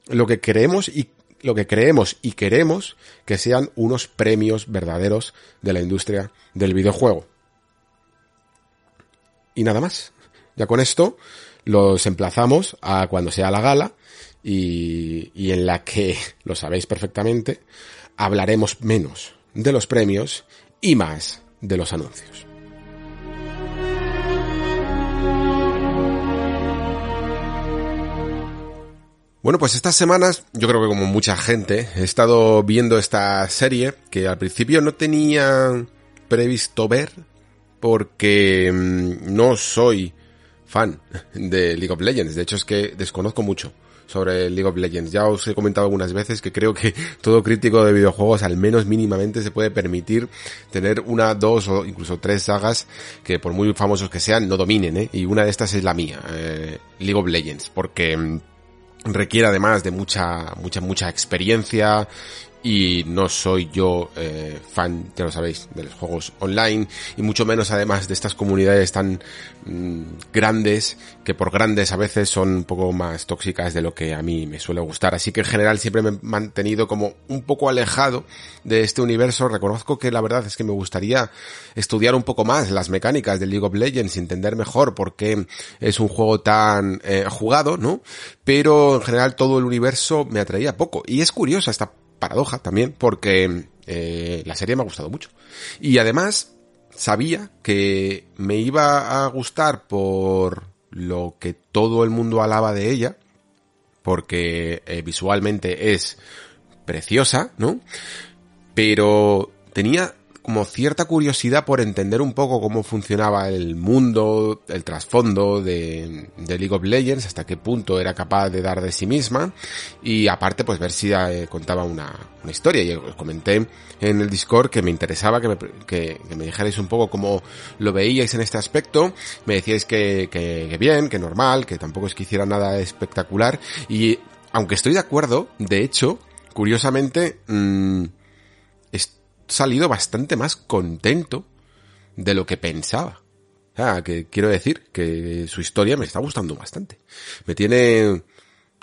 lo que creemos y lo que creemos y queremos que sean unos premios verdaderos de la industria del videojuego. Y nada más. Ya con esto los emplazamos a cuando sea la gala y, en la que, lo sabéis perfectamente, hablaremos menos de los premios y más de los anuncios. Bueno, pues estas semanas, yo creo que como mucha gente, he estado viendo esta serie que al principio no tenía previsto ver, porque mm, no soy fan de League of Legends. De hecho, es que desconozco mucho sobre League of Legends. Ya os he comentado algunas veces que creo que todo crítico de videojuegos al menos mínimamente se puede permitir tener una, dos o incluso tres sagas que por muy famosos que sean no dominen, ¿eh? Y una de estas es la mía, eh, League of Legends, porque mm, requiere además de mucha, mucha, mucha experiencia y no soy yo eh, fan, ya lo sabéis, de los juegos online y mucho menos además de estas comunidades tan mm, grandes que por grandes a veces son un poco más tóxicas de lo que a mí me suele gustar. Así que en general siempre me he mantenido como un poco alejado de este universo. Reconozco que la verdad es que me gustaría estudiar un poco más las mecánicas de League of Legends, entender mejor por qué es un juego tan eh, jugado, ¿no? Pero en general todo el universo me atraía poco. Y es curiosa esta paradoja también, porque eh, la serie me ha gustado mucho. Y además, sabía que me iba a gustar por lo que todo el mundo alaba de ella, porque eh, visualmente es preciosa, ¿no? Pero tenía como cierta curiosidad por entender un poco cómo funcionaba el mundo, el trasfondo de, de, League of Legends, hasta qué punto era capaz de dar de sí misma y aparte pues ver si eh, contaba una, historia. Y os comenté en el Discord que me interesaba que me, que, que me dijerais un poco cómo lo veíais en este aspecto. Me decíais que, que, que bien, que normal, que tampoco es que hiciera nada espectacular y aunque estoy de acuerdo, de hecho, curiosamente, mmm, salido bastante más contento de lo que pensaba. Sea, que quiero decir que su historia me está gustando bastante. Me tiene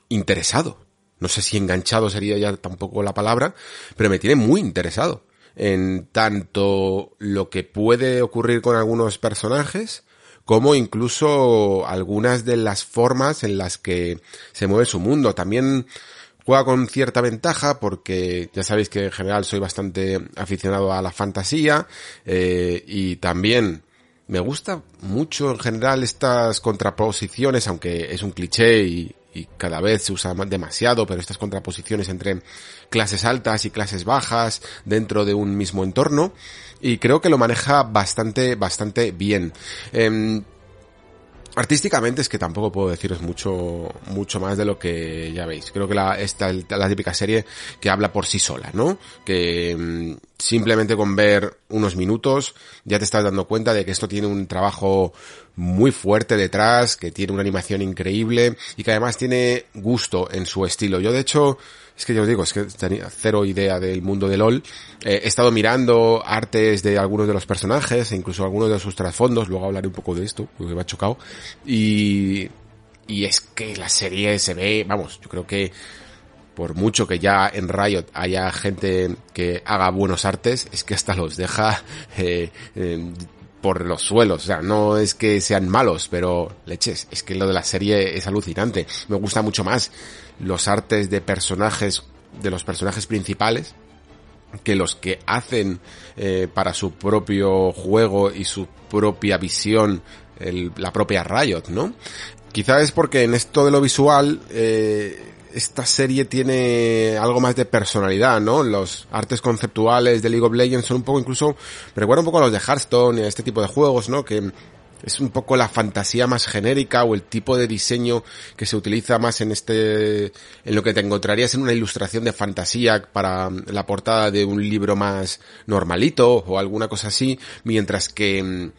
interesado. No sé si enganchado sería ya tampoco la palabra, pero me tiene muy interesado en tanto lo que puede ocurrir con algunos personajes, como incluso algunas de las formas en las que se mueve su mundo. También Juega con cierta ventaja porque ya sabéis que en general soy bastante aficionado a la fantasía eh, y también me gusta mucho en general estas contraposiciones, aunque es un cliché y, cada vez se usa demasiado, pero estas contraposiciones entre clases altas y clases bajas dentro de un mismo entorno y creo que lo maneja bastante, bastante bien. Eh, Artísticamente es que tampoco puedo deciros mucho, mucho más de lo que ya veis. Creo que la, esta la típica serie que habla por sí sola, ¿no? Que mmm, simplemente con ver unos minutos ya te estás dando cuenta de que esto tiene un trabajo muy fuerte detrás, que tiene una animación increíble y que además tiene gusto en su estilo. Yo de hecho, es que yo os digo, es que tenía cero idea del mundo de LOL. Eh, he estado mirando artes de algunos de los personajes e incluso algunos de sus trasfondos, luego hablaré un poco de esto, porque me ha chocado. Y, y es que la serie se ve, vamos, yo creo que por mucho que ya en Riot haya gente que haga buenos artes, es que hasta los deja eh, por los suelos. O sea, no es que sean malos, pero leches, es que lo de la serie es alucinante. Me gusta mucho más los artes de personajes, de los personajes principales, que los que hacen eh, para su propio juego y su propia visión la propia Riot, ¿no? Quizá es porque en esto de lo visual eh, esta serie tiene algo más de personalidad, ¿no? Los artes conceptuales de League of Legends son un poco incluso, me recuerda un poco a los de Hearthstone y a este tipo de juegos, ¿no? Que es un poco la fantasía más genérica o el tipo de diseño que se utiliza más en este, en lo que te encontrarías en una ilustración de fantasía para la portada de un libro más normalito o alguna cosa así, mientras que mm,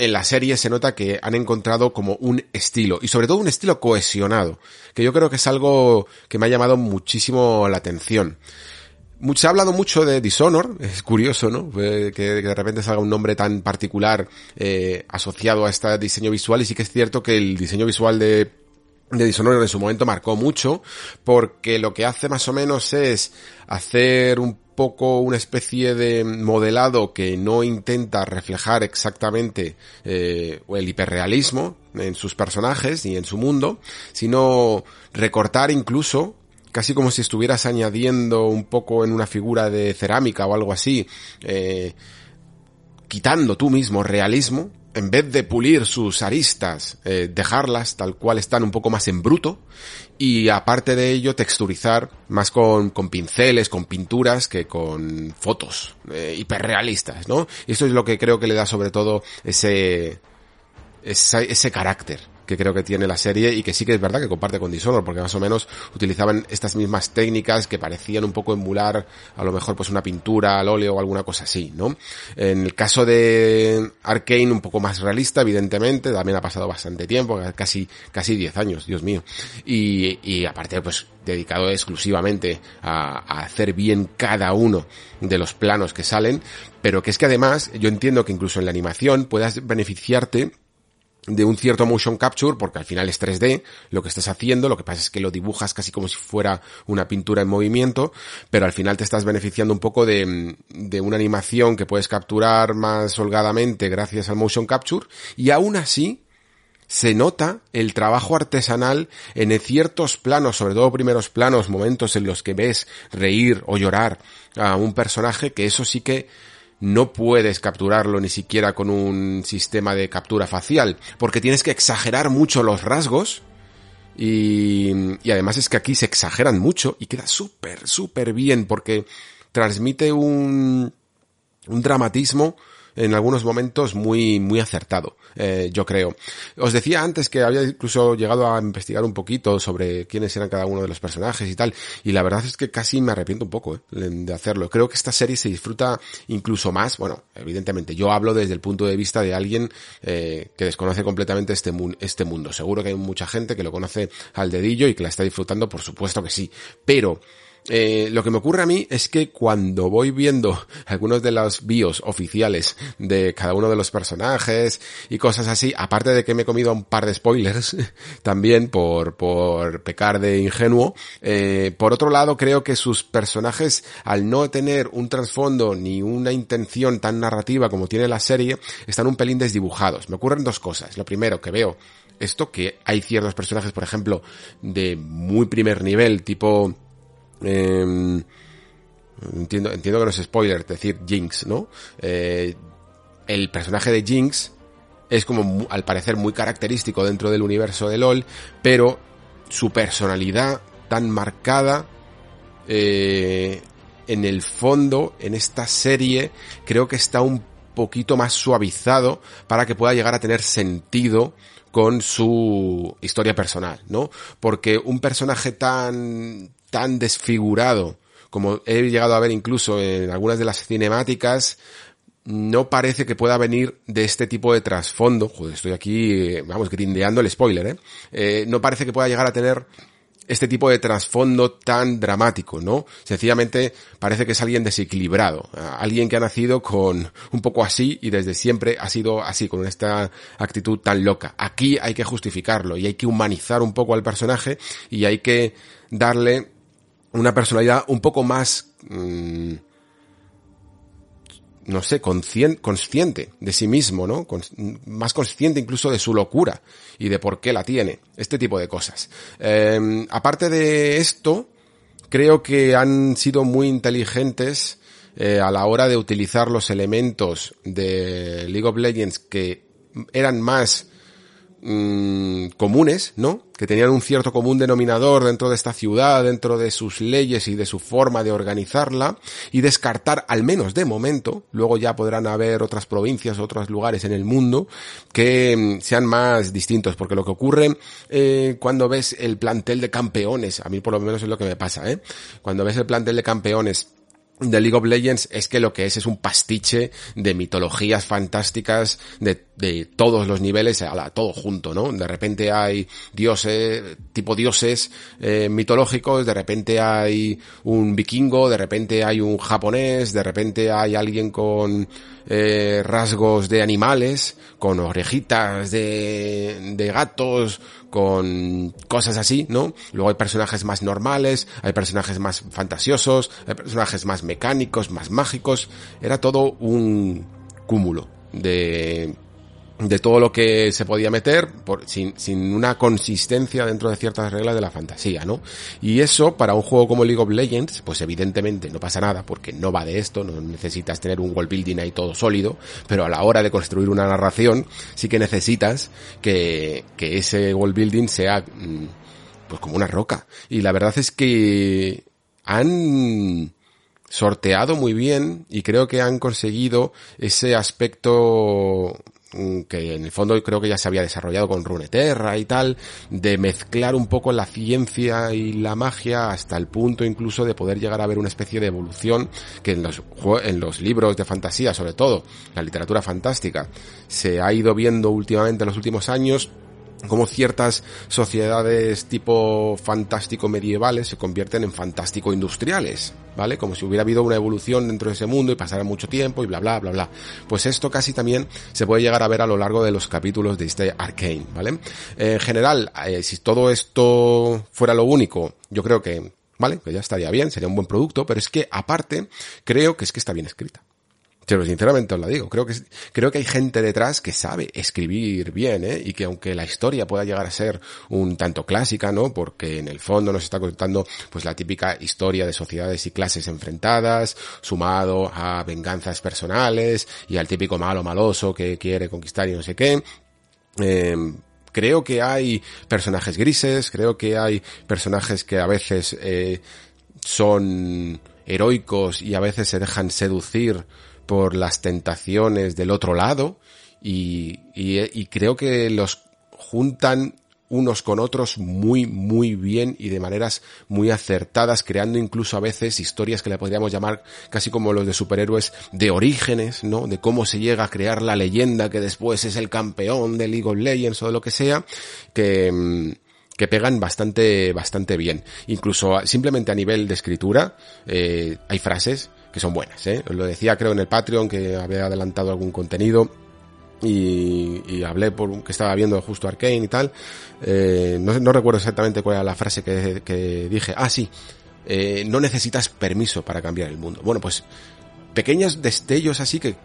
en la serie se nota que han encontrado como un estilo y sobre todo un estilo cohesionado, que yo creo que es algo que me ha llamado muchísimo la atención. Se ha hablado mucho de Dishonor, es curioso, ¿no? Que, de repente salga un nombre tan particular eh, asociado a este diseño visual y sí que es cierto que el diseño visual de de Dishonored en su momento marcó mucho porque lo que hace más o menos es hacer un poco una especie de modelado que no intenta reflejar exactamente eh, el hiperrealismo en sus personajes y en su mundo, sino recortar incluso casi como si estuvieras añadiendo un poco en una figura de cerámica o algo así, eh, quitando tú mismo realismo en vez de pulir sus aristas, eh, dejarlas tal cual están un poco más en bruto y aparte de ello texturizar más con, con pinceles, con pinturas que con fotos eh, hiperrealistas, ¿no? Y esto es lo que creo que le da sobre todo ese, ese, ese carácter que creo que tiene la serie y que sí que es verdad que comparte con Dishonored porque más o menos utilizaban estas mismas técnicas que parecían un poco emular a lo mejor pues una pintura al óleo o alguna cosa así, ¿no? En el caso de Arkane un poco más realista, evidentemente, también ha pasado bastante tiempo, casi, casi 10 años, Dios mío. Y, y aparte pues dedicado exclusivamente a, a hacer bien cada uno de los planos que salen, pero que es que además yo entiendo que incluso en la animación puedas beneficiarte de un cierto motion capture, porque al final es 3D lo que estás haciendo, lo que pasa es que lo dibujas casi como si fuera una pintura en movimiento, pero al final te estás beneficiando un poco de, de una animación que puedes capturar más holgadamente gracias al motion capture, y aún así, se nota el trabajo artesanal en ciertos planos, sobre todo primeros planos, momentos en los que ves reír o llorar a un personaje, que eso sí que no puedes capturarlo ni siquiera con un sistema de captura facial, porque tienes que exagerar mucho los rasgos y, y además es que aquí se exageran mucho y queda súper, súper bien porque transmite un, un dramatismo en algunos momentos muy, muy acertado, eh, yo creo. Os decía antes que había incluso llegado a investigar un poquito sobre quiénes eran cada uno de los personajes y tal, y la verdad es que casi me arrepiento un poco eh, de hacerlo. Creo que esta serie se disfruta incluso más, bueno, evidentemente yo hablo desde el punto de vista de alguien eh, que desconoce completamente este, este mundo. Seguro que hay mucha gente que lo conoce al dedillo y que la está disfrutando, por supuesto que sí, pero eh, lo que me ocurre a mí es que cuando voy viendo algunos de los bios oficiales de cada uno de los personajes y cosas así, aparte de que me he comido un par de spoilers también por, por pecar de ingenuo, eh, por otro lado creo que sus personajes al no tener un trasfondo ni una intención tan narrativa como tiene la serie, están un pelín desdibujados. Me ocurren dos cosas. Lo primero que veo esto, que hay ciertos personajes, por ejemplo, de muy primer nivel, tipo eh, entiendo, entiendo que no es spoiler decir Jinx, ¿no? Eh, el personaje de Jinx es como al parecer muy característico dentro del universo de LOL, pero su personalidad tan marcada eh, en el fondo, en esta serie, creo que está un poquito más suavizado para que pueda llegar a tener sentido con su historia personal, ¿no? Porque un personaje tan, tan desfigurado como he llegado a ver incluso en algunas de las cinemáticas, no parece que pueda venir de este tipo de trasfondo. Joder, estoy aquí, vamos, grindeando el spoiler, ¿eh? ¿eh? No parece que pueda llegar a tener este tipo de trasfondo tan dramático, ¿no? Sencillamente parece que es alguien desequilibrado, alguien que ha nacido con un poco así y desde siempre ha sido así, con esta actitud tan loca. Aquí hay que justificarlo y hay que humanizar un poco al personaje y hay que darle una personalidad un poco más, mm, no sé, consciente de sí mismo, ¿no? más consciente incluso de su locura y de por qué la tiene. Este tipo de cosas. Em, aparte de esto, creo que han sido muy inteligentes eh, a la hora de utilizar los elementos de League of Legends que eran más Mm, comunes, ¿no? Que tenían un cierto común denominador dentro de esta ciudad, dentro de sus leyes y de su forma de organizarla, y descartar, al menos de momento, luego ya podrán haber otras provincias, otros lugares en el mundo que mm, sean más distintos, porque lo que ocurre eh, cuando ves el plantel de campeones, a mí por lo menos es lo que me pasa, ¿eh? Cuando ves el plantel de campeones de League of Legends es que lo que es es un pastiche de mitologías fantásticas de, de todos los niveles, a todo junto, ¿no? De repente hay dioses, tipo dioses eh, mitológicos, de repente hay un vikingo, de repente hay un japonés, de repente hay alguien con eh, rasgos de animales, con orejitas de, de gatos, con cosas así, ¿no? Luego hay personajes más normales, hay personajes más fantasiosos, hay personajes más mecánicos, más mágicos. Era todo un cúmulo de de todo lo que se podía meter por, sin, sin una consistencia dentro de ciertas reglas de la fantasía, ¿no? Y eso para un juego como League of Legends, pues evidentemente no pasa nada porque no va de esto, no necesitas tener un world building ahí todo sólido, pero a la hora de construir una narración sí que necesitas que, que ese world building sea mm, pues como una roca. Y la verdad es que han sorteado muy bien y creo que han conseguido ese aspecto que en el fondo creo que ya se había desarrollado con Runeterra y tal, de mezclar un poco la ciencia y la magia hasta el punto incluso de poder llegar a ver una especie de evolución que en los, en los libros de fantasía, sobre todo, la literatura fantástica, se ha ido viendo últimamente en los últimos años como ciertas sociedades tipo fantástico medievales se convierten en fantástico industriales, ¿vale? Como si hubiera habido una evolución dentro de ese mundo y pasara mucho tiempo y bla bla bla bla. Pues esto casi también se puede llegar a ver a lo largo de los capítulos de este Arcane, ¿vale? En general, eh, si todo esto fuera lo único, yo creo que, ¿vale? Que ya estaría bien, sería un buen producto, pero es que aparte, creo que es que está bien escrita. Pero sinceramente os la digo, creo que, creo que hay gente detrás que sabe escribir bien, ¿eh? Y que aunque la historia pueda llegar a ser un tanto clásica, ¿no? Porque en el fondo nos está contando, pues la típica historia de sociedades y clases enfrentadas, sumado a venganzas personales y al típico malo maloso que quiere conquistar y no sé qué. Eh, creo que hay personajes grises, creo que hay personajes que a veces eh, son heroicos y a veces se dejan seducir por las tentaciones del otro lado y, creo que los juntan unos con otros muy, muy bien y de maneras muy acertadas, creando incluso a veces historias que le podríamos llamar casi como los de superhéroes de orígenes, ¿no? De cómo se llega a crear la leyenda que después es el campeón de League of Legends o de lo que sea, que, mm, que pegan bastante, bastante bien. Incluso simplemente a nivel de escritura, eh, hay frases que son buenas, ¿eh? Lo decía creo en el Patreon que había adelantado algún contenido y, hablé por que estaba viendo justo Arkane y tal. Eh, no, recuerdo exactamente cuál era la frase que, dije. Ah, sí. Eh, no necesitas permiso para cambiar el mundo. Bueno, pues pequeños destellos así que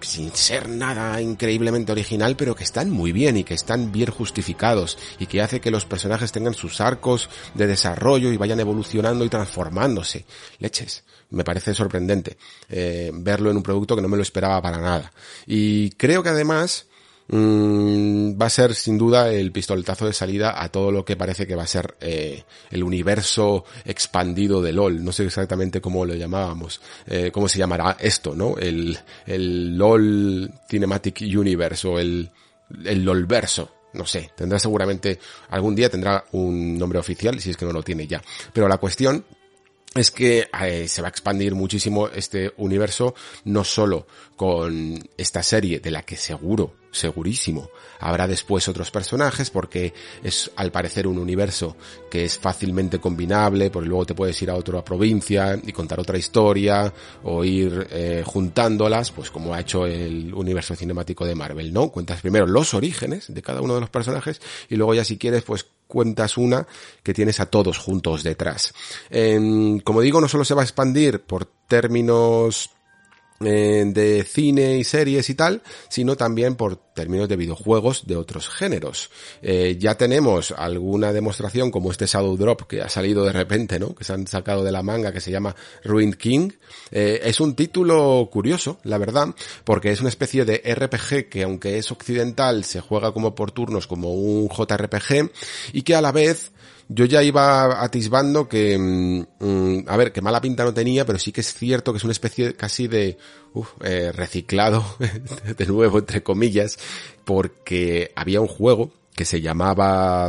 sin ser nada increíblemente original, pero que están muy bien y que están bien justificados y que hace que los personajes tengan sus arcos de desarrollo y vayan evolucionando y transformándose. Leches me parece sorprendente eh, verlo en un producto que no me lo esperaba para nada. Y creo que además mm, va a ser sin duda el pistoletazo de salida a todo lo que parece que va a ser eh, el universo expandido de LOL. No sé exactamente cómo lo llamábamos, eh, cómo se llamará esto, ¿no? El, el LOL Cinematic Universe o el, el LOLverso no sé, tendrá seguramente, algún día tendrá un nombre oficial, si es que no lo tiene ya. Pero la cuestión es que eh, se va a expandir muchísimo este universo, no solo con esta serie de la que seguro, segurísimo, habrá después otros personajes porque es al parecer un universo que es fácilmente combinable, porque luego te puedes ir a otra provincia y contar otra historia o ir eh, juntándolas, pues como ha hecho el universo cinemático de Marvel, ¿no? Cuentas primero los orígenes de cada uno de los personajes y luego ya si quieres pues cuentas una que tienes a todos juntos detrás. como digo, no solo se va a expandir por términos eh, de cine y series y tal, sino también por términos de videojuegos de otros géneros. Eh, ya tenemos alguna demostración como este Shadow Drop que ha salido de repente, ¿no? Que se han sacado de la manga que se llama Ruined King. Eh, es un título curioso, la verdad, porque es una especie de RPG que aunque es occidental se juega como por turnos como un JRPG y que a la vez yo ya iba atisbando que, mm, mm, a ver, que mala pinta no tenía, pero sí que es cierto que es una especie casi de eh, reciclado, de nuevo, entre comillas, porque había un juego que se llamaba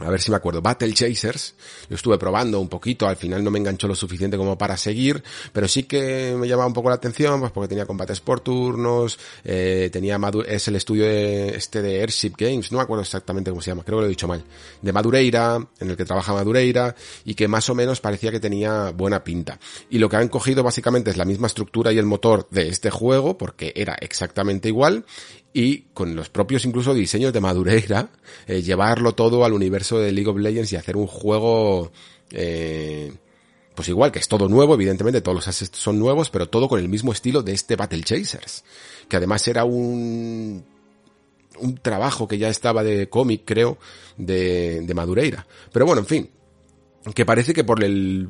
a ver si me acuerdo, Battle Chasers, lo estuve probando un poquito, al final no me enganchó lo suficiente como para seguir, pero sí que me llamaba un poco la atención, pues porque tenía combates por turnos, eh, tenía es el estudio de, este de Airship Games, no me acuerdo exactamente cómo se llama, creo que lo he dicho mal, de Madureira, en el que trabaja Madureira, y que más o menos parecía que tenía buena pinta. Y lo que han cogido básicamente es la misma estructura y el motor de este juego, porque era exactamente igual, y con los propios incluso diseños de Madureira, eh, llevarlo todo al universo de League of Legends y hacer un juego, eh, pues igual que es todo nuevo, evidentemente todos los assets son nuevos, pero todo con el mismo estilo de este Battle Chasers, que además era un un trabajo que ya estaba de cómic, creo, de, de Madureira. Pero bueno, en fin, que parece que por el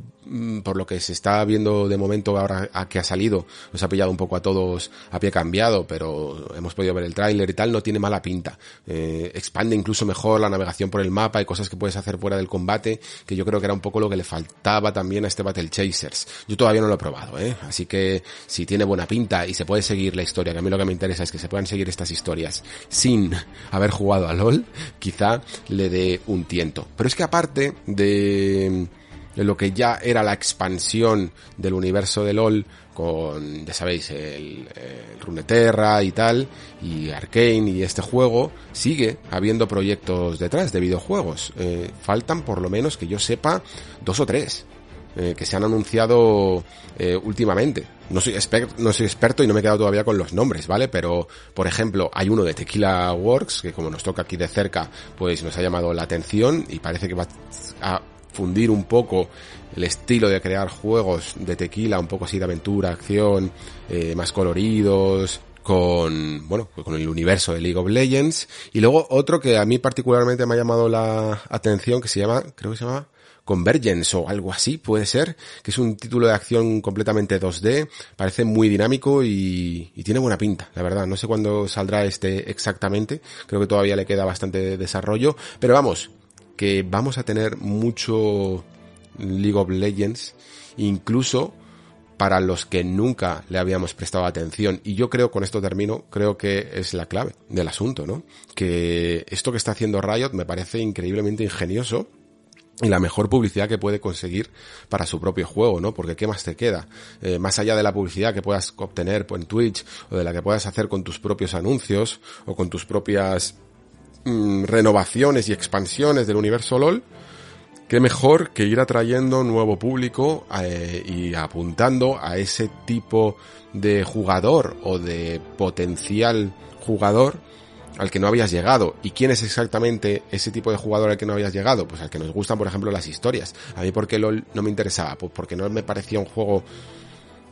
por lo que se está viendo de momento ahora a que ha salido, nos ha pillado un poco a todos a pie cambiado, pero hemos podido ver el tráiler y tal, no tiene mala pinta. Eh, expande incluso mejor la navegación por el mapa y cosas que puedes hacer fuera del combate, que yo creo que era un poco lo que le faltaba también a este Battle Chasers. Yo todavía no lo he probado, ¿eh? Así que si tiene buena pinta y se puede seguir la historia, que a mí lo que me interesa es que se puedan seguir estas historias sin haber jugado a LOL, quizá le dé un tiento. Pero es que aparte de de lo que ya era la expansión del universo de LOL con, ya sabéis, el, Runeterra y tal, y Arkane y este juego, sigue habiendo proyectos detrás de videojuegos. Eh, faltan por lo menos que yo sepa dos o tres. Eh, que se han anunciado eh, últimamente. No soy, no soy experto y no me he quedado todavía con los nombres, ¿vale? Pero, por ejemplo, hay uno de Tequila Works, que como nos toca aquí de cerca, pues nos ha llamado la atención y parece que va a fundir un poco el estilo de crear juegos de tequila, un poco así de aventura, acción, eh, más coloridos, con, bueno, con el universo de League of Legends. Y luego otro que a mí particularmente me ha llamado la atención, que se llama, creo que se llama Convergence o algo así, puede ser, que es un título de acción completamente 2D, parece muy dinámico y, y, tiene buena pinta, la verdad. No sé cuándo saldrá este exactamente, creo que todavía le queda bastante desarrollo, pero vamos, que vamos a tener mucho League of Legends, incluso para los que nunca le habíamos prestado atención. Y yo creo, con esto termino, creo que es la clave del asunto, ¿no? Que esto que está haciendo Riot me parece increíblemente ingenioso y la mejor publicidad que puede conseguir para su propio juego, ¿no? Porque ¿qué más te queda? Eh, más allá de la publicidad que puedas obtener en Twitch o de la que puedas hacer con tus propios anuncios o con tus propias mm, renovaciones y expansiones del universo LOL, qué mejor que ir atrayendo nuevo público eh, y apuntando a ese tipo de jugador o de potencial jugador al que no habías llegado. ¿Y quién es exactamente ese tipo de jugador al que no habías llegado? Pues al que nos gustan, por ejemplo, las historias. A mí, ¿por qué LOL no me interesaba? Pues porque no me parecía un juego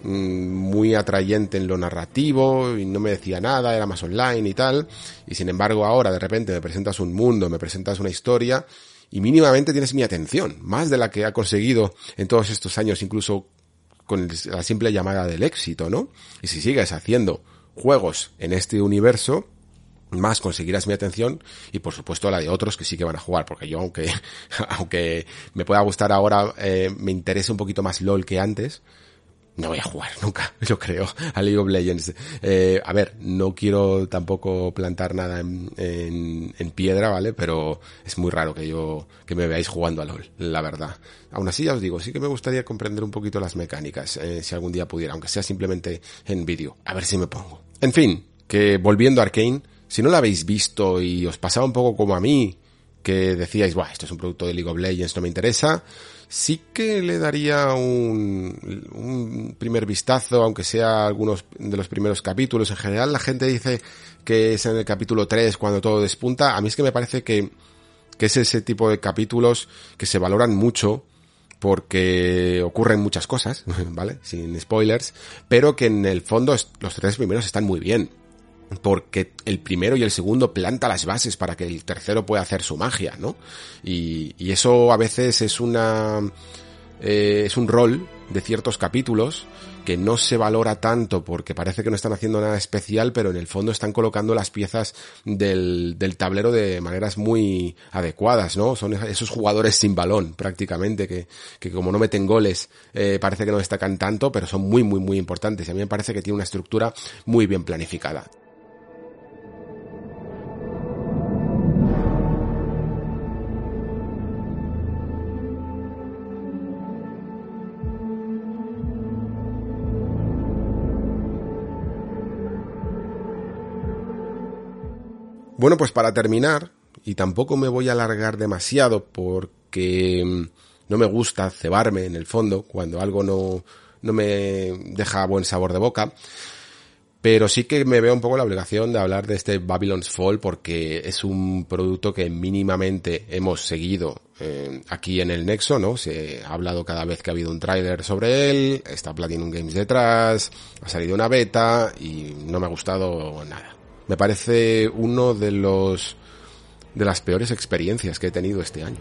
muy atrayente en lo narrativo y no me decía nada, era más online y tal. Y sin embargo, ahora de repente me presentas un mundo, me presentas una historia y mínimamente tienes mi atención, más de la que ha conseguido en todos estos años, incluso con la simple llamada del éxito, ¿no? Y si sigues haciendo juegos en este universo, más conseguirás mi atención y por supuesto la de otros que sí que van a jugar, porque yo aunque, aunque me pueda gustar ahora, eh, me interese un poquito más LOL que antes, no voy a jugar nunca, yo creo, a League of Legends. Eh, a ver, no quiero tampoco plantar nada en, en, piedra, ¿vale? Pero es muy raro que yo, que me veáis jugando a LOL, la verdad. Aún así ya os digo, sí que me gustaría comprender un poquito las mecánicas, eh, si algún día pudiera, aunque sea simplemente en vídeo. A ver si me pongo. En fin, que volviendo a Arkane, si no la habéis visto y os pasaba un poco como a mí, que decíais, Buah, esto es un producto de League of Legends, no me interesa, sí que le daría un, un primer vistazo, aunque sea algunos de los primeros capítulos. En general la gente dice que es en el capítulo 3 cuando todo despunta. A mí es que me parece que, que es ese tipo de capítulos que se valoran mucho porque ocurren muchas cosas, ¿vale? Sin spoilers, pero que en el fondo los tres primeros están muy bien porque el primero y el segundo planta las bases para que el tercero pueda hacer su magia, ¿no? Y, eso a veces es una eh, es un rol de ciertos capítulos que no se valora tanto porque parece que no están haciendo nada especial, pero en el fondo están colocando las piezas del, del tablero de maneras muy adecuadas, ¿no? Son esos jugadores sin balón, prácticamente, que, que como no meten goles, eh, parece que no destacan tanto, pero son muy, muy, muy importantes. Y a mí me parece que tiene una estructura muy bien planificada. Bueno, pues para terminar, y tampoco me voy a alargar demasiado porque mm, no me gusta cebarme en el fondo cuando algo no, no me deja buen sabor de boca. Pero sí que me veo un poco la obligación de hablar de este Babylon's Fall porque es un producto que mínimamente hemos seguido eh, aquí en el Nexo, ¿no? Se ha hablado cada vez que ha habido un tráiler sobre él, está Platinum Games detrás, ha salido una beta y no me ha gustado nada. Me parece uno de los de las peores experiencias que he tenido este año.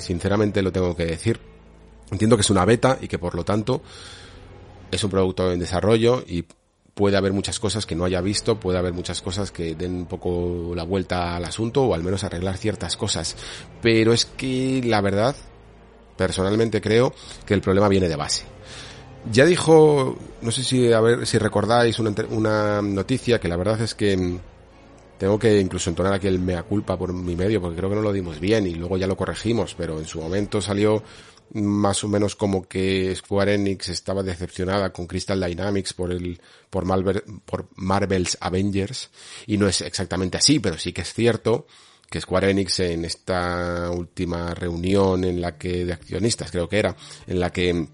Sinceramente lo tengo que decir. Entiendo que es una beta y que por lo tanto es un producto en desarrollo y puede haber muchas cosas que no haya visto, puede haber muchas cosas que den un poco la vuelta al asunto o al menos arreglar ciertas cosas. Pero es que la verdad, personalmente creo que el problema viene de base. Ya dijo, no sé si a ver si recordáis una, una noticia que la verdad es que mm, tengo que incluso entonar aquí el mea culpa por mi medio porque creo que no lo dimos bien y luego ya lo corregimos, pero en su momento salió más o menos como que Square Enix estaba decepcionada con Crystal Dynamics por el por, Marvel, por Marvel's Avengers y no es exactamente así, pero sí que es cierto que Square Enix en esta última reunión en la que de accionistas creo que era, en la que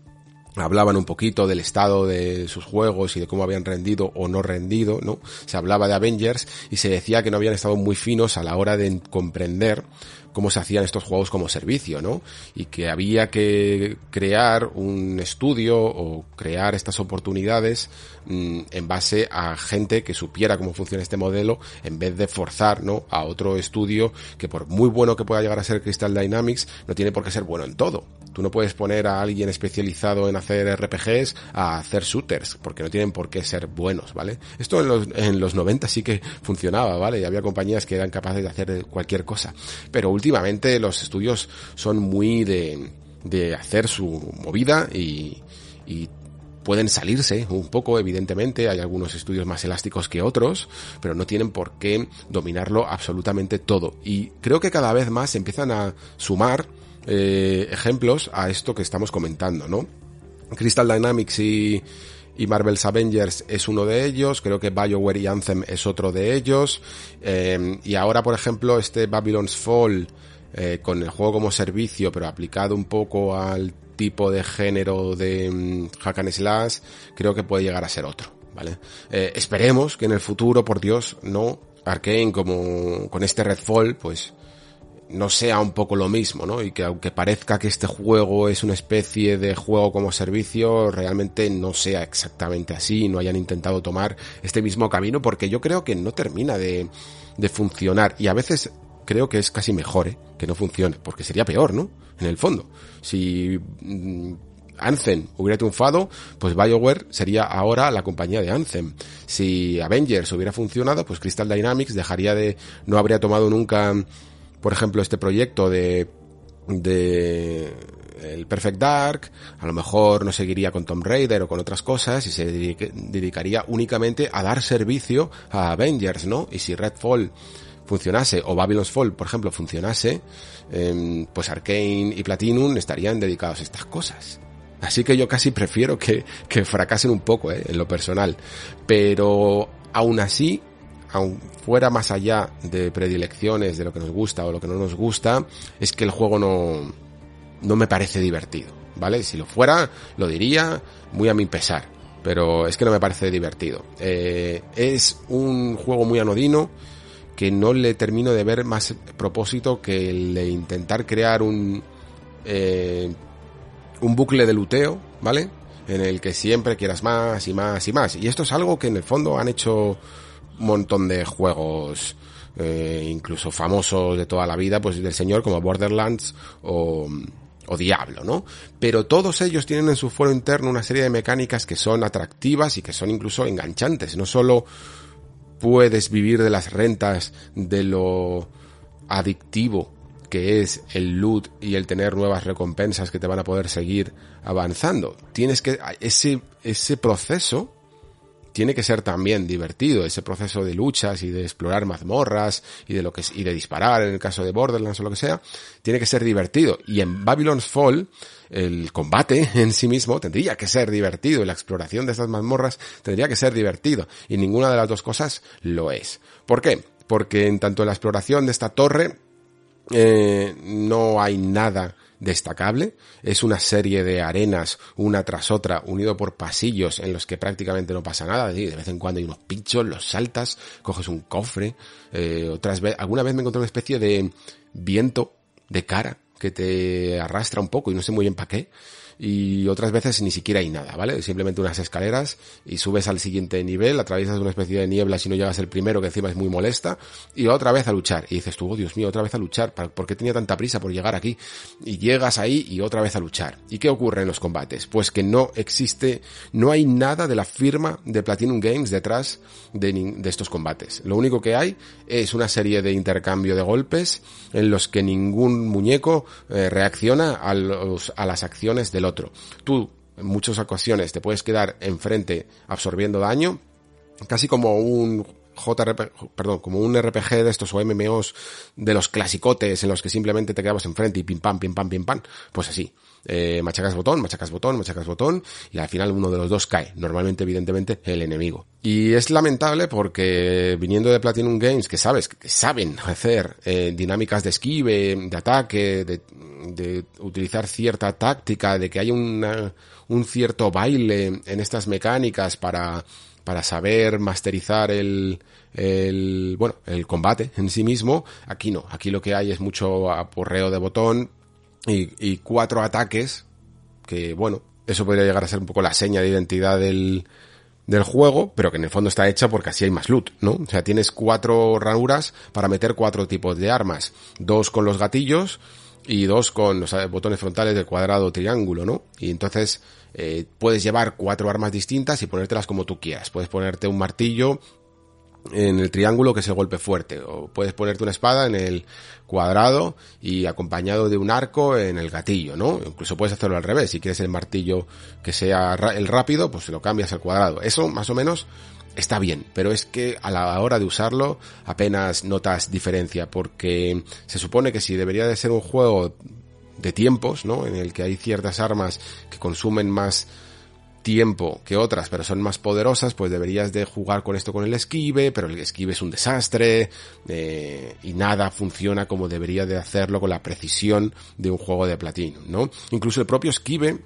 hablaban un poquito del estado de sus juegos y de cómo habían rendido o no rendido, ¿no? Se hablaba de Avengers y se decía que no habían estado muy finos a la hora de comprender cómo se hacían estos juegos como servicio, ¿no? Y que había que crear un estudio o crear estas oportunidades mm, en base a gente que supiera cómo funciona este modelo en vez de forzar, ¿no? A otro estudio que por muy bueno que pueda llegar a ser Crystal Dynamics, no tiene por qué ser bueno en todo. Tú no puedes poner a alguien especializado en hacer RPGs a hacer shooters, porque no tienen por qué ser buenos, ¿vale? Esto en los, en los 90 sí que funcionaba, ¿vale? Y había compañías que eran capaces de hacer cualquier cosa. Pero últimamente los estudios son muy de, de hacer su movida y, y pueden salirse un poco, evidentemente, hay algunos estudios más elásticos que otros, pero no tienen por qué dominarlo absolutamente todo. Y creo que cada vez más empiezan a sumar eh, ejemplos a esto que estamos comentando, ¿no? Crystal Dynamics y, y Marvel's Avengers es uno de ellos, creo que BioWare y Anthem es otro de ellos, eh, y ahora, por ejemplo, este Babylon's Fall, eh, con el juego como servicio, pero aplicado un poco al tipo de género de um, hack and slash, creo que puede llegar a ser otro, ¿vale? Eh, esperemos que en el futuro, por Dios, no, Arkane como con este Redfall, pues no sea un poco lo mismo, ¿no? Y que aunque parezca que este juego es una especie de juego como servicio, realmente no sea exactamente así, no hayan intentado tomar este mismo camino, porque yo creo que no termina de, de funcionar. Y a veces creo que es casi mejor, ¿eh? Que no funcione, porque sería peor, ¿no? En el fondo. Si mm, Anthem hubiera triunfado, pues BioWare sería ahora la compañía de Anthem. Si Avengers hubiera funcionado, pues Crystal Dynamics dejaría de, no habría tomado nunca por ejemplo, este proyecto de, de el Perfect Dark, a lo mejor no seguiría con Tomb Raider o con otras cosas y se dedicaría únicamente a dar servicio a Avengers, ¿no? Y si Redfall funcionase o Babylon's Fall, por ejemplo, funcionase, eh, pues Arkane y Platinum estarían dedicados a estas cosas. Así que yo casi prefiero que, que fracasen un poco, ¿eh? en lo personal. Pero aún así, aun fuera más allá de predilecciones, de lo que nos gusta o lo que no nos gusta, es que el juego no, no me parece divertido, ¿vale? Si lo fuera, lo diría muy a mi pesar, pero es que no me parece divertido. Eh, es un juego muy anodino que no le termino de ver más propósito que el de intentar crear un, eh, un bucle de luteo, ¿vale? En el que siempre quieras más y más y más. Y esto es algo que en el fondo han hecho montón de juegos eh, incluso famosos de toda la vida, pues del señor como Borderlands o, o Diablo, ¿no? Pero todos ellos tienen en su foro interno una serie de mecánicas que son atractivas y que son incluso enganchantes. No solo puedes vivir de las rentas de lo adictivo que es el loot y el tener nuevas recompensas que te van a poder seguir avanzando. Tienes que ese ese proceso tiene que ser también divertido ese proceso de luchas y de explorar mazmorras y de lo que y de disparar en el caso de Borderlands o lo que sea, tiene que ser divertido y en Babylon's Fall el combate en sí mismo tendría que ser divertido y la exploración de estas mazmorras tendría que ser divertido y ninguna de las dos cosas lo es. ¿Por qué? Porque en tanto la exploración de esta torre eh, no hay nada destacable. Es una serie de arenas, una tras otra, unido por pasillos en los que prácticamente no pasa nada. De vez en cuando hay unos pinchos, los saltas, coges un cofre. Eh, otras alguna vez me encontré una especie de viento de cara que te arrastra un poco y no sé muy bien para qué y otras veces ni siquiera hay nada, ¿vale? Simplemente unas escaleras y subes al siguiente nivel, atraviesas una especie de niebla si no llegas el primero, que encima es muy molesta, y otra vez a luchar. Y dices tú, oh Dios mío, otra vez a luchar, ¿por qué tenía tanta prisa por llegar aquí? Y llegas ahí y otra vez a luchar. ¿Y qué ocurre en los combates? Pues que no existe, no hay nada de la firma de Platinum Games detrás de, estos combates. Lo único que hay es una serie de intercambio de golpes en los que ningún muñeco eh, reacciona a, los, a las acciones del otro Tú, en muchas ocasiones, te puedes quedar enfrente absorbiendo daño, casi como un JRPG, perdón, como un RPG de estos o MMOs de los clasicotes en los que simplemente te quedabas enfrente y pim pam, pim pam, pim pam, pues así. Eh, machacas botón, machacas botón, machacas botón y al final uno de los dos cae. Normalmente, evidentemente, el enemigo. Y es lamentable porque viniendo de Platinum Games, que sabes, que saben hacer eh, dinámicas de esquive, de ataque, de, de utilizar cierta táctica, de que hay una, un cierto baile en estas mecánicas para para saber masterizar el, el, bueno, el combate en sí mismo. Aquí no, aquí lo que hay es mucho aporreo de botón y, y cuatro ataques que, bueno, eso podría llegar a ser un poco la seña de identidad del, del juego, pero que en el fondo está hecha porque así hay más loot, ¿no? O sea, tienes cuatro ranuras para meter cuatro tipos de armas. Dos con los gatillos y dos con los botones frontales del cuadrado triángulo, ¿no? Y entonces eh, puedes llevar cuatro armas distintas y ponértelas como tú quieras. Puedes ponerte un martillo en el triángulo que es el golpe fuerte o puedes ponerte una espada en el cuadrado y acompañado de un arco en el gatillo, ¿no? Incluso puedes hacerlo al revés, si quieres el martillo que sea el rápido, pues lo cambias al cuadrado. Eso más o menos está bien, pero es que a la hora de usarlo apenas notas diferencia porque se supone que si debería de ser un juego de tiempos, ¿no? En el que hay ciertas armas que consumen más tiempo que otras, pero son más poderosas, pues deberías de jugar con esto con el esquive, pero el esquive es un desastre eh, y nada funciona como debería de hacerlo con la precisión de un juego de platino, ¿no? Incluso el propio esquive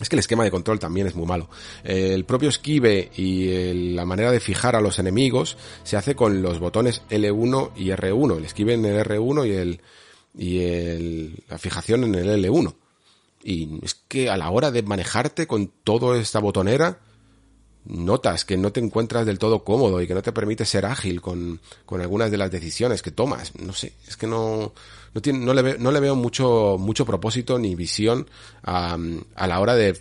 es que el esquema de control también es muy malo. El propio esquive y la manera de fijar a los enemigos se hace con los botones L1 y R1. El esquive en el R1 y el y el, la fijación en el L1. Y es que a la hora de manejarte con toda esta botonera, notas que no te encuentras del todo cómodo y que no te permite ser ágil con, con algunas de las decisiones que tomas. No sé, es que no, no, tiene, no, le, no le veo mucho, mucho propósito ni visión a, a la hora de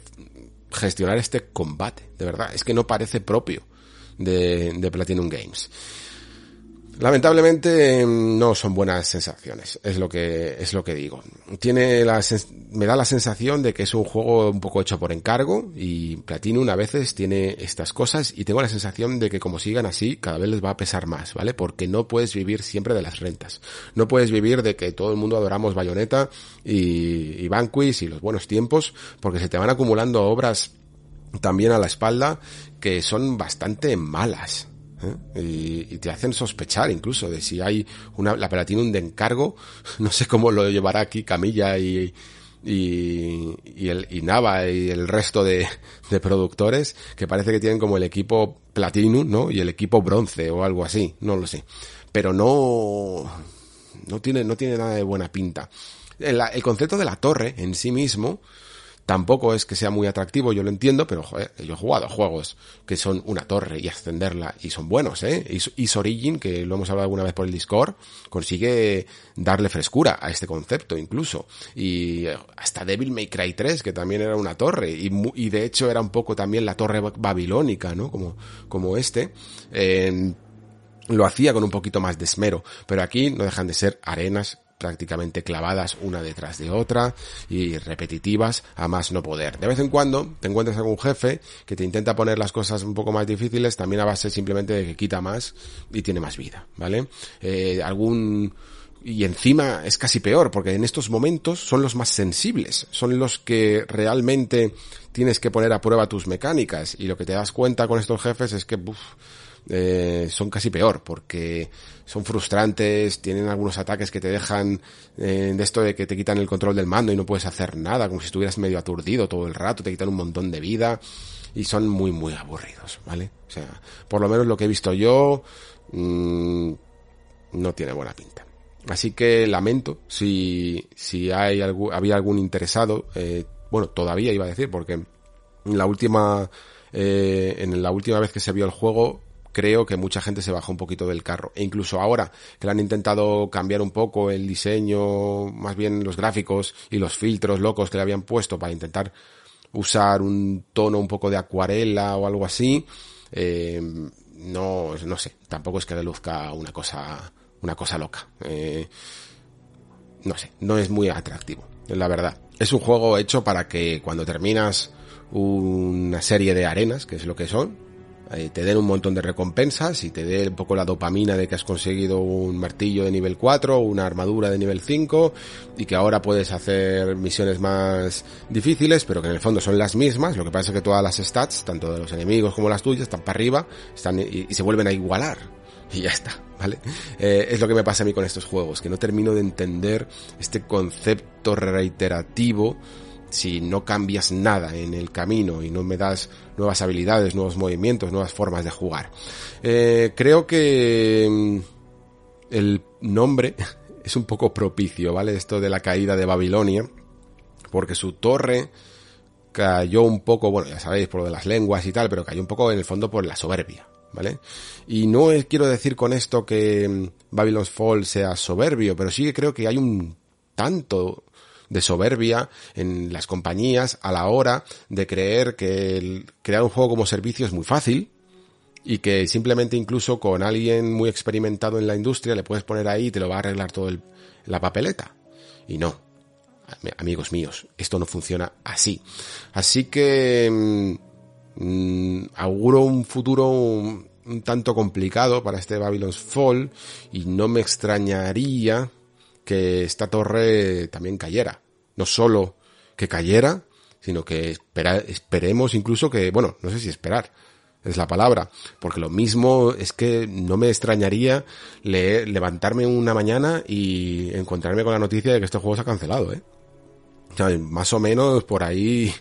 gestionar este combate. De verdad, es que no parece propio de, de Platinum Games. Lamentablemente no son buenas sensaciones, es lo que es lo que digo. Tiene la me da la sensación de que es un juego un poco hecho por encargo y Platinum a veces tiene estas cosas y tengo la sensación de que como sigan así cada vez les va a pesar más, ¿vale? Porque no puedes vivir siempre de las rentas. No puedes vivir de que todo el mundo adoramos Bayonetta y, y y los buenos tiempos porque se te van acumulando obras también a la espalda que son bastante malas. ¿Eh? Y, te hacen sospechar incluso de si hay una, la Platinum de encargo, no sé cómo lo llevará aquí Camilla y, y, y, el, y Nava y el resto de, de, productores, que parece que tienen como el equipo Platinum, ¿no? Y el equipo bronce o algo así, no lo sé. Pero no, no tiene, no tiene nada de buena pinta. El, el concepto de la torre en sí mismo, Tampoco es que sea muy atractivo, yo lo entiendo, pero yo he jugado juegos que son una torre y ascenderla y son buenos, ¿eh? Is Origin, que lo hemos hablado alguna vez por el Discord, consigue darle frescura a este concepto incluso. Y hasta Devil May Cry 3, que también era una torre y, y de hecho era un poco también la torre babilónica, ¿no? Como, como este. Eh, lo hacía con un poquito más de esmero, pero aquí no dejan de ser arenas prácticamente clavadas una detrás de otra y repetitivas a más no poder. De vez en cuando te encuentras algún jefe que te intenta poner las cosas un poco más difíciles también a base simplemente de que quita más y tiene más vida, ¿vale? Eh, algún y encima es casi peor porque en estos momentos son los más sensibles, son los que realmente tienes que poner a prueba tus mecánicas y lo que te das cuenta con estos jefes es que eh, son casi peor porque son frustrantes, tienen algunos ataques que te dejan eh, de esto de que te quitan el control del mando y no puedes hacer nada, como si estuvieras medio aturdido todo el rato, te quitan un montón de vida y son muy muy aburridos, ¿vale? O sea, por lo menos lo que he visto yo mmm, no tiene buena pinta. Así que lamento si, si hay algún, había algún interesado, eh, bueno, todavía iba a decir, porque en la última, eh, en la última vez que se vio el juego, creo que mucha gente se bajó un poquito del carro. E incluso ahora que han intentado cambiar un poco el diseño, más bien los gráficos y los filtros locos que le habían puesto para intentar usar un tono un poco de acuarela o algo así, eh, no, no sé, tampoco es que le luzca una cosa, una cosa loca. Eh, no sé, no es muy atractivo, la verdad. Es un juego hecho para que cuando terminas una serie de arenas, que es lo que son, eh, te den un montón de recompensas y te dé un poco la dopamina de que has conseguido un martillo de nivel 4, una armadura de nivel 5 y que ahora puedes hacer misiones más difíciles, pero que en el fondo son las mismas. Lo que pasa es que todas las stats, tanto de los enemigos como las tuyas, están para arriba están y, se vuelven a igualar. Y ya está, ¿vale? Eh, es lo que me pasa a mí con estos juegos, que no termino de entender este concepto reiterativo si no cambias nada en el camino y no me das nuevas habilidades, nuevos movimientos, nuevas formas de jugar. Eh, creo que mm, el nombre es un poco propicio, ¿vale? Esto de la caída de Babilonia, porque su torre cayó un poco, bueno, ya sabéis, por lo de las lenguas y tal, pero cayó un poco en el fondo por la soberbia, ¿vale? Y no quiero decir con esto que mm, Babylon's Fall sea soberbio, pero sí que creo que hay un tanto de soberbia en las compañías a la hora de creer que el crear un juego como servicio es muy fácil y que simplemente incluso con alguien muy experimentado en la industria le puedes poner ahí y te lo va a arreglar todo el, la papeleta. Y no, amigos míos, esto no funciona así. Así que mm, mm, auguro un futuro un, tanto complicado para este Babylon's Fall y no me extrañaría que esta torre también cayera. No solo que cayera, sino que esperemos incluso que, bueno, no sé si esperar, es la palabra, porque lo mismo es que no me extrañaría levantarme una mañana y encontrarme con la noticia de que este juego se ha cancelado, ¿eh? más o menos por ahí,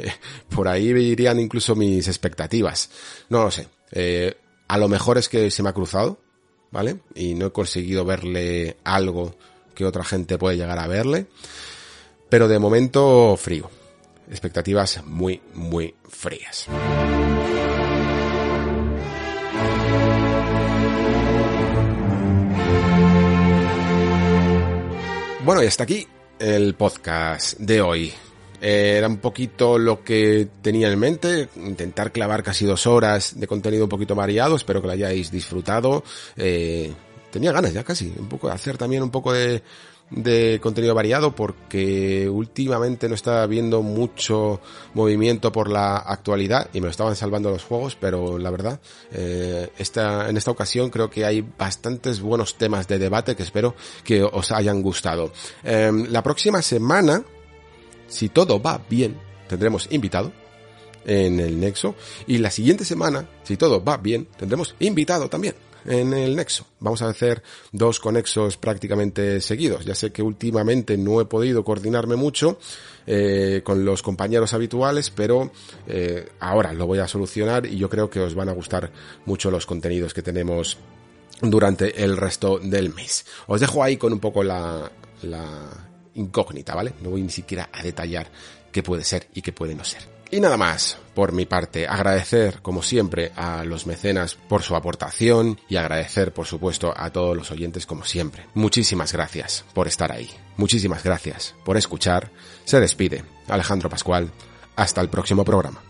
por ahí irían incluso mis expectativas. No lo sé. Eh, a lo mejor es que se me ha cruzado, ¿vale? Y no he conseguido verle algo que otra gente puede llegar a verle. Pero de momento frío. Expectativas muy, muy frías. Bueno, y hasta aquí el podcast de hoy. Era un poquito lo que tenía en mente, intentar clavar casi dos horas de contenido un poquito variado, espero que lo hayáis disfrutado. Eh, tenía ganas ya casi, un poco de hacer también un poco de de contenido variado porque últimamente no estaba viendo mucho movimiento por la actualidad y me lo estaban salvando los juegos, pero la verdad, eh, esta, en esta ocasión creo que hay bastantes buenos temas de debate que espero que os hayan gustado. Em, la próxima semana, si todo va bien, tendremos invitado en el Nexo y la siguiente semana, si todo va bien, tendremos invitado también en el nexo. Vamos a hacer dos conexos prácticamente seguidos. Ya sé que últimamente no he podido coordinarme mucho eh, con los compañeros habituales, pero eh, ahora lo voy a solucionar y yo creo que os van a gustar mucho los contenidos que tenemos durante el resto del mes. Os dejo ahí con un poco la, la incógnita, ¿vale? No voy ni siquiera a detallar qué puede ser y qué puede no ser. Y nada más, por mi parte, agradecer como siempre a los mecenas por su aportación y agradecer por supuesto a todos los oyentes como siempre. Muchísimas gracias por estar ahí. Muchísimas gracias por escuchar. Se despide Alejandro Pascual. Hasta el próximo programa.